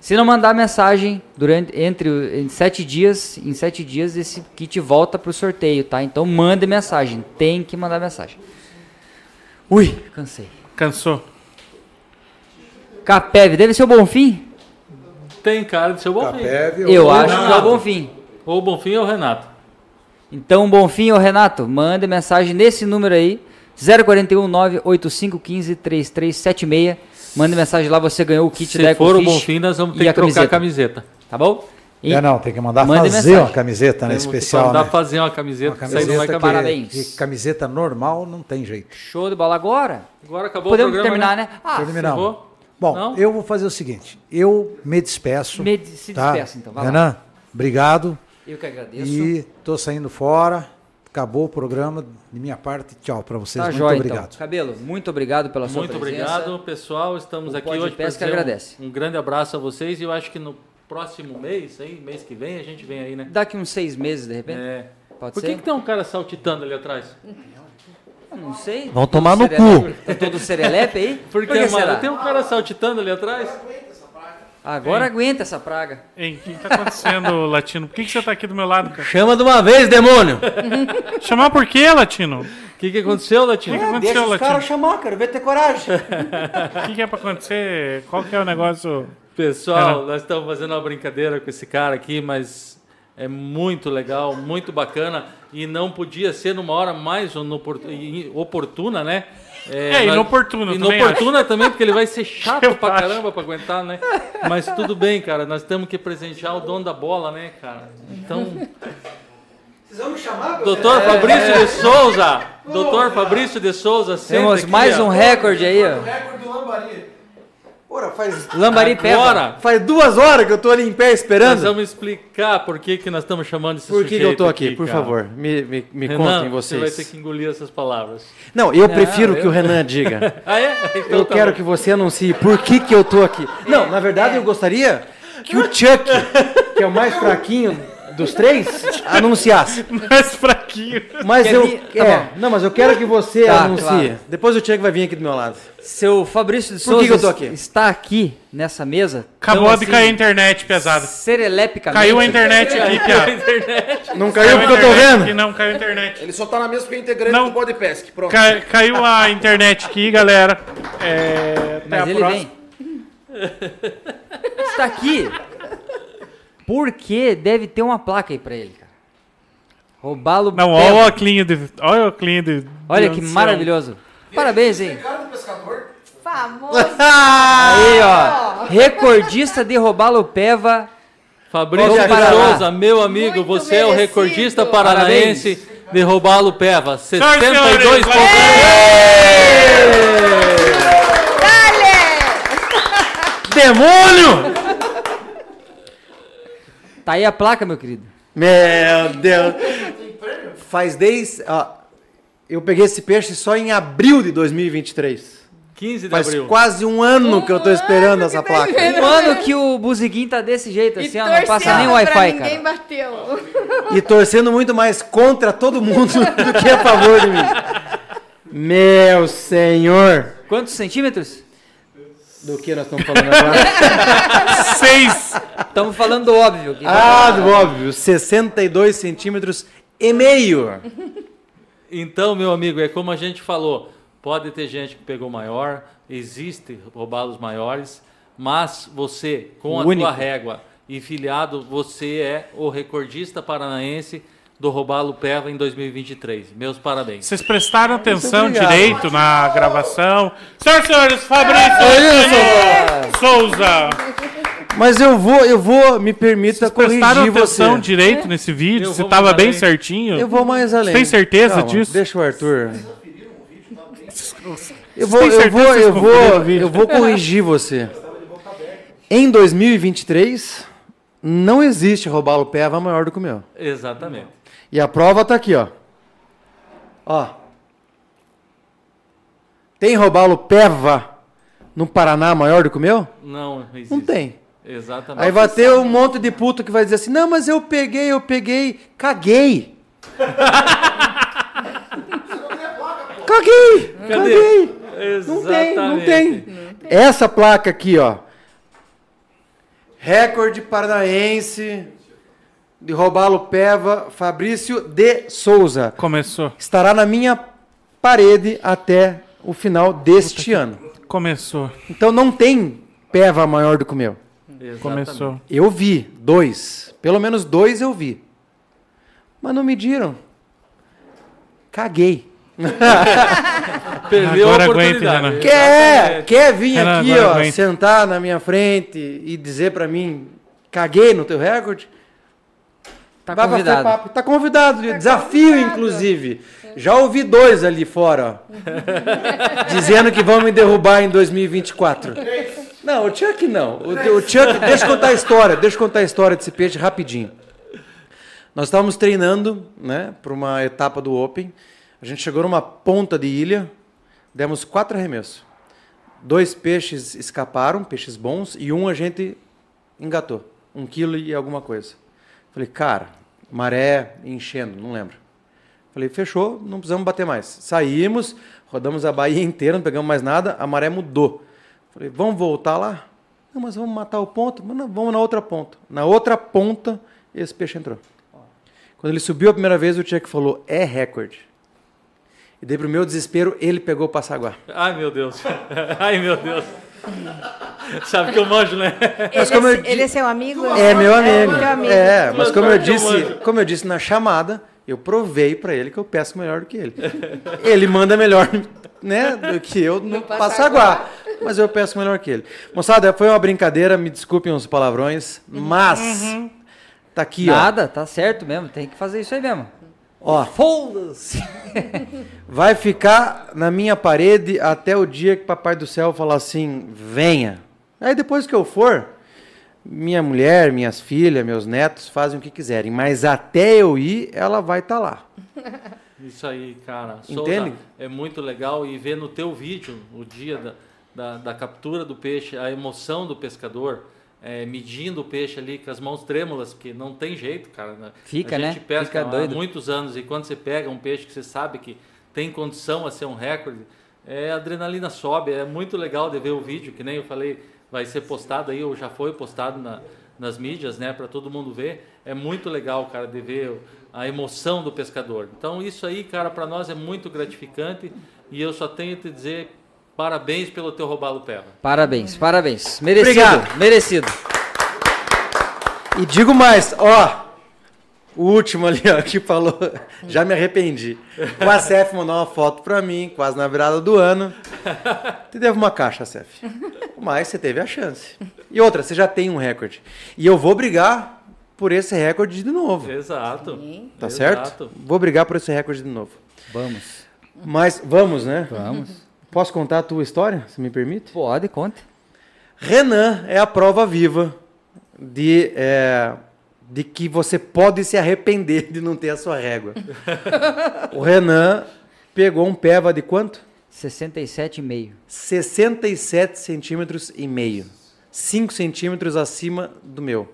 Se não mandar mensagem durante entre o- em sete dias, em sete dias esse kit volta pro sorteio, tá? Então mande mensagem, tem que mandar mensagem. Ui, cansei. Cansou. Capev, deve ser o Bonfim? Tem cara de ser o Bonfim. Capev, Eu ou- acho que é o Bonfim. Ou o Bonfim ou o Renato. Então, Bonfim ou Renato, manda mensagem nesse número aí, 041 98515 3376. Manda mensagem lá, você ganhou o kit da Se for o Bonfim, nós vamos ter que a trocar a camiseta. camiseta. Tá bom? E É, não, tem que mandar fazer mensagem. uma camiseta, né? Que Especial, mandar né? fazer uma camiseta, Uma camiseta caber. que, Parabéns. que camiseta normal não tem jeito. Show de bola agora. Agora acabou Podemos o programa, terminar, né? né? Ah, Terminamos. Bom, Não? eu vou fazer o seguinte. Eu me despeço. Me- se tá? despeça, então, vai lá. Renan, obrigado. eu que agradeço. E tô saindo fora. Acabou o programa. De minha parte, tchau para vocês. Tá Muito jóia, obrigado. então. Cabelo, muito obrigado pela sua Muito presença. obrigado, pessoal. Estamos O aqui hoje para Pesca dizer agradece. um, um grande abraço a vocês e eu acho que no próximo mês, aí, mês que vem, a gente vem aí, né? Daqui uns seis meses, de repente. É. Pode Por ser? que, que tem um cara saltitando ali atrás? Eu Não sei. Vão tomar no Serelepe- Tá todo serelepe aí? Porque, Por que mano, será? tem um cara saltitando ali atrás? Agora aguenta essa praga. Hein, o que, que tá acontecendo, Latino? Por que, que você tá aqui do meu lado, cara? Chama de uma vez, demônio! Chamar por quê, Latino? O que, que aconteceu, Latino? O que aconteceu, Latino? chamar, quero ver ter coragem. O que, que é pra acontecer? Qual que é o negócio? Pessoal, nós estamos fazendo uma brincadeira com esse cara aqui, mas é muito legal, muito bacana e não podia ser numa hora mais oportuna, né? É, nós- inoportuna, também Inoportuna também, porque ele vai ser chato Eu pra acho. caramba pra aguentar, né? Mas tudo bem, cara, nós temos que presentear o dono da bola, né, cara? Então. Vocês vão me chamar? Doutor Fabrício de Souza! Doutor Fabrício de Souza, sempre Temos aqui, mais um recorde aí, ó. recorde do Lambari. Ora, faz, Lambari Peba. Agora, faz duas horas que eu tô ali em pé nós esperando. vamos explicar por que, que nós estamos chamando esse Por que, que eu tô aqui? Por cara. favor, me, me, me Renan, contem você vocês. vai ter que engolir essas palavras. Não, eu prefiro eu- que o Renan diga. Ah, é? Então Eu tá quero bom. que você anuncie por que, que eu tô aqui. Não, na verdade eu gostaria que o Chuck, que é o mais fraquinho dos três, anunciasse. Mais fraquinho. Mas Quer eu. vir? Tá é, bom. não, mas eu quero que você Tá, anuncie. claro. Depois o Chuck vai vir aqui do meu lado. Seu Fabrício de Por que Souza que eu tô aqui? está aqui nessa mesa. Acabou de cair a internet pesada. Serelepicamente. Caiu a internet aqui, Piá. Não Caiu porque eu tô vendo? aqui, não, caiu a internet. Ele só tá na mesa porque é integrante Não. do Podpesc. Pronto. Cai- caiu a internet aqui, galera. É, até Mas a ele próxima. vem. Está aqui. Porque deve ter uma placa aí pra ele, cara. Roubá-lo. Não, olha o óculos de. Olha o óculos de. Olha de que ancião. maravilhoso. Parabéns, hein? Famoso. Aí, ó. Recordista de roubá-lo peva. Fabrício. Souza, meu amigo, Muito você é o merecido. recordista paranaense de roubá-lo peva. 72 senhores, Demônio! Tá aí a placa, meu querido. Meu Deus. Faz desde. Ó, eu peguei esse peixe só em abril de 2023. 15 de Faz abril. quase um ano que eu tô esperando essa placa. Um ano que o Buziguinho tá desse jeito, E assim, ó, não passa nem o Wi-Fi, ninguém cara. bateu. E torcendo muito mais contra todo mundo do que a favor de mim. Meu senhor! Quantos centímetros? Do que nós estamos falando agora? Seis. Estamos falando do óbvio. que- ah, do óbvio, 62 centímetros e meio. Então, meu amigo, é como a gente falou, pode ter gente que pegou maior, existe roubalos maiores, mas você, com a Único. tua régua e filiado, você é o recordista paranaense do roubalo peva em 2023. Meus parabéns. Vocês prestaram atenção direito na gravação? Senhoras e senhores, Fabrício Oi, Souza. Mas eu vou, eu vou, me permita Vocês prestaram corrigir você. atenção direito nesse vídeo? Eu Se vou tava mais bem além. certinho? Eu vou mais além. tem certeza Calma, disso? Deixa o Arthur. Eu Vocês vou, eu vou, eu vou, eu vou corrigir você. Em 2023, não existe roubalo peva maior do que o meu. Exatamente. E a prova tá aqui, ó. Ó. Tem robalo peva no Paraná maior do que o meu? Não existe. Não tem. Exatamente. Aí vai ter um monte de puto que vai dizer assim: não, mas eu peguei, eu peguei, caguei. caguei, caguei. Não tem, não Exatamente. tem. Essa placa aqui, ó. Recorde paranaense de roubalo peva Fabrício de Souza. Começou. Estará na minha parede até o final deste ano. Começou. Então não tem peva maior do que o meu. Exatamente. Começou. Eu vi dois. Pelo menos dois eu vi. Mas não mediram. Caguei. Perdeu Agora a aguente, oportunidade. Renan. Quer, quer vir Renan, aqui, ó, aguenta. sentar na minha frente e dizer pra mim, caguei no teu recorde? Tá Vai convidado. FEPAP. Tá convidado. desafio, inclusive. Já ouvi dois ali fora, ó. dizendo que vão me derrubar em 2024. Não, o Chuck não. O, o Chuck, deixa eu contar a história. Deixa eu contar a história desse peixe rapidinho. Nós estávamos treinando, né, para uma etapa do Open. A gente chegou numa ponta de ilha, demos quatro arremessos. Dois peixes escaparam, peixes bons, e um a gente engatou. Um quilo e alguma coisa. Falei, cara, maré enchendo, não lembro. Falei, fechou, não precisamos bater mais. Saímos, rodamos a Bahia inteira, não pegamos mais nada, a maré mudou. Falei, vamos voltar lá? Não, mas vamos matar o ponto? Não, vamos na outra ponta. Na outra ponta, esse peixe entrou. Quando ele subiu a primeira vez, o Tchek falou, é recorde. E daí, pro meu desespero, ele pegou o passaguá. Ai, meu Deus. Ai, meu Deus. Sabe que eu manjo, né? Mas Ele, como é, eu ele é seu amigo? É meu amigo. teu amigo. É, mas Mas como eu disse, como eu disse na chamada, eu provei pra ele que eu pesco melhor do que ele. Ele manda melhor, né, do que eu no passaguá. Mas eu pesco melhor que ele. Moçada, foi uma brincadeira, me desculpem os palavrões, mas tá aqui, Nada, tá certo mesmo. Tem que fazer isso aí mesmo. Ó. Foda-se. vai ficar na minha parede até o dia que papai do céu falar assim, venha. Aí depois que eu for, minha mulher, minhas filhas, meus netos fazem o que quiserem, mas até eu ir, ela vai estar lá. Isso aí, cara. Entende? é muito legal e ver no teu vídeo, o dia da, da, da captura do peixe, a emoção do pescador, é, medindo o peixe ali com as mãos trêmulas, porque não tem jeito, cara. né? Fica, a né? gente pesca Fica há doido. muitos anos e quando você pega um peixe que você sabe que tem condição a ser um recorde, é, a adrenalina sobe. É muito legal de ver o vídeo, que nem eu falei, vai ser postado aí, ou já foi postado na- nas mídias, né, para todo mundo ver. É muito legal, cara, de ver a emoção do pescador. Então isso aí, cara, para nós é muito gratificante e eu só tenho a te dizer parabéns pelo teu robalo peva. Parabéns, parabéns. Merecido, Obrigado. merecido. E digo mais, ó. O último ali, ó, que falou, já me arrependi. O ACF mandou uma foto pra mim, quase na virada do ano. Te devo uma caixa, ACF. Mas você teve a chance. E outra, você já tem um recorde. E eu vou brigar por esse recorde de novo. Exato. Tá Exato. certo? Vou brigar por esse recorde de novo. Vamos, Mas vamos, né? vamos. Posso contar a tua história, se me permite? Pode, conte. Renan é a prova viva de, é, de que você pode se arrepender de não ter a sua régua. o Renan pegou um peva de quanto? 67,5. 67 centímetros e meio. 5 centímetros acima do meu.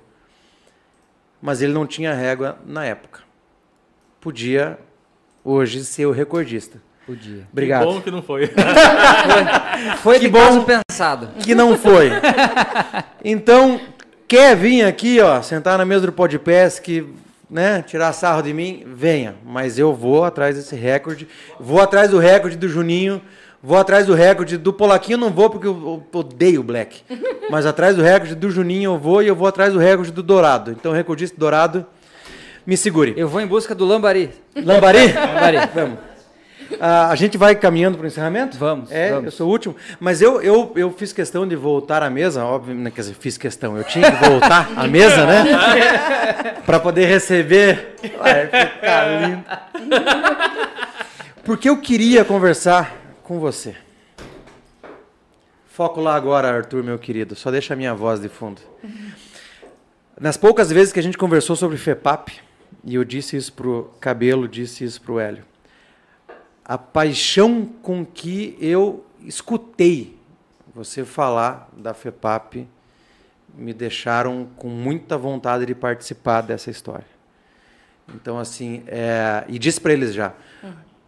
Mas ele não tinha régua na época. Podia hoje ser o recordista. Podia. Obrigado. Que bom que não foi. Foi Que bom. pensado. que não foi. Então, quer vir aqui, ó, sentar na mesa do Podpesc, né, tirar sarro de mim, venha. Mas eu vou atrás desse recorde, vou atrás do recorde do Juninho, vou atrás do recorde do Polaquinho, não vou porque eu, eu odeio o Black. Mas atrás do recorde do Juninho eu vou e eu vou atrás do recorde do Dourado. Então, recordista Dourado, me segure. Eu vou em busca do Lambari. Lambari? Lambari. Vamos. Ah, a gente vai caminhando para o encerramento? Vamos, É, vamos. eu sou o último. Mas eu, eu, eu fiz questão de voltar à mesa, óbvio, né, quer dizer, fiz questão, eu tinha que voltar à mesa, né? para poder receber. Vai ficar lindo. Porque eu queria conversar com você. Foco lá agora, Arthur, meu querido. Só deixa a minha voz de fundo. Nas poucas vezes que a gente conversou sobre FEPAP, e eu disse isso pro Cabelo, disse isso pro Hélio, a paixão com que eu escutei você falar da FEPAP me deixaram com muita vontade de participar dessa história. Então, assim, é, e disse para eles já,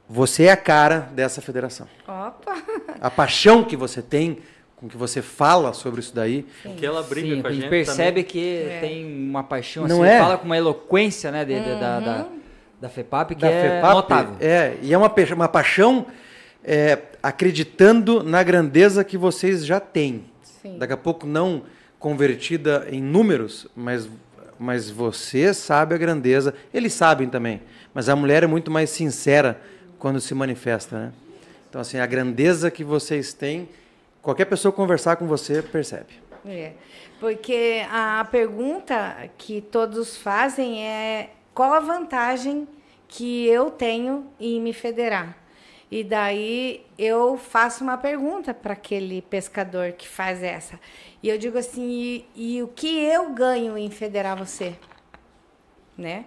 você é a cara dessa federação. Opa! A paixão que você tem, com que você fala sobre isso daí, que ela briga Sim, com a a gente gente percebe também. que É. tem uma paixão, Não assim, é? fala com uma eloquência, né, de- de- da, da, da FEPAP que da é FEPAP, notável. É, e é uma, uma paixão é, acreditando na grandeza que vocês já têm. Sim. Daqui a pouco não convertida em números, mas, mas você sabe a grandeza. Eles sabem também, mas a mulher é muito mais sincera quando se manifesta, né? Então, assim, a grandeza que vocês têm, qualquer pessoa conversar com você percebe. É, porque a pergunta que todos fazem é qual a vantagem que eu tenho em me federar. E daí eu faço uma pergunta para aquele pescador que faz essa. E eu digo assim: e, e o que eu ganho em federar você? Né?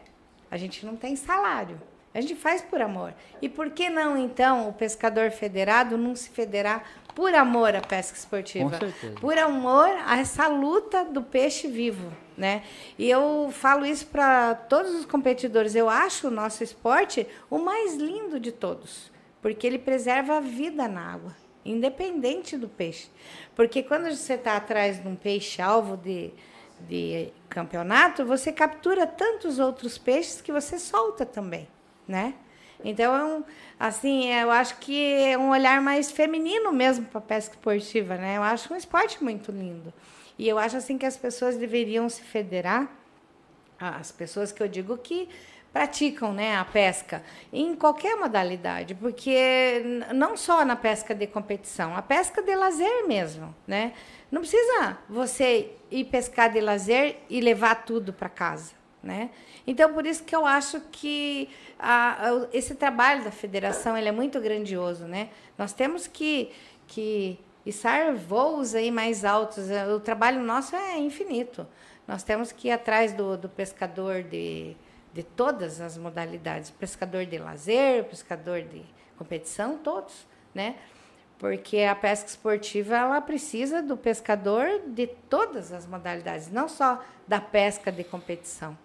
A gente não tem salário. A gente faz por amor. E por que não, então, o pescador federado não se federar por amor à pesca esportiva? Com certeza. Por amor a essa luta do peixe vivo, né? E eu falo isso para todos os competidores. Eu acho o nosso esporte o mais lindo de todos, porque ele preserva a vida na água, independente do peixe. Porque quando você está atrás de um peixe-alvo de, de campeonato, você captura tantos outros peixes que você solta também, né? Então, é um, assim, eu acho que é um olhar mais feminino mesmo para a pesca esportiva, né? Eu acho um esporte muito lindo. E eu acho assim que as pessoas deveriam se federar, as pessoas que eu digo que praticam né, a pesca em qualquer modalidade, porque não só na pesca de competição, a pesca de lazer mesmo, né? Não precisa você ir pescar de lazer e levar tudo para casa, né? Então por isso que eu acho que a- a- esse trabalho da federação ele é muito grandioso, né? Nós temos que que içar voos aí mais altos. O trabalho nosso é infinito. Nós temos que ir atrás do, do pescador de, de todas as modalidades, pescador de lazer, pescador de competição, todos, né? Porque a pesca esportiva ela precisa do pescador de todas as modalidades, não só da pesca de competição.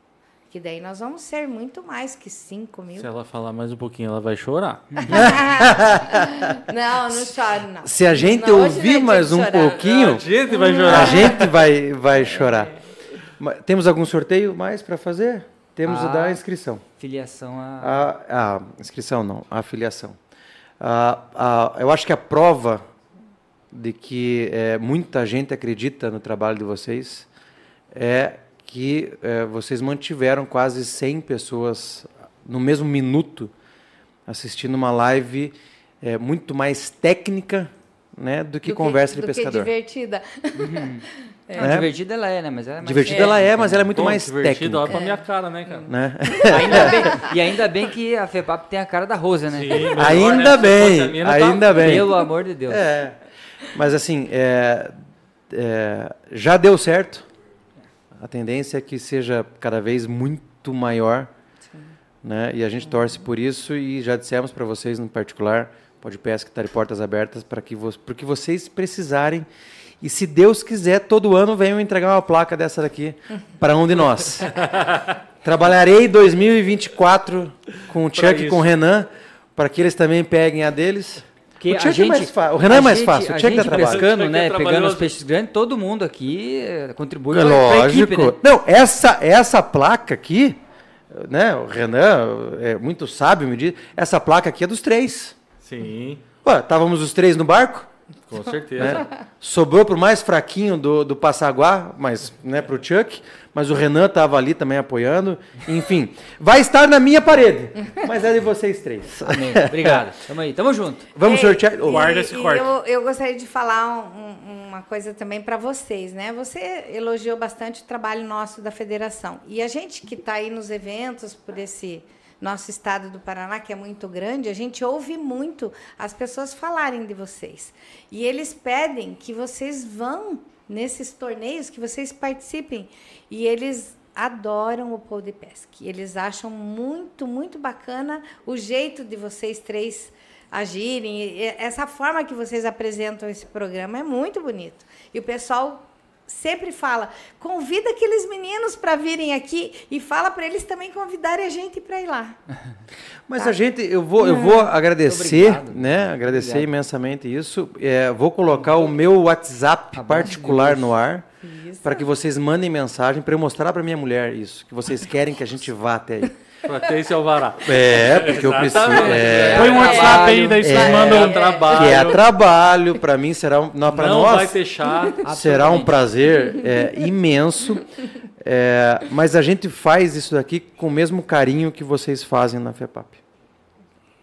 Que daí nós vamos ser muito mais que 5 mil. Se ela falar mais um pouquinho, ela vai chorar. não, não choro, não. Se a gente Não, ouvir não é mais um chorar. pouquinho, A gente vai a chorar. gente vai, vai chorar. Temos algum sorteio mais para fazer? Temos o Ah. da inscrição. Filiação a. A, a inscrição não, a afiliação. A, a, eu acho que a prova de que é, muita gente acredita no trabalho de vocês é que é, vocês mantiveram quase 100 pessoas no mesmo minuto assistindo uma live é, muito mais técnica né, do que Do conversa de do pescador. Que divertida. Não, É. Divertida ela é, né? Mas ela é mais Divertida ela é, mas ela é muito Bom, mais divertido, olha técnica. pra minha cara, né, cara? Né? Ainda bem- e ainda bem que a FEPAP tem a cara da Rosa, né? Sim, melhor, Ainda né? Bem, não ainda bem. Pelo amor de Deus. É, mas assim, é, é, já deu certo. A tendência é que seja cada vez muito maior. Né? E a gente torce por isso e já dissemos para vocês no particular, pode pesca estar de portas abertas para que vo porque vocês precisarem. E se Deus quiser, todo ano venham entregar uma placa dessa daqui para um de nós. Trabalharei 2024 com o Chuck e com o. Renan, para que eles também peguem a deles. Porque o a é gente- mais fácil. O Renan é a mais gente- fácil. O A dá trabalho. pescando, Chuck é né? Pegando os peixes grandes, todo mundo aqui eh, contribui É pra, pra lógico. equipe, né? Não, essa, essa placa aqui, né? O Renan é muito sábio, me diz. Essa placa aqui é dos três. Sim, Ué, estávamos os três no barco, com certeza. né? Sobrou pro mais fraquinho do, do Passaguá, mas né, pro Chuck. Mas o Renan estava ali também apoiando. Enfim, vai estar na minha parede. Mas é de vocês três. Amém. Obrigado. Tamo aí, tamo junto. Vamos Ei, sortear. e- Oh, Guarda esse e corte. Eu, eu gostaria de falar um- uma coisa também para vocês, né? Você elogiou bastante o trabalho nosso da federação. E a gente que está aí nos eventos por esse nosso estado do Paraná, que é muito grande, a gente ouve muito as pessoas falarem de vocês. E eles pedem que vocês vão nesses torneios, que vocês participem. E eles adoram o Pole de Pesque. Eles acham muito, muito bacana o jeito de vocês três agirem. Essa forma que vocês apresentam esse programa é muito bonito. E o pessoal sempre fala: convida aqueles meninos para virem aqui e fala para eles também convidarem a gente para ir lá. Mas a gente, eu vou, eu vou agradecer, Obrigado. né? Agradecer Obrigado. imensamente isso. É, vou colocar o meu WhatsApp Tá particular no ar para que vocês mandem mensagem para eu mostrar para minha mulher isso, que vocês querem que a gente vá até aí. Pra ter esse alvará. É, porque eu preciso. Exatamente. É, Põe um WhatsApp aí, daí vocês É. mandam. É trabalho. que é trabalho, para mim será um, não, para Não nós vai chá. será um prazer é, imenso. É, mas a gente faz isso daqui com o mesmo carinho que vocês fazem na FEPAP.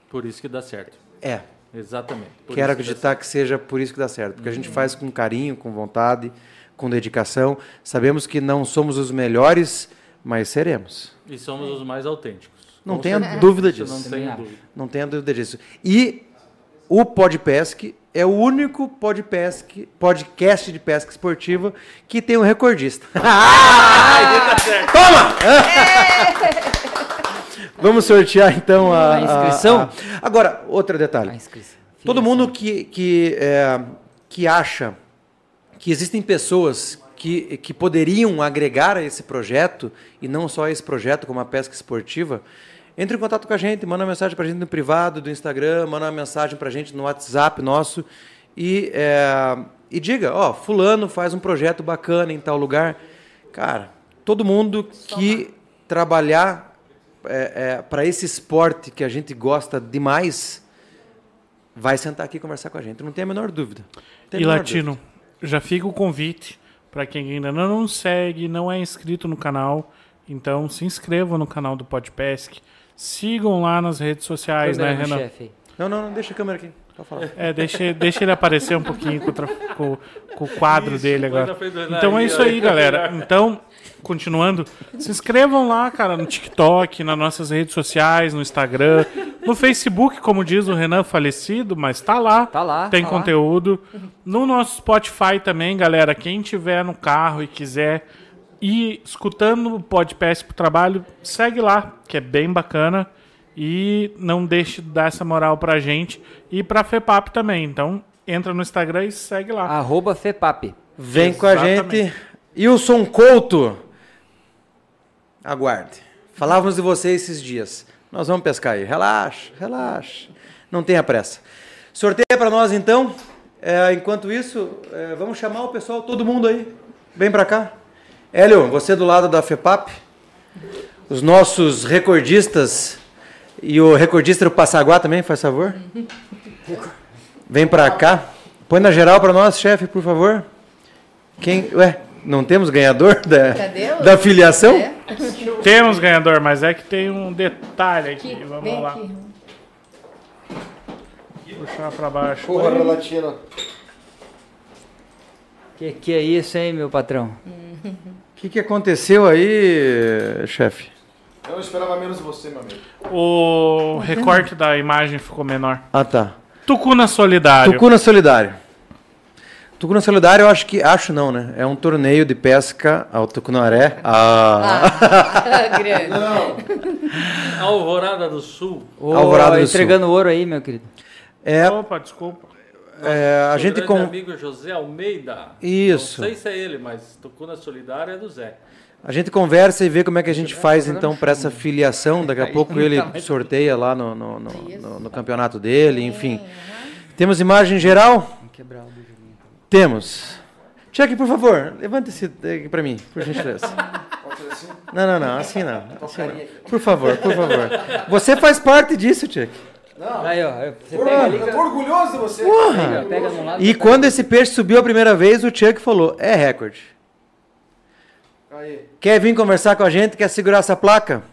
Por isso que dá certo. É. Exatamente. Por Quero isso que acreditar que seja por isso que dá certo, porque a gente faz com carinho, com vontade, com dedicação. Sabemos que não somos os melhores, mas seremos. E somos os mais autênticos. Não tenha dúvida Isso disso. Não acho. dúvida. Não tenha dúvida disso. E o Podpesc é o único podpesc, podcast de pesca esportiva que tem um recordista. Toma! Vamos sortear então a, A inscrição? a- Agora, outro detalhe. A inscrição. Todo mundo que, que, é, que acha que existem pessoas que, que poderiam agregar a esse projeto, e não só a esse projeto, como a pesca esportiva, entre em contato com a gente, manda uma mensagem para a gente no privado do Instagram, manda uma mensagem para a gente no WhatsApp nosso e, é, e diga, ó, fulano faz um projeto bacana em tal lugar. Cara, todo mundo que trabalhar para esse esporte que a gente gosta demais, vai sentar aqui e conversar com a gente. Não tem a menor dúvida. A E menor Latino, já fica o convite para quem ainda não nos segue, não é inscrito no canal. Então se inscrevam no canal do Podpesc. Sigam lá nas redes sociais, né, Câmera Renan? chefe. Não, não, não, deixa a câmera aqui. É, deixa, deixa ele aparecer um pouquinho com, com- com o quadro Isso, dele agora. Então é isso aí, galera. Então, continuando, se inscrevam lá, cara, no TikTok, nas nossas redes sociais, no Instagram, no Facebook, como diz o Renan falecido, mas tá lá. Tá lá, Tem tá lá. conteúdo. No nosso Spotify também, galera. Quem tiver no carro e quiser ir escutando o podcast pro trabalho, segue lá, que é bem bacana. E não deixe de dar essa moral pra gente e pra FEPAP também. Então, entra no Instagram e segue lá. Arroba FEPAP. Vem com a Exatamente. gente. Wilson Couto. Aguarde. Falávamos de você esses dias. Nós vamos pescar aí. Relaxa, relaxa. Não tenha pressa. Sorteia para nós então. É, enquanto isso, é, vamos chamar o pessoal, todo mundo aí. Vem para cá. Hélio, você do lado da FEPAP. Os nossos recordistas e o recordista do Passaguá também, faz favor. Vem para cá. Põe na geral para nós, chefe, por favor. Quem, ué, não temos ganhador da, Cadê o- da filiação? É? Temos ganhador, mas é que tem um detalhe aqui. Aqui, Vamos vem lá. aqui. Puxar pra baixo. Porra, Relatino. Que que é isso, hein, meu patrão? O que, que aconteceu aí, chefe? Eu esperava menos de você, meu amigo. O recorte da imagem ficou menor. Ah, tá. Tucuna Solidário. Tucuna Solidário. Tucuna Solidário, eu acho que. Acho não, né? É um torneio de pesca ao Tucunaré. Ah. Grande. Alvorada do Sul. Ô, Alvorada do entregando ouro aí, meu querido. É, Opa, desculpa. é, a gente com. amigo José Almeida. Isso. Não sei se é ele, mas Tucuna Solidária é do Zé. A gente conversa e vê como é que a gente faz então para essa filiação. Daqui a pouco ele sorteia lá no, no, no, no- no campeonato dele, enfim. Temos imagem geral? Temos. Cheque, por favor, levanta esse aqui para mim, por gentileza. Não, não, não, assim não. assim não. Por favor, por favor. Você faz parte disso, Chuck. Aí, ó. Você pega ali, Eu tô orgulhoso de você. pega, pega num lado. E quando esse peixe subiu a primeira vez, o Chuck falou: é recorde. Aí. Quer vir conversar com a gente? Quer segurar essa placa?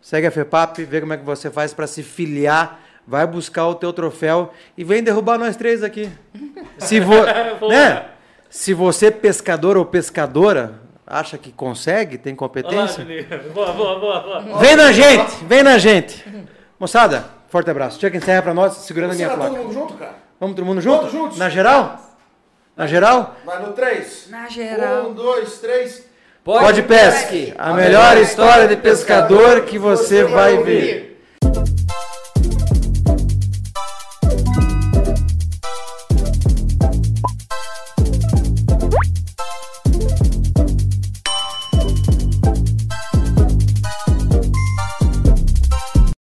Segue a FEPAP, vê como é que você faz para se filiar. Vai buscar o teu troféu e vem derrubar nós três aqui. Se, vo... né? Se você, pescador ou pescadora, acha que consegue, tem competência, menino. Boa, boa, boa, boa. vem na gente, vem na gente. Moçada, forte abraço. Chuck encerra para nós, segurando a minha Será todo placa. mundo junto, cara? Vamos todo mundo junto? Todos juntos. Na geral? Na geral? Vai no 3. Na geral. Um, dois, três. Pode Pesque, a melhor história de pescador que você vai ver.